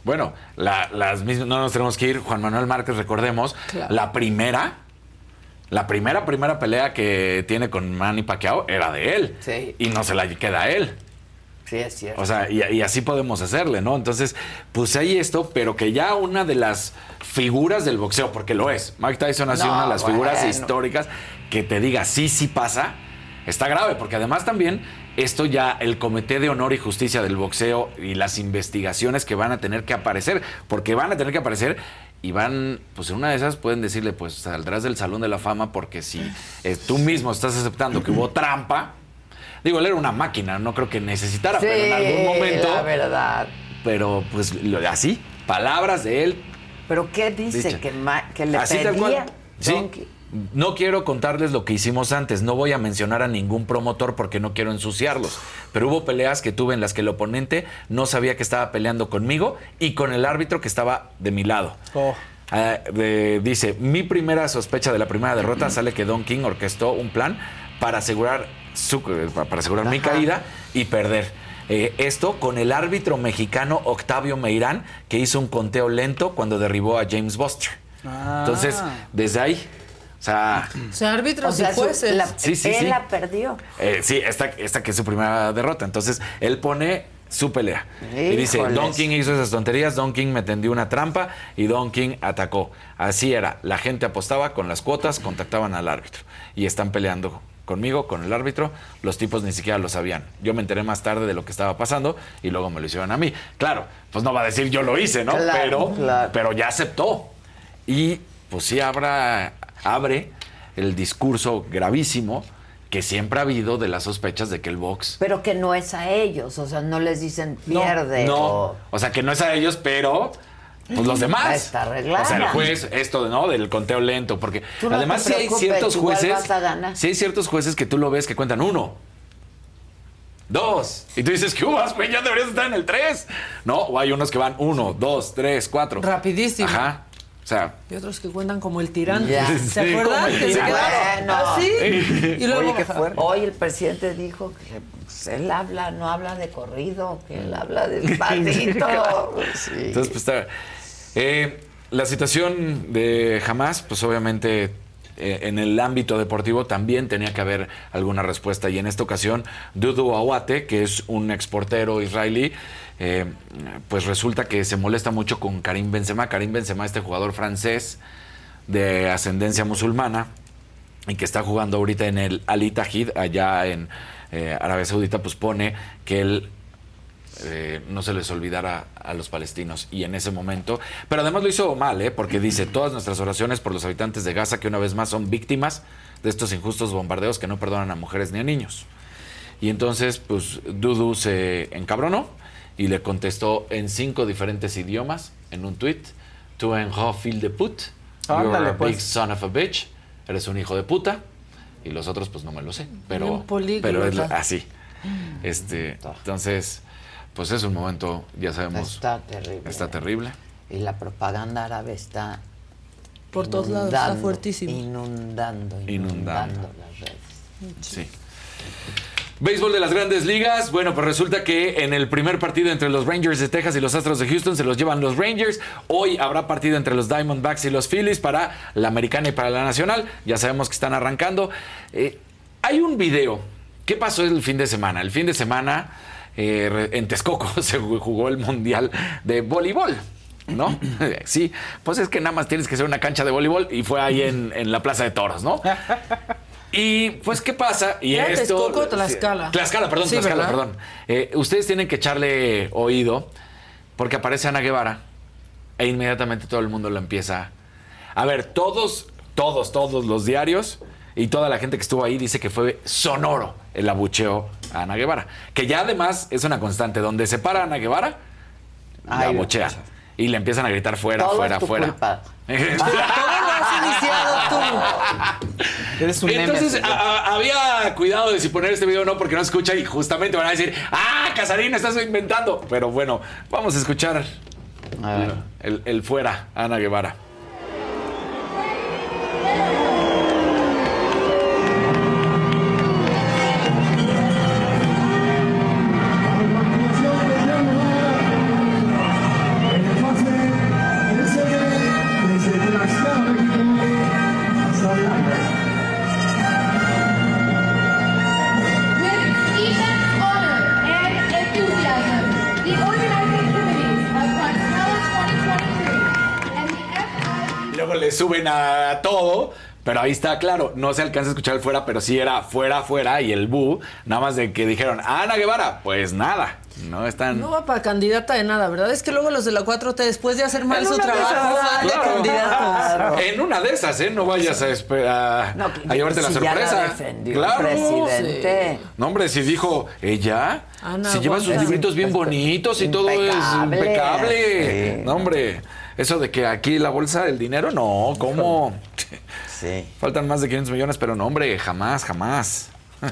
Bueno, la- las mismas, no nos tenemos que ir. Juan Manuel Márquez, recordemos, Claro. la primera, la primera, primera pelea que tiene con Manny Pacquiao era de él. Sí. Y no se la queda a él. Sí, es cierto. O sea, y, y así podemos hacerle, ¿no? Entonces, pues hay esto, pero que ya una de las figuras del boxeo, porque lo es. Mike Tyson ha sido No, una de las figuras históricas que te diga sí, sí pasa, está grave, porque además también esto ya el Comité de Honor y Justicia del Boxeo y las investigaciones que van a tener que aparecer, porque van a tener que aparecer y van, pues en una de esas pueden decirle, pues saldrás del Salón de la Fama porque si eh, tú mismo estás aceptando que hubo trampa, digo, él era una máquina, no creo que necesitara, sí, pero en algún momento, la verdad. pero pues lo- así, palabras de él, ¿Pero qué dice? Dicha. Que, ma- que le Así tal pedía cual. Sí. No quiero contarles lo que hicimos antes, no voy a mencionar a ningún promotor porque no quiero ensuciarlos, pero hubo peleas que tuve en las que el oponente no sabía que estaba peleando conmigo y con el árbitro que estaba de mi lado. Ah, de- dice, mi primera sospecha de la primera derrota sale que Don King orquestó un plan para asegurar, su- para asegurar mi caída y perder. Eh, esto con el árbitro mexicano Octavio Meirán, que hizo un conteo lento cuando derribó a James Buster. Ah. Entonces, desde ahí, o sea... O sea, árbitros O sea, y su- jueces. la- Sí, sí, él sí. la perdió. Eh, sí, esta, esta que es su primera derrota. Entonces, él pone su pelea. Y dice. Don King hizo esas tonterías, Don King me tendió una trampa y Don King atacó. Así era, la gente apostaba con las cuotas, contactaban al árbitro. Y están peleando conmigo, con el árbitro, los tipos ni siquiera lo sabían. Yo me enteré más tarde de lo que estaba pasando y luego me lo hicieron a mí. Claro, pues no va a decir yo lo hice, ¿no? Claro, pero, claro. pero ya aceptó. Y pues sí habrá, abre el discurso gravísimo que siempre ha habido de las sospechas de que el box Pero que no es a ellos, o sea, no les dicen pierde. no, o- o sea que no es a ellos, pero pues los demás. Está arreglada. O sea, el juez, esto ¿no? del conteo lento, porque no además sí hay ciertos jueces, vas a ganar. sí hay ciertos jueces que tú lo ves que cuentan uno, dos, y tú dices que uvas, güey, ya deberías estar en el tres, no, o hay unos que van uno, dos, tres, cuatro, Rapidísimo. Ajá, o sea, Y otros que cuentan como el tirante. ¿Se Sí, acuerdan? Que se quedaron Bueno. así. Y luego Oye, qué bajaron. fuerte. Hoy el presidente dijo que pues, él habla, no habla de corrido, que él habla despacito. Sí. Entonces, pues está. eh, la situación de Hamas, pues obviamente eh, en el ámbito deportivo también tenía que haber alguna respuesta. Y en esta ocasión, Dudu Awate, que es un exportero israelí, eh, pues resulta que se molesta mucho con Karim Benzema. Karim Benzema, este jugador francés de ascendencia musulmana y que está jugando ahorita en el Al Ittihad allá en eh, Arabia Saudita, pues pone que él eh, no se les olvidara a los palestinos. Y en ese momento, pero además lo hizo mal, ¿eh? porque dice todas nuestras oraciones por los habitantes de Gaza que una vez más son víctimas de estos injustos bombardeos que no perdonan a mujeres ni a niños. Y entonces, pues Dudu se encabronó y le contestó en cinco diferentes idiomas en un tweet: Tu en de put, you're Ándale, a pues. big son of a bitch, eres un hijo de puta. Y los otros, pues no me lo sé, pero, pero es la- así. Este, entonces, pues es un momento, ya sabemos. Está terrible. Está terrible. Y la propaganda árabe está Por todos lados, está inundando, fuertísimo. Inundando, inundando, Inundando. las redes. Sí. Béisbol de las grandes ligas. Bueno, pues resulta que en el primer partido entre los Rangers de Texas y los Astros de Houston se los llevan los Rangers. Hoy habrá partido entre los Diamondbacks y los Phillies para la americana y para la nacional. Ya sabemos que están arrancando. Eh, hay un video. ¿Qué pasó el fin de semana? El fin de semana eh, en Texcoco se jugó el Mundial de Voleibol. ¿No? Sí, pues es que nada más tienes que hacer una cancha de voleibol y fue ahí en, en la Plaza de Toros, ¿no? Y pues, ¿qué pasa? Y ¿Era esto. Texcoco o Tlaxcala? Tlaxcala, perdón, Sí, Tlaxcala, ¿verdad? perdón. Eh, ustedes tienen que echarle oído porque aparece Ana Guevara e inmediatamente todo el mundo lo empieza. A ver, todos, todos, todos los diarios y toda la gente que estuvo ahí dice que fue sonoro el abucheo a Ana Guevara. Que ya además es una constante. Donde se para Ana Guevara, la abuchea. Y le empiezan a gritar fuera, Todo fuera, es tu fuera. culpa. Todo lo has iniciado tú. Eres un Entonces némesis. a- a- había cuidado de si poner este video o no porque no se escucha y justamente van a decir, ah, Casarín, estás inventando. Pero bueno, vamos a escuchar A ver. el, el fuera, Ana Guevara. Pero ahí está, claro, no se alcanza a escuchar el fuera, pero sí era fuera, fuera y el bu, nada más de que dijeron, Ana Guevara, pues nada, no están... No va para candidata de nada, ¿verdad? Es que luego los de la 4T, después de hacer mal su trabajo, van de Claro. En una de esas, ¿eh? No vayas a, esperar, No, a llevarte la si ya la sorpresa. defendió el presidente. No, hombre, si dijo ella, Ana, si lleva sus libritos bien bonitos y todo es Impecable. impecable. Sí. No, hombre, eso de que aquí la bolsa del dinero, no, ¿cómo? Sí. Faltan más de 500 millones, pero no, hombre, jamás, jamás. Qué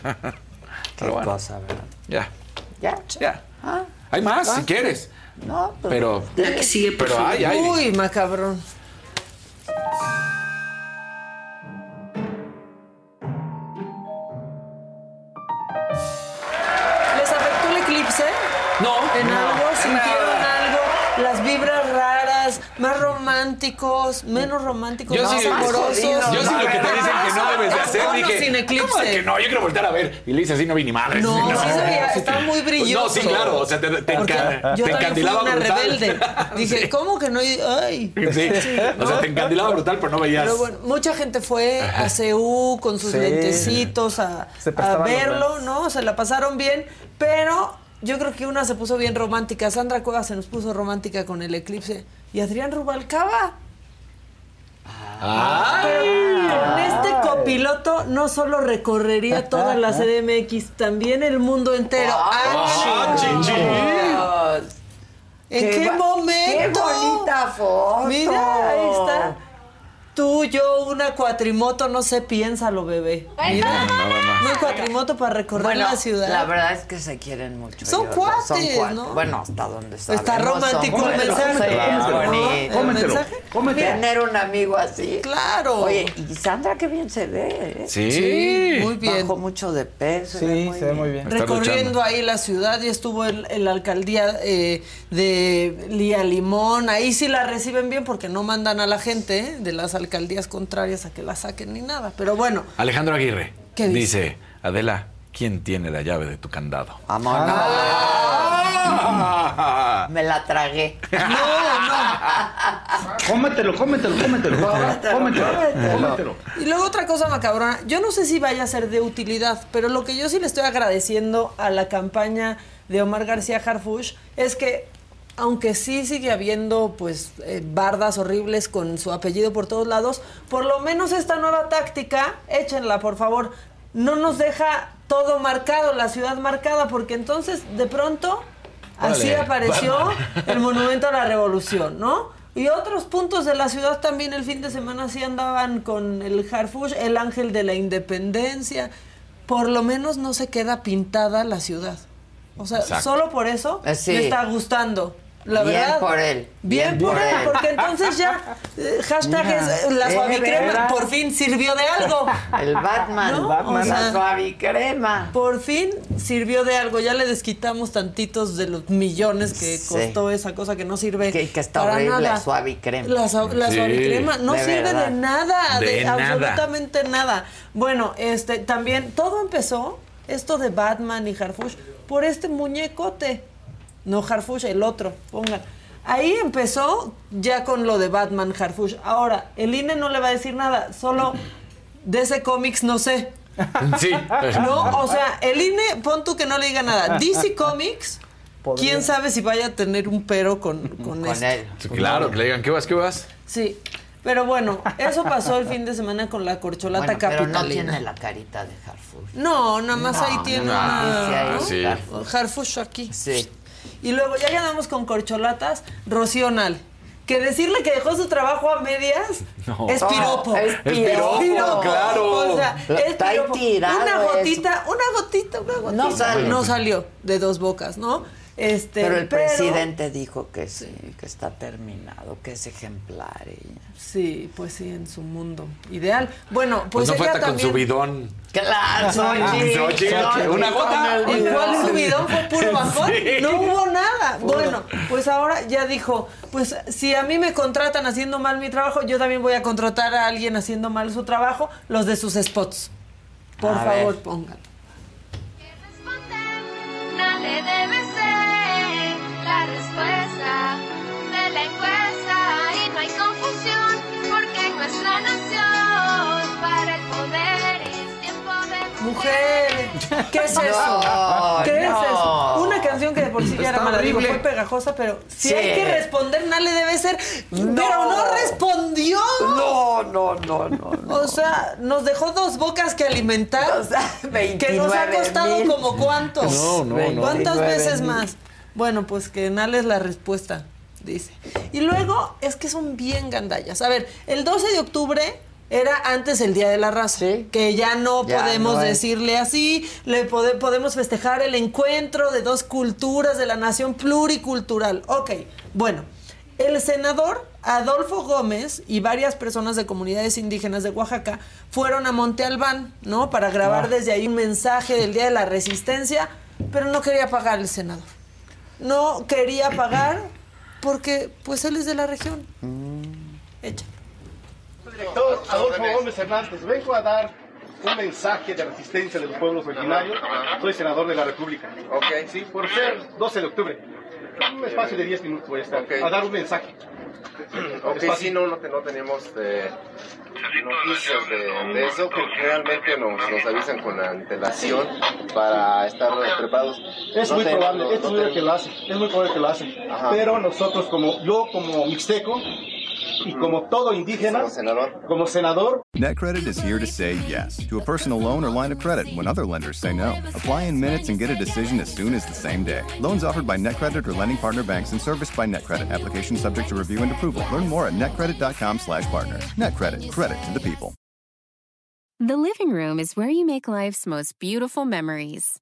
Pero bueno, cosa, ¿verdad? Ya. Ya. Ya. Ah, Hay más, Ah. si quieres. No, pues, Pero. La que sigue, por Pero hay, hay. Uy, macabrón. Más románticos, menos románticos, Yo más sí, amorosos. yo sí lo que te dicen que no debes de hacer, dije, sin eclipse. ¿cómo de que no? Yo quiero voltear a ver. Y le hice así, no vi ni madre. No, sí se veía, estaba muy brilloso. No, sí, claro, o sea, te, te, enca- yo te fui encandilaba una brutal. rebelde. Dije, ¿cómo que no? Ay. Sí, o sea, te encandilaba brutal, pero no veías. Pero bueno, mucha gente fue a CEU con sus Sí. lentecitos a, a verlo. ¿no? Se la pasaron bien, pero yo creo que una se puso bien romántica. Sandra Cuevas se nos puso romántica con el eclipse. Y Adrián Rubalcaba. Con este copiloto no solo recorrería toda la CDMX, también el mundo entero. ¡Ah, Dios. ¿En qué, ba- momento? ¡Qué bonita foto! Mira, ahí está. Tú, yo, una cuatrimoto, no sé, piénsalo, bebé. Mira, una cuatrimoto para recorrer Bueno, la ciudad. la verdad es que se quieren mucho. Son ellos, cuates, son cuates. ¿no? Bueno, hasta donde Está son romántico el mensaje. Sí, Claro. bonito. ¿El Cómetelo, mensaje? cómetelo. Tener un amigo así. Claro. Oye, y Sandra qué bien se ve. ¿eh? Sí. Sí, muy bien. Bajó mucho de peso. Sí, se ve muy bien. Está Recorriendo ahí la ciudad y estuvo en, en la alcaldía eh, de Lía Limón. Ahí sí la reciben bien porque no mandan a la gente eh, de las alcaldías contrarias a que la saquen ni nada. Pero bueno, Alejandro Aguirre ¿Qué dice? dice, Adela, ¿quién tiene la llave de tu candado? Vámonos. Ah. Me la tragué. Cómetelo, cómetelo, cómetelo. Cómetelo, cómetelo. cómetelo. Y luego otra cosa macabrona, yo no sé si vaya a ser de utilidad, pero lo que yo sí le estoy agradeciendo a la campaña de Omar García Harfush es que aunque sí sigue habiendo pues eh, bardas horribles con su apellido por todos lados, por lo menos esta nueva táctica, échenla por favor, no nos deja todo marcado, la ciudad marcada, porque entonces de pronto así apareció el monumento a la revolución, ¿no? Y otros puntos de la ciudad también el fin de semana sí andaban con el Harfush, el ángel de la independencia. Por lo menos no se queda pintada la ciudad. O sea, Exacto. solo por eso Eh, sí. me está gustando. La Bien verdad. por él. Bien, por él, porque entonces ya eh, hashtag es, eh, la suavicrema por fin sirvió de algo. El Batman. ¿No? El Batman. O sea, la suavicrema. Por fin sirvió de algo. Ya le desquitamos tantitos de los millones que Sí. costó esa cosa que no sirve Que, que está para horrible, nada. suavicrema. La, la Sí. suavicrema no De sirve verdad. de nada, de, De nada. absolutamente nada. Bueno, este también todo empezó esto de Batman y Harfush por este muñecote. No Harfush, el otro, pongan. Ahí empezó ya con lo de Batman Harfush. Ahora, el INE no le va a decir nada, solo de ese cómics no sé. Sí. No, o sea, el INE, pon tú que no le diga nada. DC Comics, Podría. quién sabe si vaya a tener un pero con, con, Con esto. él. Claro, que le digan, ¿qué vas, qué vas? Sí. Pero bueno, eso pasó el fin de semana con la corcholata Bueno, pero capitalina. no tiene la carita de Harfush. No, nada más No, ahí tiene no, una. ¿no? Sí. Harfush. Harfush aquí. Sí. Y luego ya que andamos con corcholatas, Rocío Nal. Que decirle que dejó su trabajo a medias No. es piropo. Es piropo, claro. O sea, es piropo. Una gotita, una gotita, una gotita. No salió de dos bocas, ¿no? Este, Pero el presidente dijo que sí, que está terminado, que es ejemplar. ella. Sí, pues sí, en su mundo ideal. Bueno, Pues, pues, no fue hasta con su bidón. Claro, Xochitl, Xochitl, una gota. ¿En cuál subidón fue puro bajón? Sí. No hubo nada. Bueno, pues ahora ya dijo, pues si a mí me contratan haciendo mal mi trabajo, yo también voy a contratar a alguien haciendo mal su trabajo, los de sus spots. Por A favor, ver. pónganlo. De Mujer, ¿qué es No, eso? ¿Qué es no. eso? Una canción que de por sí ya era mala, digo, fue pegajosa, pero si Sí. hay que responder, nadie debe ser. Pero No. no respondió. No, no, no, no. no. O sea, nos dejó dos bocas que alimentar. O sea, que nos ha 29 costado mil. como cuántos. No, no, no. ¿Cuántas 29 veces mil. más? Bueno, pues que Nal es la respuesta, dice. Y luego es que son bien gandallas. A ver, el 12 de octubre Era antes el Día de la Raza, que ya no Ya podemos no decirle así, le pode- podemos festejar el encuentro de dos culturas de la nación pluricultural. Ok, bueno, el senador Adolfo Gómez y varias personas de comunidades indígenas de Oaxaca fueron a Monte Albán, ¿no? Para grabar Ah. desde ahí un mensaje del Día de la Resistencia, pero no quería pagar el senador. No quería pagar porque, pues, él es de la región. Echa. Director Adolfo Gómez Hernández, vengo a dar un mensaje de resistencia de los pueblos originarios. Soy senador de la República. Ok. Sí, por ser 12 de octubre. Un espacio de 10 minutos voy a estar. A dar un mensaje. Ok, sí, no, no, no tenemos eh, noticias de, de eso, que realmente nos, nos avisan con antelación para estar preparados. Es No muy probable, no- es no muy probable te- que lo hacen, es muy probable que lo hacen. Pero nosotros como, yo como mixteco y como todo indígena, como senador, NetCredit is here to say yes to a personal loan or line of credit when other lenders say no. Apply in minutes and get a decision as soon as the same day. Loans offered by NetCredit or lending partner banks and serviced by NetCredit. Application subject to review and approval. Learn more at netcredit.com/partners. NetCredit. Credit to the people. The living room is where you make life's most beautiful memories.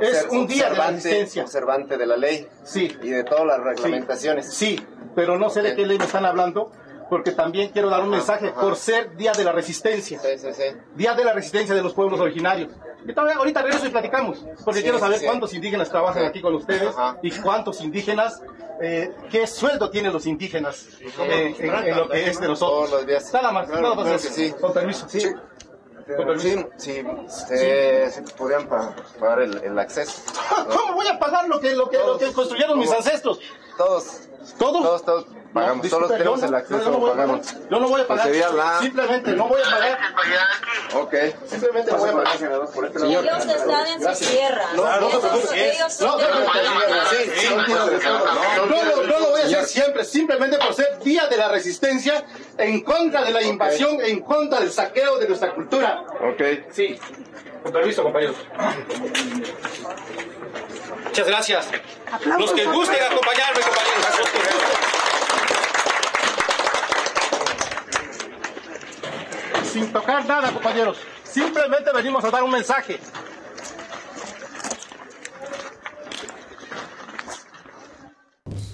Es un día de observante- resistencia. Observante de la ley. Sí. Y de todas las reglamentaciones. Sí, pero no sé de qué ley me están hablando, porque también quiero dar un mensaje por ser Día de la Resistencia. Día de la Resistencia de los pueblos originarios. Y ahorita regreso y platicamos, porque Sí, quiero saber sí. cuántos indígenas trabajan aquí con ustedes y cuántos indígenas, eh, qué sueldo tienen los indígenas eh, en, en lo que es de nosotros. Nada más, Claro, nada más claro que sí. Con permiso. Sí. Sí, sí, se, se podrían pa- pagar el, el acceso. ¿Cómo voy a pagar lo que, lo que, lo que construyeron mis ancestros? Todos. ¿Todos? Todos, todos pagamos. disculpe, todos tenemos yo no- el acceso, no voy a pagamos. Yo no voy a pagar. Pues la- Simplemente no voy a pagar. Ok. Simplemente no voy a pagar. Señor. Ellos están en sus tierras. No, no te preocupes. No, no, no, tierra. no, no, no, no lo voy a hacer siempre, simplemente por ser Día de la Resistencia en contra de la invasión, en contra del saqueo de nuestra cultura. Ok. Sí. Con permiso, compañeros. Muchas gracias. Los que gusten acompañarme, compañeros. Los que gusten. Sin tocar nada, compañeros. Simplemente venimos a dar un mensaje.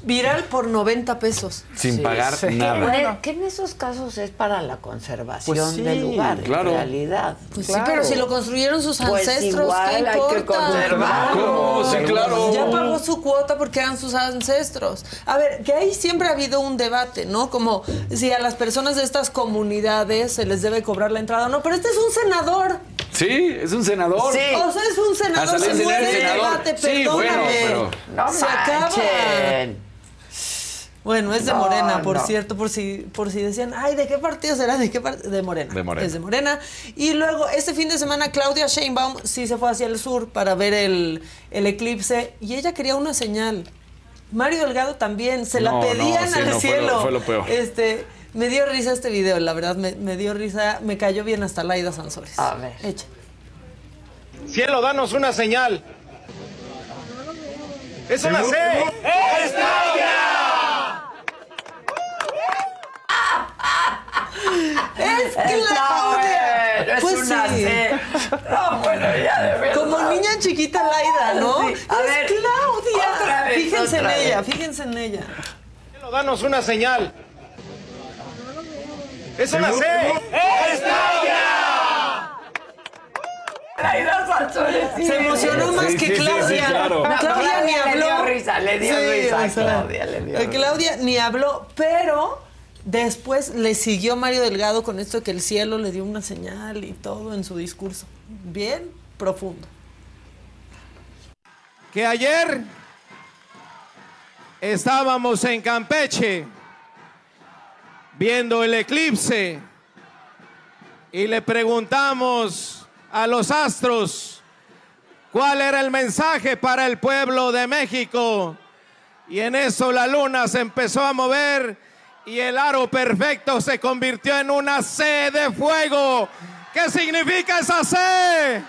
Viral por 90 pesos. Sin pagar nada. Bueno, que en esos casos es para la conservación Pues sí, del lugar, claro. en realidad. Pues sí, Claro. pero si lo construyeron sus Pues ancestros, igual ¿qué hay que importa? conservarlo. Sí, claro. Ya pagó su cuota porque eran sus ancestros. A ver, que ahí siempre ha habido un debate, ¿no? Como si a las personas de estas comunidades se les debe cobrar la entrada o no. Pero este es un senador. Sí, es un senador. O sea, es un senador. Se muere el senador. debate, Sí, bueno, perdóname. pero- No se acaba. Bueno, es de No, Morena, por no. cierto, por si, por si decían, ay, ¿de qué partido será? ¿De qué partido? De Morena. De Morena. Es de Morena. Y luego, este fin de semana, Claudia Sheinbaum sí se fue hacia el sur para ver el, el eclipse y ella quería una señal. Mario Delgado también, se la No, no, pedían sí, al no, fue lo- cielo. fue lo peor. Este, me dio risa este video, la verdad, me, me dio risa, me cayó bien hasta Laida Sansores. A ver. Echa. Cielo, danos una señal. ¡Es una C! ¡Es ¡Es Claudia! es Pues una sí. C. No, bueno, ya de verdad. Como niña chiquita Laida, ¿no? Sí. A ¡Es ver, Claudia! otra vez, fíjense otra en ella, fíjense en ella. Danos una señal. ¡Es una C! ¡Es sí. Se emocionó más Sí, que Claudia. sí, claro. No, No, Claudia Claudia ni le habló. dio risa, le dio risa a Claudia, le dio eh, risa. Claudia ni habló, pero después le siguió Mario Delgado con esto que el cielo le dio una señal y todo en su discurso. Bien profundo. que ayer estábamos en Campeche viendo el eclipse y le preguntamos a los astros cuál era el mensaje para el pueblo de México. Y en eso la luna se empezó a mover y el aro perfecto se convirtió en una C de fuego. ¿Qué significa esa C?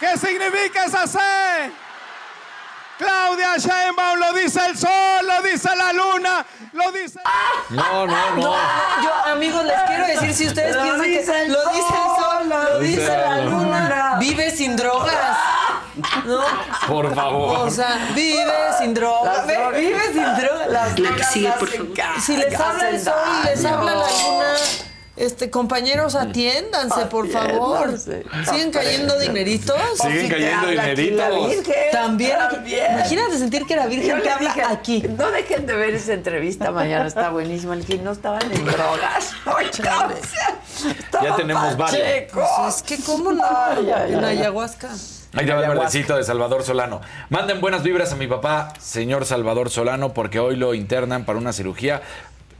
¿Qué significa esa C? Claudia Sheinbaum lo dice el sol, lo dice la luna, lo dice... No, no, no. Yo, amigos, les quiero decir, si ustedes Lo piensan que dice el lo dice el sol, lo dice la luna, vive sin drogas. ¿No? Por favor. O sea, vive sin drogas. Las ve- drogas- Vive sin drogas. las La que drogas sigue, por hacen favor. Si les habla el sol y les habla la luna, este, compañeros, atiéndanse, por favor. ¿Siguen cayendo dineritos? Siguen si cayendo dineritos. la Virgen, También. también. Imagínate sentir que la Virgen te habla dije, aquí. No dejen de ver esa entrevista mañana, está buenísima. Le dije, no estaban en drogas. Ya tenemos varios. Pues es que, ¿cómo no? Ay, ay, en ay. ayahuasca. Ahí te va el verdecito de Salvador Solano. Manden buenas vibras a mi papá, señor Salvador Solano, porque hoy lo internan para una cirugía.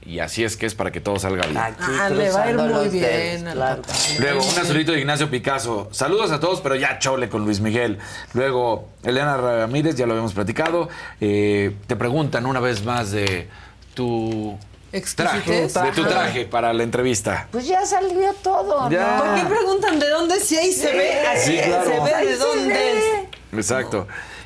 Y así es que es para que todo salga bien. Aquí Ah, le va a ir muy bien claro. Luego, un azulito de Ignacio Picasso. Saludos a todos, pero ya chole con Luis Miguel. Luego, Elena Ramírez, ya lo habíamos platicado. Eh, te preguntan una vez más de tu traje, ¿Exquisitez? de tu Ajá. traje para la entrevista. Pues ya salió todo, Ya. ¿no? ¿Por qué preguntan de dónde? Si ahí se ve. Sí, claro. Se ve de se dónde ve. es.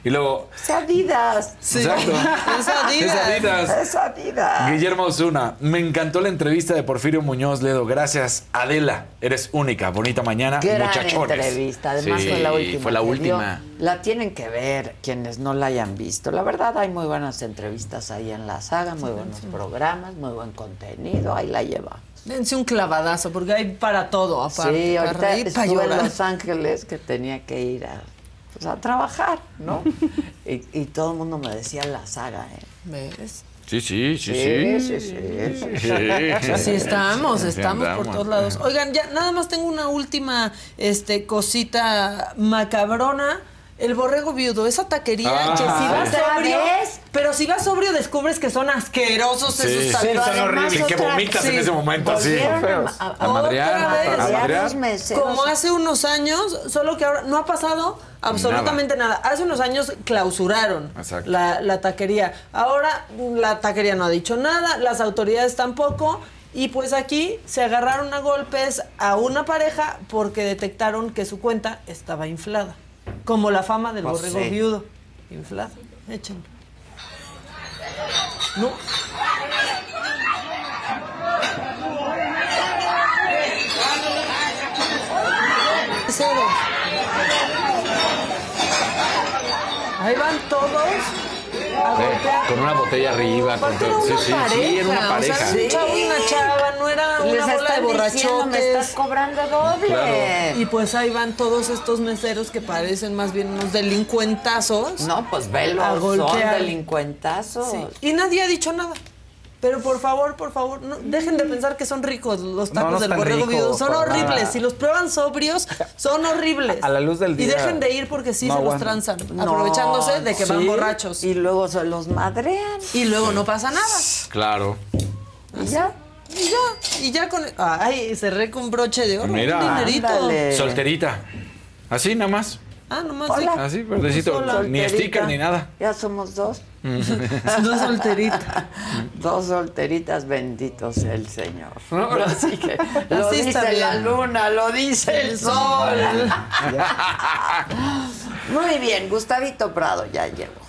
Y luego, Es Adidas. exacto. Es Adidas. Es Adidas. Es Adidas. Guillermo Osuna, me encantó la entrevista de Porfirio Muñoz Ledo. Gracias, Adela. Eres única. Bonita mañana, Gran muchachones. entrevista, además Sí, fue la última. Fue la última. dio. La tienen que ver quienes no la hayan visto. La verdad hay muy buenas entrevistas ahí en la saga, muy buenos programas, muy buen contenido, ahí la lleva. Dense un clavadazo, porque hay para todo, aparte. Sí, para ahorita reír, para estuve en. Los Ángeles que tenía que ir a, pues, a trabajar, ¿no? y, y todo el mundo me decía la saga, ¿eh? ¿Ves? Sí, sí, sí, Sí, sí. sí, sí, sí. Así estamos, Sí, estamos por todos lados. Oigan, ya nada más tengo una última este, cosita macabrona. El borrego viudo, esa taquería Ah. que si vas ¿Otra sobrio, vez? pero si vas sobrio descubres que son asquerosos Sí, esos sí, tacos. son horribles. Que vomitas en ese momento, así. A, a- A madrear. Como hace unos años, solo que ahora no ha pasado absolutamente nada. Hace unos años clausuraron la, la taquería. Ahora la taquería no ha dicho nada, las autoridades tampoco. Y pues aquí se agarraron a golpes a una pareja porque detectaron que su cuenta estaba inflada. Como la fama del Pues borrego sí. viudo. Inflada. Échenlo. No. Cero. Ahí van todos Con una botella arriba. Con todo. era Sí, una sí, sí, era una pareja, o sea, pareja. un chavo y una chava, no era Les una bola de borrachotes. me estás cobrando doble. Claro. Y pues ahí van todos estos meseros que parecen más bien unos delincuentazos. No, pues A velos, son delincuentazos. Sí. Y nadie ha dicho nada. Pero por favor, por favor, no, dejen de pensar que son ricos los No, tacos no del están borrego viudo. Son horribles. nada. Si los prueban sobrios, son horribles. A la luz del Y día. dejen de ir porque sí No se los tranzan, No, aprovechándose de que van borrachos. Y luego se los madrean. Y luego no pasa nada. Claro. Y ya. Y ya, y ya con. Ay, cerré con broche de oro. Mira. Un dinerito. Ándale. Solterita. Así nada más. Ah, nomás Hola. verdecito. Sola. Ni sticker ni nada. Ya somos dos. No solterita. Dos solteritas, benditos el Señor. No. Así que lo Así dice la luna, lo dice el sol. Muy bien, Gustavito Prado ya llegó.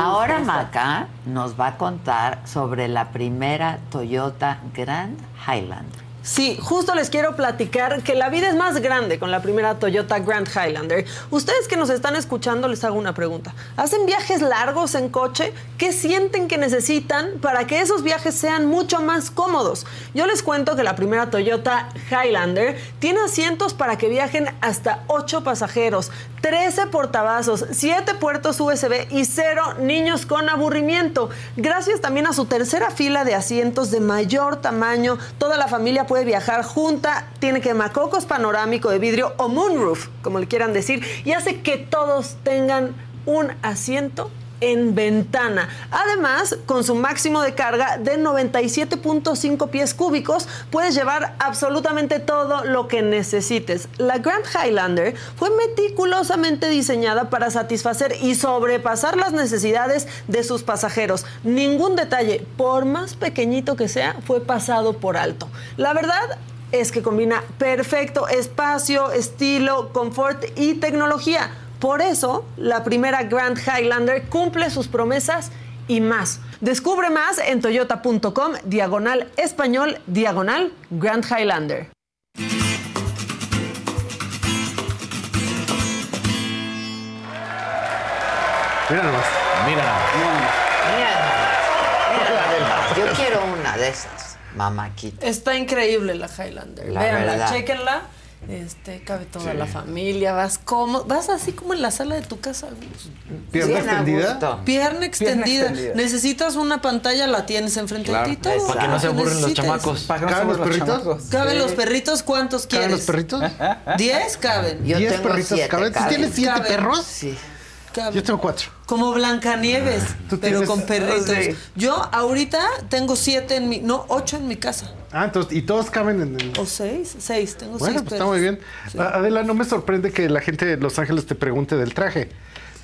Ahora Maca nos va a contar sobre la primera Toyota Grand Highlander. Sí, justo les quiero platicar que la vida es más grande con la primera Toyota Grand Highlander. Ustedes que nos están escuchando les hago una pregunta. ¿Hacen viajes largos en coche? ¿Qué sienten que necesitan para que esos viajes sean mucho más cómodos? Yo les cuento que la primera Toyota Highlander tiene asientos para que viajen hasta 8 pasajeros, 13 portavasos, 7 puertos USB y 0 niños con aburrimiento. Gracias también a su tercera fila de asientos de mayor tamaño, toda la familia puede viajar junta, tiene quemacocos panorámico de vidrio o moonroof, como le quieran decir, y hace que todos tengan un asiento en ventana. Además, con su máximo de carga de 97.5 pies cúbicos, puedes llevar absolutamente todo lo que necesites. La Grand Highlander fue meticulosamente diseñada para satisfacer y sobrepasar las necesidades de sus pasajeros. Ningún detalle, por más pequeñito que sea, fue pasado por alto. La verdad, es que combina perfecto espacio, estilo, confort y tecnología. Por eso, la primera Grand Highlander cumple sus promesas y más. Descubre más en toyota.com, diagonal español, diagonal Grand Highlander. Mira nomás. Mira Mira, Yo quiero una de esas, mamaquita. Está increíble la Highlander. La Véanla, verdad. chéquenla. Este, cabe toda Sí. la familia, vas como, vas así como en la sala de tu casa. ¿Pierna Bien a extendida? Pierna extendida. extendida. Necesitas una pantalla, la tienes enfrente Claro, de ti. todo para que no se aburren los chamacos. Para que no ¿Caben los perritos? chamacos. ¿Caben Sí. los perritos? ¿Cuántos ¿Caben quieres? los perritos? ¿Diez? Caben. Yo ¿Diez tengo perritos siete, caben? ¿Tú caben. tienes siete Caben. perros? Sí. Yo tengo cuatro. Como Blancanieves, ¿Tú pero con perritos. Sí. Yo ahorita tengo siete en mi, no, ocho en mi casa. Ah, entonces, ¿y todos caben en el...? O seis, seis, tengo Bueno, seis pues está muy bien. Adela, no me sorprende que la gente de Los Ángeles te pregunte del traje.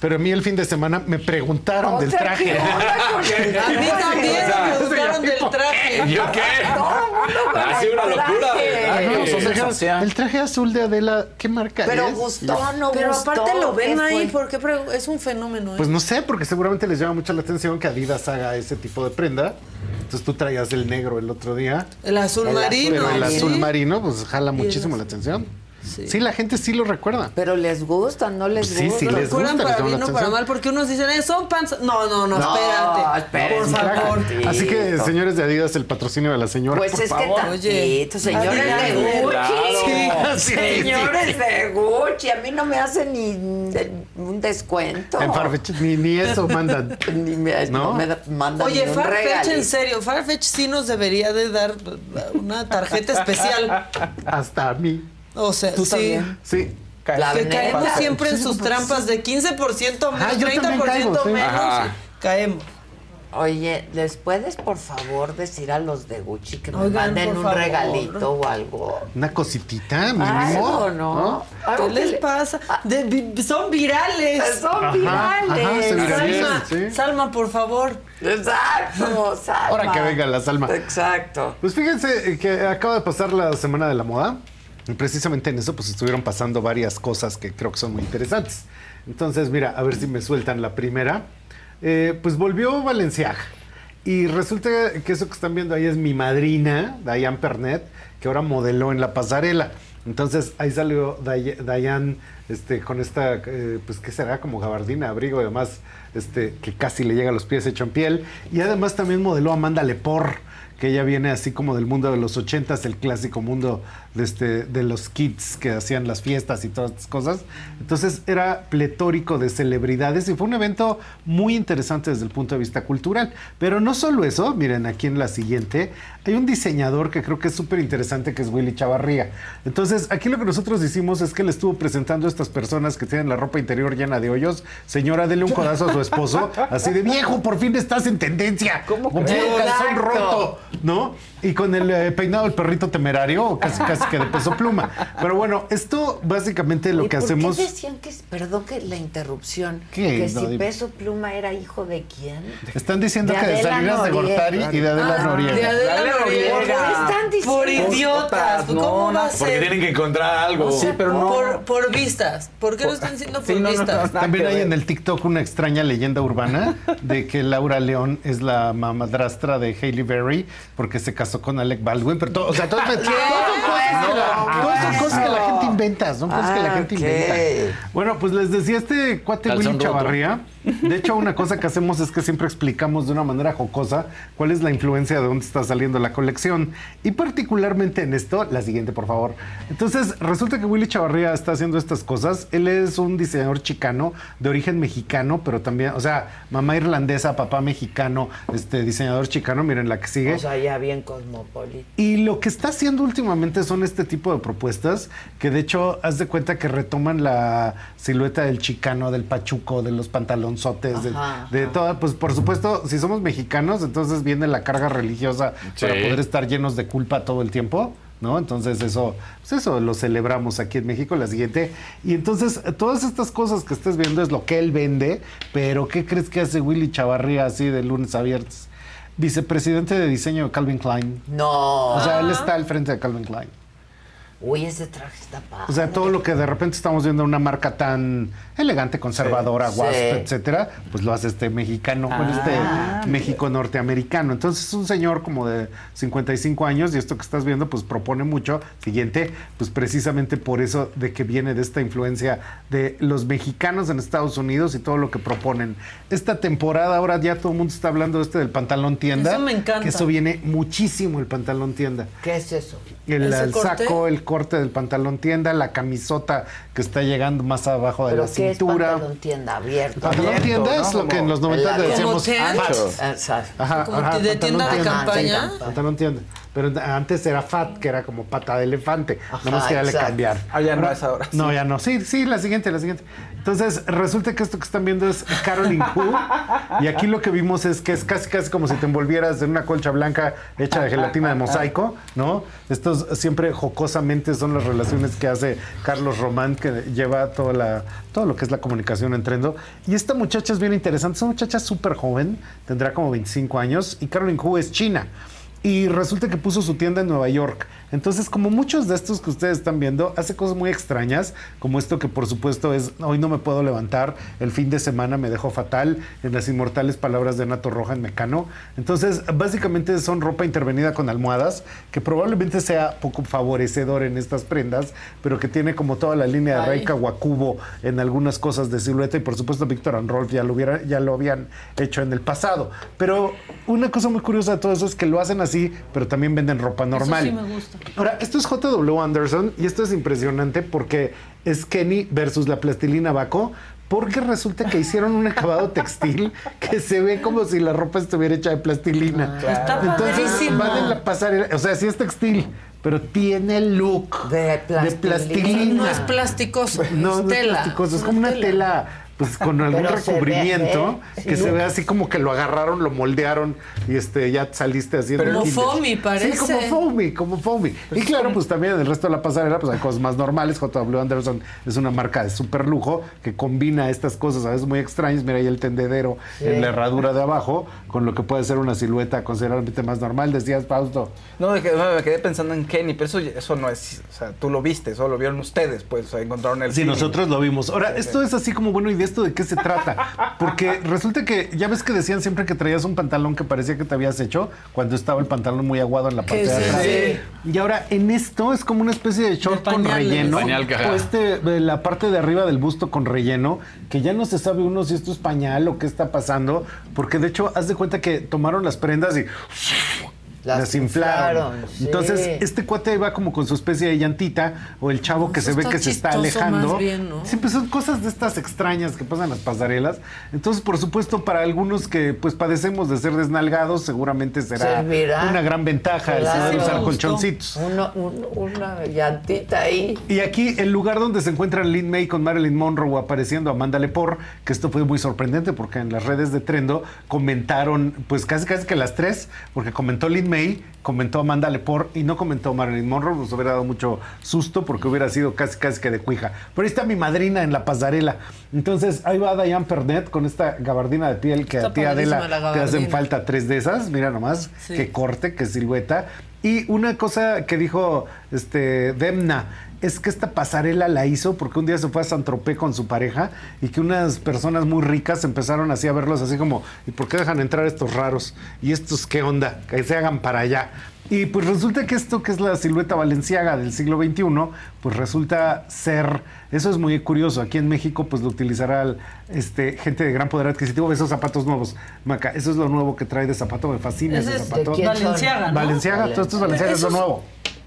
Pero a mí el fin de semana me preguntaron del traje. ¿qué onda con el A mí también O sea, me preguntaron del traje. ¿Yo qué? Todo el mundo con Ha sido una locura. traje. No, Sí. o sea, sensación. el traje azul de Adela, ¿qué marca Pero es? gustó, no Pero gustó. aparte lo ven ¿qué ahí, porque es un fenómeno. ¿eh? Pues no sé, porque seguramente les llama mucho la atención que Adidas haga ese tipo de prenda. Entonces tú traías el negro el otro día. el azul el marino. Pero el ¿sí? azul marino, pues jala muchísimo azul. la atención. Sí. Sí. la gente sí lo recuerda. Pero les gusta, no les Sí, gusta. sí, les gusta, les para llama bien o para mal, porque unos dicen, eh, son pants. No, no, no, No, espérate. espérense, Por favor. tantito. Así que, señores de Adidas, el patrocinio de la señora, Pues por es favor. que Oye. señores Adidas, de Gucci. claro. Sí, sí, señores de Gucci, a mí no me hacen ni de- un descuento. En Farfetch ni, ni eso mandan. Ni me, no. ¿No? me da- mandan Oye, ni un Farfetch, regalito. en serio, Farfetch sí nos debería de dar una tarjeta especial. Hasta a mí. O sea, ¿Tú sí. también? Sí. La Que neta. caemos siempre en sus trampas de 15% menos, Ah, también 30% caigo, sí. menos. Ajá. Caemos. Oye, ¿les puedes por favor decir a los de Gucci que me Oigan, manden un favor. regalito o algo? Una cositita, mínimo. ¿no? Algo ¿Qué les le- pasa? De- vi- son virales. Son ajá, virales. se viralizan. Salma, sí. Salma, por favor. Exacto, Salma. Ahora que venga la Salma. Exacto. Pues fíjense que acaba de pasar la Semana de la Moda precisamente en eso pues estuvieron pasando varias cosas que creo que son muy interesantes. Entonces, mira, a ver si me sueltan la primera. Eh, pues volvió Valenciaga y resulta que eso que están viendo ahí es mi madrina, Diane Pernet, que ahora modeló en la pasarela. Entonces ahí salió Day- Diane este, con esta, eh, pues qué será, como gabardina, abrigo y demás, este, que casi le llega a los pies hecho en piel. Y además también modeló a Amanda Lepor, que ella viene así como del mundo de los ochentas, el clásico mundo de, este, de los kids que hacían las fiestas y todas estas cosas. Entonces era pletórico de celebridades y fue un evento muy interesante desde el punto de vista cultural. Pero no solo eso, miren aquí en la siguiente, hay un diseñador que creo que es súper interesante que es Willy Chavarría. Entonces aquí lo que nosotros hicimos es que le estuvo presentando a estas personas que tienen la ropa interior llena de hoyos. Señora, dele un codazo a su esposo, así de viejo, por fin estás en tendencia. ¿Cómo puro calzón roto. ¿No? Y con el eh, peinado del perrito temerario, o casi casi que de peso pluma. Pero bueno, esto básicamente lo ¿Y que por hacemos. qué decían que, perdón que la interrupción, ¿Qué? que No, si dime. Peso Pluma era hijo de quién? Están diciendo De que de Salinas de. Gortari y de Adela Ah, Noriega. De Adela Noriega. Están diciendo- Por idiotas. No, ¿Cómo va a no, Porque ser? tienen que encontrar algo. Sí, pero no. Por, por vistas. ¿Por qué lo están diciendo por Sí, no, no, vistas? no. También hay en el TikTok una extraña leyenda urbana de que Laura León es la madrastra de Hailey Berry porque se casó con Alec Baldwin. Pero todo, o sea, todo, todo la- todas son cosas que la gente inventa. Son cosas que la Ah, gente ok. inventa. Bueno, pues les decía este cuate Calzón Willy. Chavarría. De hecho, una cosa que hacemos es que siempre explicamos de una manera jocosa cuál es la influencia de dónde está saliendo la colección. Y particularmente en esto, la siguiente, por favor. Entonces, resulta que Willy Chavarría está haciendo estas cosas. Él es un diseñador chicano de origen mexicano, pero también, o sea, mamá irlandesa, papá mexicano, este diseñador chicano. Miren la que sigue. O sea, ya bien cosmopolita. Y lo que está haciendo últimamente son este tipo de propuestas que de hecho, haz de cuenta que retoman la silueta del chicano, del pachuco, de los pantalonzotes, de, Ajá, de todo. Pues por supuesto, si somos mexicanos, entonces viene la carga religiosa Sí. para poder estar llenos de culpa todo el tiempo. ¿No? Entonces eso, pues eso lo celebramos aquí en México, la siguiente. Y entonces todas estas cosas que estés viendo es lo que él vende, pero ¿qué crees que hace Willy Chavarría así de lunes a viernes? Vicepresidente de diseño de Calvin Klein. No. O sea, él está al frente de Calvin Klein. Uy, ese traje está padre. O sea, todo lo que de repente estamos viendo una marca tan elegante, conservadora, Sí. wasp, Sí. etcétera, pues lo hace este mexicano, Ah, este México norteamericano. Entonces es un señor como de 55 años y esto que estás viendo pues propone mucho. Siguiente, pues precisamente por eso de que viene de esta influencia de los mexicanos en Estados Unidos y todo lo que proponen. Esta temporada ahora ya todo el mundo está hablando este del pantalón tienda. Eso me encanta. Que eso viene muchísimo el pantalón tienda. ¿Qué es eso? El, saco, el corte del pantalón tienda, la camisota que está llegando más abajo de ¿Pero la qué es cintura. pantalón tienda abierto? Pantalón Abierto, tienda ¿no? es lo que en los Como 90 el- decíamos Como. Ajá, Como ajá, de pantalón tienda de campaña. Pantalón tienda. Pero antes era fat, que era como pata de elefante. Ajá, Nada más que ya le cambiaron. Ah, ya no es ahora, No, ya no. Sí, sí, la siguiente, la siguiente. Entonces, resulta que esto que están viendo es Caroline Who. y aquí lo que vimos es que es casi, casi como si te envolvieras en una colcha blanca hecha de gelatina de mosaico, ¿no? Estos siempre jocosamente son las relaciones que hace Carlos Román, que lleva toda la, todo lo que es la comunicación entre Trendo. Y esta muchacha es bien interesante. Es una muchacha súper joven, tendrá como 25 años, y Caroline Who es china. Y resulta que puso su tienda en Nueva York. Entonces, como muchos de estos que ustedes están viendo, hace cosas muy extrañas, como esto que por supuesto es, hoy no me puedo levantar, el fin de semana me dejó fatal, en las inmortales palabras de Nato Roja en Mecano. Entonces, básicamente son ropa intervenida con almohadas, que probablemente sea poco favorecedor en estas prendas, pero que tiene como toda la línea de Ay. Reika Wakubo en algunas cosas de silueta, y por supuesto Víctor and Rolf ya lo, hubiera, ya lo habían hecho en el pasado. Pero una cosa muy curiosa de todo eso es que lo hacen así, pero también venden ropa normal. Eso sí me gusta. Ahora, esto es JW Anderson y esto es impresionante porque es Kenny versus la plastilina Baco. Porque resulta que hicieron un acabado textil que se ve como si la ropa estuviera hecha de plastilina. Está Entonces padrísimo. va de la pasarela, o sea, sí es textil, pero tiene el look De plastilina. No es plasticoso, no, es no es tela. plasticoso, es como una tela pues con algún Pero se ve, recubrimiento ¿eh? que Sí. se ve así como que lo agarraron, lo moldearon y este ya saliste haciendo Como el kinder. foamy, parece. Sí, como foamy, como foamy. y claro, pues también en el resto de la pasarela pues hay cosas más normales. JW Anderson es una marca de super lujo que combina estas cosas a veces muy extrañas. Mira ahí el tendedero en la herradura de abajo con lo que puede ser una silueta considerablemente más normal. Decías, Fausto. No, me quedé, me quedé pensando en Kenny, pero eso, eso no es, o sea, tú lo viste, eso lo vieron ustedes, pues, o sea, encontraron el Sí, nosotros lo vimos. Ahora, esto es así como, bueno, ¿y de esto de qué se trata? Porque resulta que, ya ves que decían siempre que traías un pantalón que parecía que te habías hecho cuando estaba el pantalón muy aguado en la parte de atrás. sí. Y ahora, en esto es como una especie de short con relleno. Pañal o este, la parte de arriba del busto con relleno, que ya no se sabe uno si esto es pañal o qué está pasando, porque de hecho, haz de cuenta que tomaron las prendas y Las las, inflaron. inflaron, sí. Entonces, este cuate iba como con su especie de llantita, o el chavo que Eso se ve que se está alejando. más bien, ¿no? Sí, pues son cosas de estas extrañas que pasan en las pasarelas. Entonces, por supuesto, para algunos que pues padecemos de ser desnalgados, seguramente será Servirá. una gran ventaja el Claro. poder Sí, me usar colchoncitos. Una, un- una llantita ahí. Y aquí el lugar donde se encuentran Lin May con Marilyn Monroe apareciendo Amanda Lepore, que esto fue muy sorprendente porque en las redes de Trendo comentaron, pues casi casi que las tres, porque comentó Lin May, comentó Amanda Lepore y no comentó Marilyn Monroe, nos hubiera dado mucho susto porque hubiera sido casi casi que de cuija. Pero ahí está mi madrina en la pasarela. Entonces ahí va Diane Pernet con esta gabardina de piel que Está a ti Adela la te hacen falta tres de esas, mira nomás, Sí. qué corte, qué silueta. Y una cosa que dijo este Demna es que esta pasarela la hizo porque un día se fue a San Tropez con su pareja y que unas personas muy ricas empezaron así a verlos así como, ¿y por qué dejan entrar estos raros? ¿Y estos qué onda? Que se hagan para allá. Y pues resulta que esto que es la silueta valenciaga del siglo XXI, pues resulta ser, eso es muy curioso, aquí en México pues lo utilizará el, este, gente de gran poder adquisitivo, esos zapatos nuevos, Maca, eso es lo nuevo que trae de zapato, me fascina Ese ese es zapato. ¿de quién son? Valenciaga, es lo nuevo.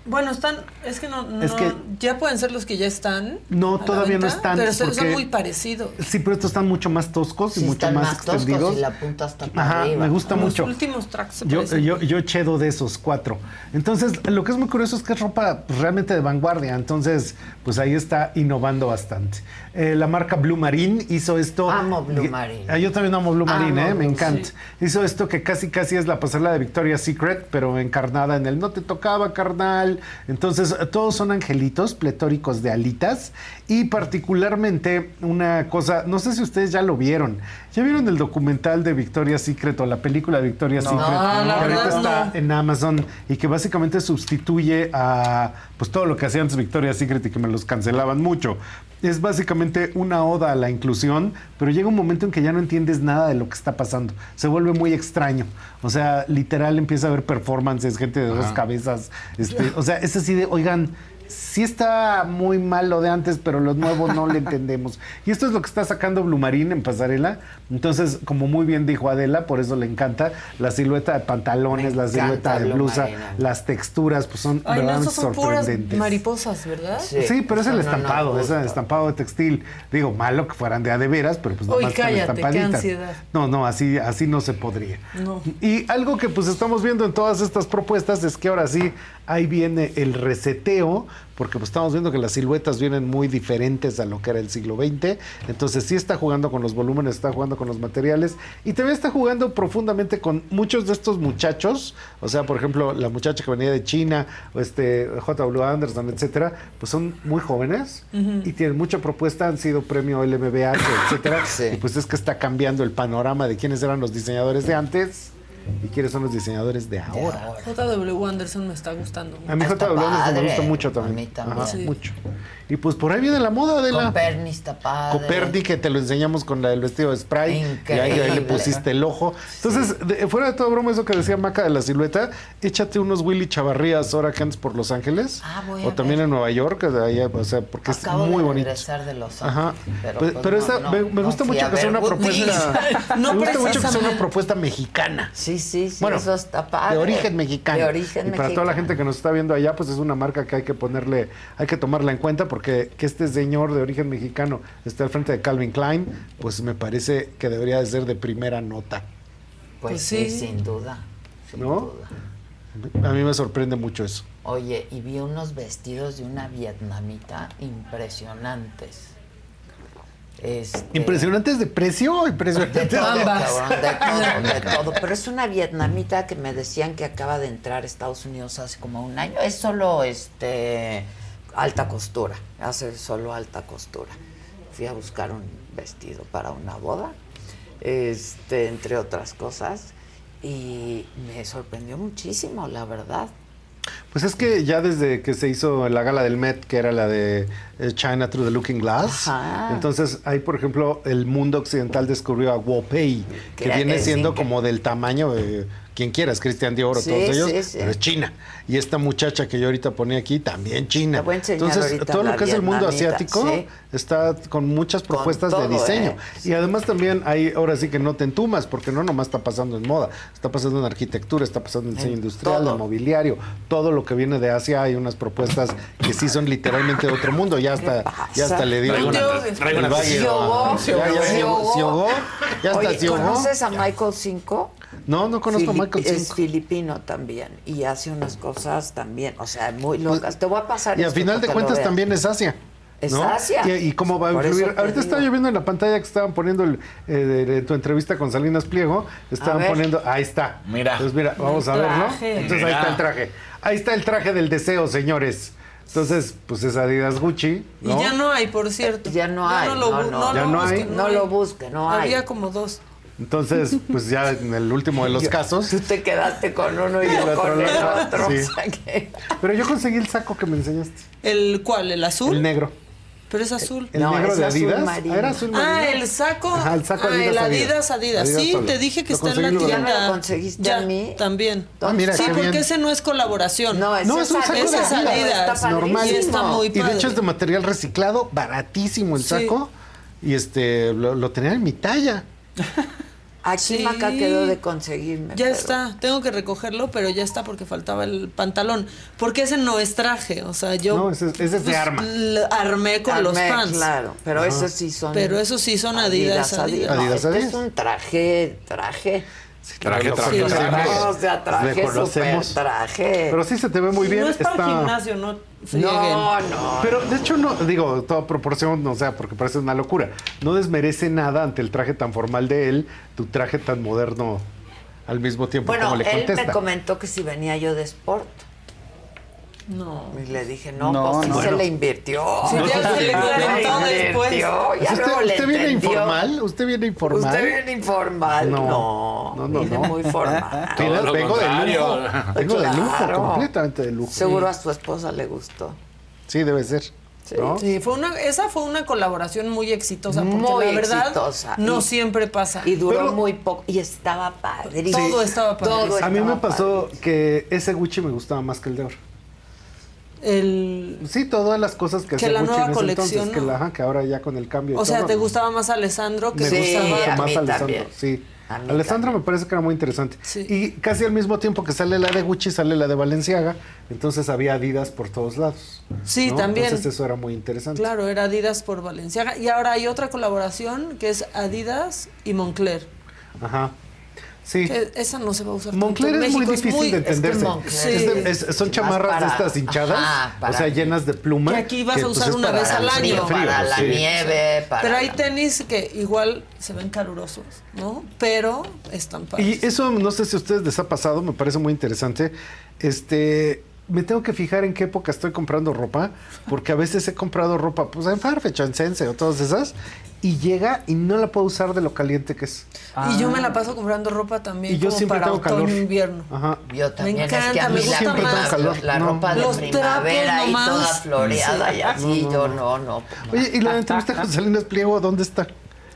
Bueno, están, es que no, no Es que- ya pueden ser los que ya están. No, todavía no están, Pero son, muy parecidos. Sí, pero estos están mucho más toscos y mucho están más, más toscos extendidos. y la punta está para Ajá, arriba. me gusta Los mucho. últimos tracks se Yo, yo, yo chedo de esos cuatro. Entonces, lo que es muy curioso es que es ropa realmente de vanguardia. Entonces, pues ahí está innovando bastante. Eh, la marca Blue Marine hizo esto. Amo Blue Marine. Ah, yo también amo Blue Amo Marine, ¿eh? me encanta. Hizo esto que casi casi es la pasarela de Victoria's Secret, pero encarnada en el no te tocaba, carnal. Entonces, todos son angelitos pletóricos de alitas. Y particularmente una cosa, no sé si ustedes ya lo vieron. ¿Ya vieron el documental de Victoria's Secret o la película de Victoria's No. Secret? No, la que ahorita está no. en Amazon y que básicamente sustituye a pues todo lo que hacía antes Victoria's Secret y que me los cancelaban mucho. Es básicamente una oda a la inclusión, pero llega un momento en que ya no entiendes nada de lo que está pasando. Se vuelve muy extraño. O sea, literal empieza a haber performances, gente de dos cabezas. Este, o sea, es así de, oigan, sí está muy mal lo de antes, pero lo nuevo no le entendemos. Y esto es lo que está sacando Blue Marine en pasarela. Entonces, como muy bien dijo Adela, por eso le encanta, la silueta de pantalones, la silueta de blusa, las texturas, pues son Ay, verdaderamente son puras sorprendentes. mariposas, ¿verdad? Sí, pero es el no estampado, es el estampado de textil. Digo, malo que fueran de a de veras, pero pues Uy, nomás están cállate, qué ansiedad. No, no, así, así no se podría. No. Y algo que pues estamos viendo en todas estas propuestas es que ahora sí, ahí viene el reseteo, porque pues estamos viendo que las siluetas vienen muy diferentes a lo que era el siglo XX. Entonces sí está jugando con los volúmenes, está jugando con los materiales y también está jugando profundamente con muchos de estos muchachos. O sea, por ejemplo, la muchacha que venía de China, o este J.W. Anderson, etcétera, pues son muy jóvenes y tienen mucha propuesta, han sido premio LMBH, etcétera. Y pues es que está cambiando el panorama de quiénes eran los diseñadores de antes y quiénes son los diseñadores de ahora. JW Anderson me está gustando. A mí J.W. Anderson me padre. gusta mucho también. A mí también. Ajá, Sí. mucho. Y pues por ahí viene la moda de la Coperni está padre. Coperni, que te lo enseñamos con la del vestido de spray. Y ahí, le pusiste el ojo. Entonces, de- fuera de toda broma, eso que decía Maca de la silueta, échate unos Willy Chavarrías ahora que andes por Los Ángeles. Ah, voy a o también en Nueva York, o sea, porque Acabo es muy de bonito. de Los Ajá. Ángeles. Pero, Pues- pues, pero no, esta- no, me, gusta mucho que sea una propuesta. No me gusta mucho que sea una propuesta mexicana. Sí, sí, sí. Bueno, eso está padre. De origen mexicano. De origen y para toda la gente que nos está viendo allá, pues es una marca que hay que ponerle, hay que tomarla en cuenta porque que este señor de origen mexicano esté al frente de Calvin Klein, pues me parece que debería de ser de primera nota. Pues, Pues sí, sí. sin duda. sin ¿No? duda. A mí me sorprende mucho eso. Oye, y vi unos vestidos de una vietnamita impresionantes. Este, ¿Impresionantes de precio De impresionantes todo, Ambas. cabrón, de todo, de todo. Pero es una vietnamita que me decían que acaba de entrar a Estados Unidos hace como un año. Es solo este alta costura, hace solo alta costura. Fui a buscar un vestido para una boda, este, entre otras cosas, y me sorprendió muchísimo, la verdad. Pues es que ya desde que se hizo la gala del Met, que era la de eh, China Through the Looking Glass, Ajá. entonces ahí, por ejemplo, el mundo occidental describió a Wopei, que Que viene siendo como del tamaño de quien quieras, Cristian Dior o Sí, todos ellos, sí, sí. pero es China. Y esta muchacha que yo ahorita ponía aquí, también China. Entonces, todo lo que es el mundo asiático sí. está con muchas propuestas de todo, diseño. ¿eh? Y además también hay, ahora sí que no te entumas, porque no nomás está pasando en moda, está pasando en arquitectura, está pasando en diseño En industrial, todo. en mobiliario, todo lo que viene de Asia hay unas propuestas que sí son literalmente de otro mundo. Ya hasta, ya hasta le digo. Una- una- Se ahogó, ya, hasta. ¿conoces a Michael Cinco? No, no conozco a Filip- Michael Es filipino también y hace unas cosas también, o sea, muy locas. Te voy a pasar Pues, Y al final de cuentas también es Asia. Es ¿no? Asia. Y, y cómo va a influir. Ahorita estaba yo viendo en la pantalla que estaban poniendo el, eh, de, de tu entrevista con Salinas Pliego. Estaban poniendo. Ahí está. Mira. Entonces, mira, vamos a verlo. Entonces ahí está el traje. Ahí está el traje del deseo, señores. Entonces, pues es Adidas Gucci. ¿no? Y ya no hay, por cierto. Ya no hay, No, lo, no, bu- no. Ya lo no hay. busquen, No lo busque, no hay. Había como dos. Entonces, pues ya en el último de los casos. Tú te quedaste con uno y el yo otro con el otro. sí. Pero yo conseguí el saco que me enseñaste. ¿El cuál? ¿El azul? El negro. Pero es azul. El No, negro es de azul Adidas. marino. Ah, era azul marino. Ah, el saco. Ajá, el saco ah, Adidas, el Adidas. Adidas, Adidas. Adidas Sí, solo. te dije que Lo está en la luego. ¿Ya tienda. lo conseguiste Ya, a mí? También. Ah, mira, sí, porque bien. ese no es colaboración. No, ese No, es un saco ese de es Adidas. Adidas. Está normal. Y está muy Y de padre. hecho es de material reciclado, baratísimo el Sí. saco. Y este lo, lo tenía en mi talla. Aquí Sí. Maca quedó de conseguirme. Ya pero- está, tengo que recogerlo, pero ya está porque faltaba el pantalón. Porque ese no es traje, o sea, yo No, ese- ese es de pues, arma. armé con los pants. Claro, pero Ajá. esos sí son. Pero esos sí son Adidas, Adidas. No, Adidas, este Adidas. es un traje, traje. Traje, traje. O sea, traje, Le conocemos. super traje. Pero sí se te ve muy bien. No es para está- el gimnasio, no no, no. Pero de hecho no, digo, toda proporción, o sea, porque parece una locura. No desmerece nada ante el traje tan formal de él, tu traje tan moderno al mismo tiempo Bueno, como le él contesta. me comentó que si venía yo de sport. No. Y le dije, no, No, pues sí no. se le invirtió. Sí, ya se le después. invirtió, ya ¿Usted, le usted viene informal? ¿Usted viene informal? ¿Usted viene informal? No. No, No, no, viene no. muy formal. Viene- Todo lo vengo de lujo. Vengo de lujo, completamente de lujo. Seguro a su esposa le gustó. Sí, debe ser. ¿no? Sí, fue una, esa fue una colaboración muy exitosa, porque Muy la verdad exitosa. no Y- siempre pasa. Y duró Pero- muy poco. Y estaba padrísimo. Todo estaba padrísimo. Todo A mí me pasó que ese Gucci me gustaba más que el de oro. El, Sí, todas las cosas que, Que hacía la Gucci nueva en ese colección, entonces, que, la, ajá, que ahora ya con el cambio o sea, todo, ¿te ¿no? gustaba más Alessandro que me Sí, gustaba a mucho mí más Alessandro. también. Sí. Alessandro también. me parece que era muy interesante. Sí. Y casi al mismo tiempo que sale la de Gucci, sale la de Valenciaga. Entonces había Adidas por todos lados. Sí, ¿no? también. Entonces eso era muy interesante. Claro, era Adidas por Valenciaga. Y ahora hay otra colaboración que es Adidas y Moncler. Ajá. Sí. Que esa no se va a usar Moncler tanto. es muy difícil de es que entenderse. Moncler Sí. Es de- es- son chamarras para- de estas hinchadas, ajá, o sea, llenas de pluma. Que aquí vas a pues, usar una vez al año. frío, para la sí. nieve, para Pero hay tenis que igual se ven calurosos, ¿no? Pero están padres. Y eso no sé si a ustedes les ha pasado, me parece muy interesante. Este, me tengo que fijar en qué época estoy comprando ropa, porque a veces he comprado ropa, pues en Farfetch, o en Sense o todas esas, y llega y no la puedo usar de lo caliente que es. Y yo me la paso comprando ropa también Y yo como siempre para tengo otoño calor. invierno. Ajá. Yo también, es que encanta, a mí me la, siempre tengo más. calor. la No. ropa de Los primavera trapos y nomás. toda floreada y así, yo no, no. Oye, ¿y la entrevista con Salinas Pliego dónde está?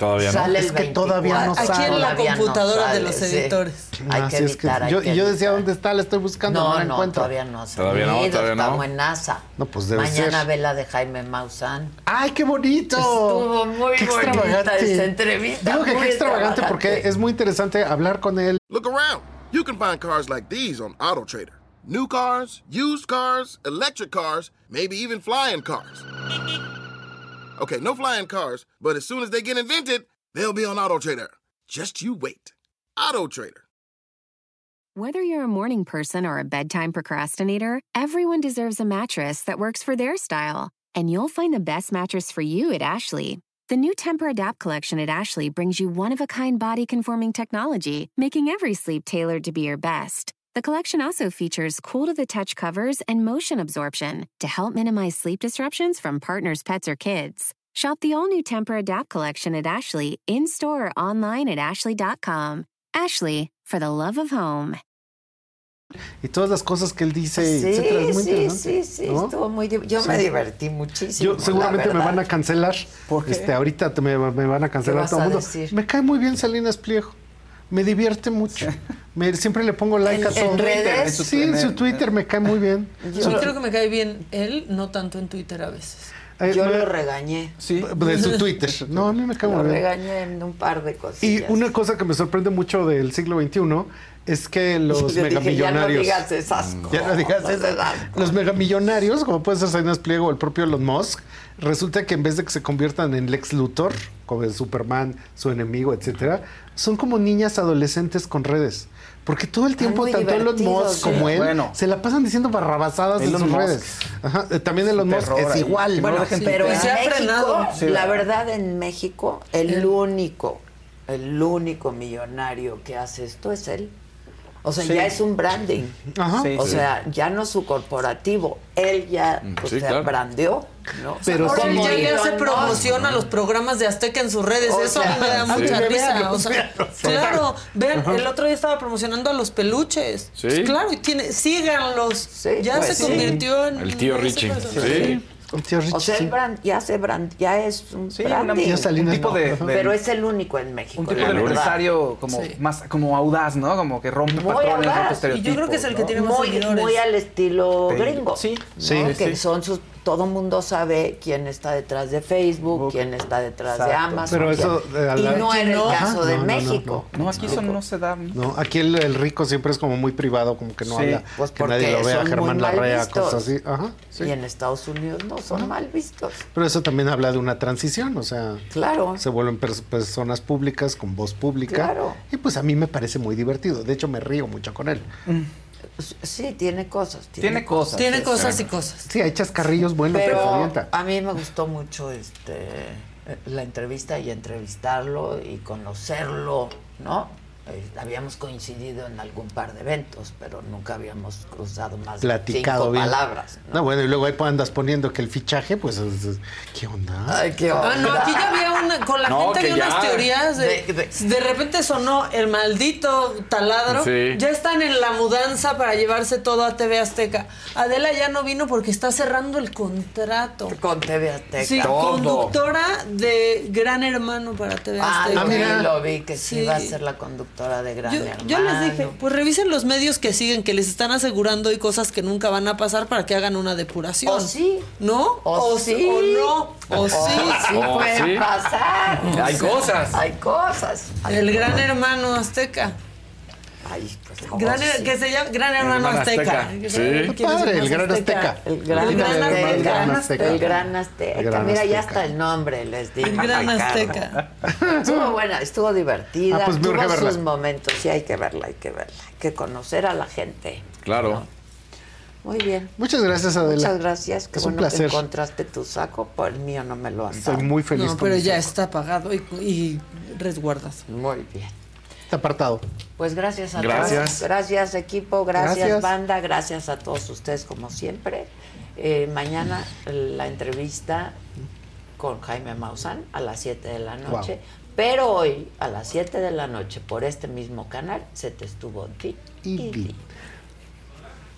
Todavía no. Sale Es que todavía no 24. sale. Aquí en la no computadora de sale, los sí. editores. Hay que sí, es que hay yo, que y yo decía. ¿dónde está? La estoy buscando, no, No, la no, encuentro. todavía no se Todavía no, todavía no. Estamos en NASA. No, pues debe Mañana ser. ve la de Jaime Maussan. ¡Ay, qué bonito! Estuvo muy qué bonita extravagante. esa entrevista, Digo que qué extravagante porque es muy interesante hablar con él. Look around. You can find cars like these on AutoTrader. New cars, used cars, electric cars, maybe even flying cars. Okay, no flying cars, but as soon as they get invented, they'll be on Auto Trader. Just you wait. Auto Trader. Whether you're a morning person or a bedtime procrastinator, everyone deserves a mattress that works for their style. And you'll find the best mattress for you at Ashley. The new Temper Adapt collection at Ashley brings you one of a kind body conforming technology, making every sleep tailored to be your best. The collection also features cool to the touch covers and motion absorption to help minimize sleep disruptions from partners, pets, or kids. Shop the all new Temper Adapt collection at Ashley in store or online at ashley.com. Ashley, for the love of home. y todas las cosas que él dice, Sí, etcétera. Es muy sí, interesante. sí, sí, ¿no? estuvo muy div- Yo me divertí muchísimo. Yo seguramente la me van a cancelar. ¿Por qué? Este, ahorita me, me van a cancelar vas todo el mundo. decir? Me cae muy bien Salinas Pliego. Me divierte mucho. Me, siempre le pongo like ¿En- a todo. en redes? Sí, en su Twitter me cae muy bien. Yo creo que me cae bien él, no tanto en Twitter a veces. Eh, Yo me- lo regañé. de su Twitter. No, a mí me cae Lo muy bien. regañé en un par de cosas. Y una cosa que me sorprende mucho del siglo XXI es que los Yo dije, megamillonarios. ya no digas esas Ya no digas cosas, esas-. Los megamillonarios, como puede ser Salinas Pliego o el propio Elon Musk, resulta que en vez de que se conviertan en Lex Luthor, como el Superman, su enemigo, etcétera, son como niñas adolescentes con redes. Porque todo el tiempo, tanto Elon Musk como sí. él, Bueno. se la pasan diciendo barrabasadas en sus Musk. redes. Ajá, eh, También Elon Musk es ahí. igual. No Bueno, pero en Se ha México, frenado. Sí, la ¿verdad? verdad, en México, el único, el único millonario que hace esto es él. O sea, Sí. ya es un branding. Ajá. Sí, o sí. sea, ya no su corporativo. Él ya Mm, pues, sí, se claro. brandeó. ¿no? Pero sí. él ya le Elon hace promoción a los programas de Azteca en sus redes. O Eso sea, me da sí, mucha risa. O sea, claro, vean, el otro día estaba promocionando a los peluches. Sí. Pues claro, y tiene, síganlos. Sí, ya pues se sí. convirtió en. El tío Richie. Sí. Tío O sea, sí. el brand, ya se brand, ya es un Sí, branding. Un tipo no. de, de- Pero es el único en México. un tipo de verdad. empresario como Sí. más como audaz, ¿no? Como que rompe Muy patrones, rompe Y yo creo que es el que ¿no? tiene más muy, seguidores. muy al estilo Sí. gringo. Sí. ¿no? Sí, que son sus todo mundo sabe quién está detrás de Facebook, quién está detrás de. Amazon. Pero eso, eh, a y la- no era el Ajá, caso de no, no, no, México. No, aquí eso no se da. No, aquí el, el rico siempre es como muy privado, como que no Sí, habla, Pues que nadie lo vea, Germán Larrea, vistos. cosas así. Ajá, sí. Y en Estados Unidos no, son mal vistos. Pero eso también habla de una transición, o sea, Claro. se vuelven pers- personas públicas con voz pública. Claro. Y pues a mí me parece muy divertido. De hecho, me río mucho con él. Sí, tiene cosas. Tiene cosas. Tiene sí, cosas sí. y cosas. Sí, hay chascarrillos buenos, pero, se Pero a mí me gustó mucho este la entrevista y entrevistarlo y conocerlo, ¿no? Eh, habíamos coincidido en algún par de eventos, pero nunca habíamos cruzado más de Platicado cinco bien. palabras. ¿no? bueno, y luego ahí andas poniendo que el fichaje, pues, es- es- ¿qué onda? Ay, qué Ah, no, aquí ya había una, con la No, gente había ya. unas teorías de, De- de, repente sonó el maldito taladro, Sí. ya están en la mudanza para llevarse todo a TV Azteca. Adela ya no vino porque está cerrando el contrato. Con TV Azteca. Sí, conductora de Gran Hermano para TV Ah, Azteca. lo vi, lo vi, que sí, Sí. va a ser la conductora de Gran Yo, Hermano. yo les dije, pues revisen los medios que siguen, que les están asegurando y cosas que nunca van a pasar para que hagan una depuración. O sí. ¿No? O sí. O no. O sí. sí O pueden sí. pasar. Hay O sea, cosas. Hay cosas. Hay El cosas. Gran Hermano Azteca. Ay, Gran, oh, sí. que se llama Gran Hermano Hermano Azteca. Azteca. Sí. ¿Quién Qué es padre, el Gran Azteca. El Gran, El Gran Azteca. El Gran Azteca. Gran Gran Mira, ya hasta el nombre les di. El Gran Azteca. Estuvo buena, estuvo divertida. Ah, pues tuvo sus momentos. Sí, hay que verla, hay que verla. Hay que conocer a la gente. Claro. Muy bien. Muchas gracias, Adela. Muchas gracias. Qué Es un bueno placer. que encontraste tu saco. Por el mío no me lo han dado. Estoy muy feliz No, con pero mi ya saco. está pagado y, y resguardado. Muy bien. Está apartado. Pues gracias a Gracias. todos. Gracias, equipo. Gracias, Gracias. banda. Gracias a todos ustedes, como siempre. Eh, mañana la entrevista con Jaime Maussan a las 7 de la noche. Pero hoy, a las 7 de la noche, por este mismo canal, se te estuvo di y di.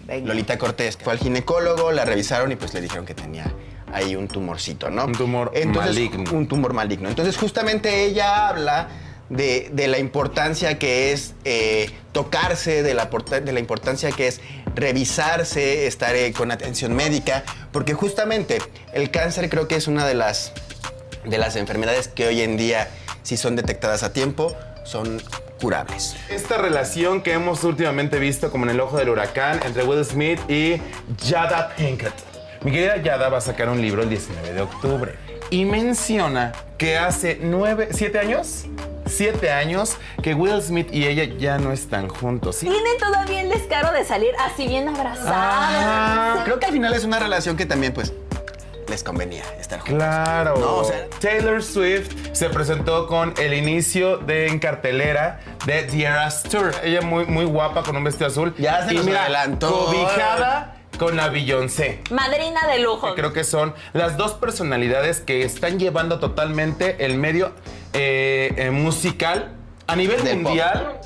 Venga. Lolita Cortés fue al ginecólogo, la revisaron y pues le dijeron que tenía ahí un tumorcito, ¿no? Un tumor maligno. Un tumor maligno. Entonces justamente ella habla de, de la importancia que es eh, tocarse, de la, de la importancia que es revisarse, estar eh, con atención médica, porque justamente el cáncer creo que es una de las, de las enfermedades que hoy en día, si son detectadas a tiempo, son curables. Esta relación que hemos últimamente visto como en el ojo del huracán entre Will Smith y Jada Pinkett. Mi querida Yada va a sacar un libro el 19 de octubre y menciona que hace nueve, siete años, siete años que Will Smith y ella ya no están juntos. ¿sí? Tienen todavía el descaro de salir así bien abrazados. Ah, creo que al final es una relación que también pues les convenía estar juntos. Claro. No, o sea- Taylor Swift se presentó con el inicio de en cartelera de The Eras Tour. Ella muy, muy guapa con un vestido azul. Ya se y nos mira, adelantó. Cobijada con la Beyoncé. Madrina de lujo. Que creo que son las dos personalidades que están llevando totalmente el medio eh, eh, musical a nivel mundial.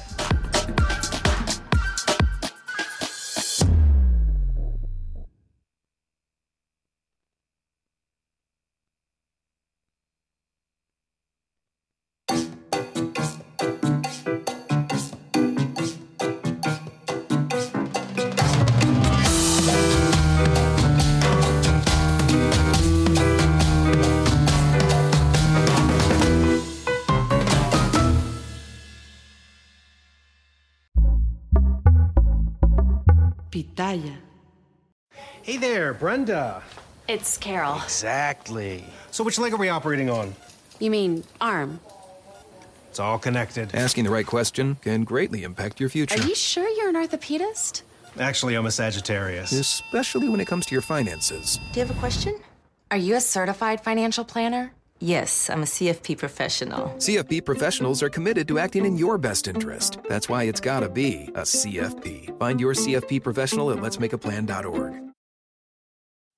There, Brenda. It's Carol. Exactly. So, which leg are we operating on? You mean arm? It's all connected. Asking the right question can greatly impact your future, Are you sure you're an orthopedist? Actually, I'm a Sagittarius. especially when it comes to your finances. Do you have a question? Are you a certified financial planner? Yes, I'm a CFP professional. CFP professionals are committed to acting in your best interest. That's why it's gotta be a CFP. Find your CFP professional at letsmakeaplan.org.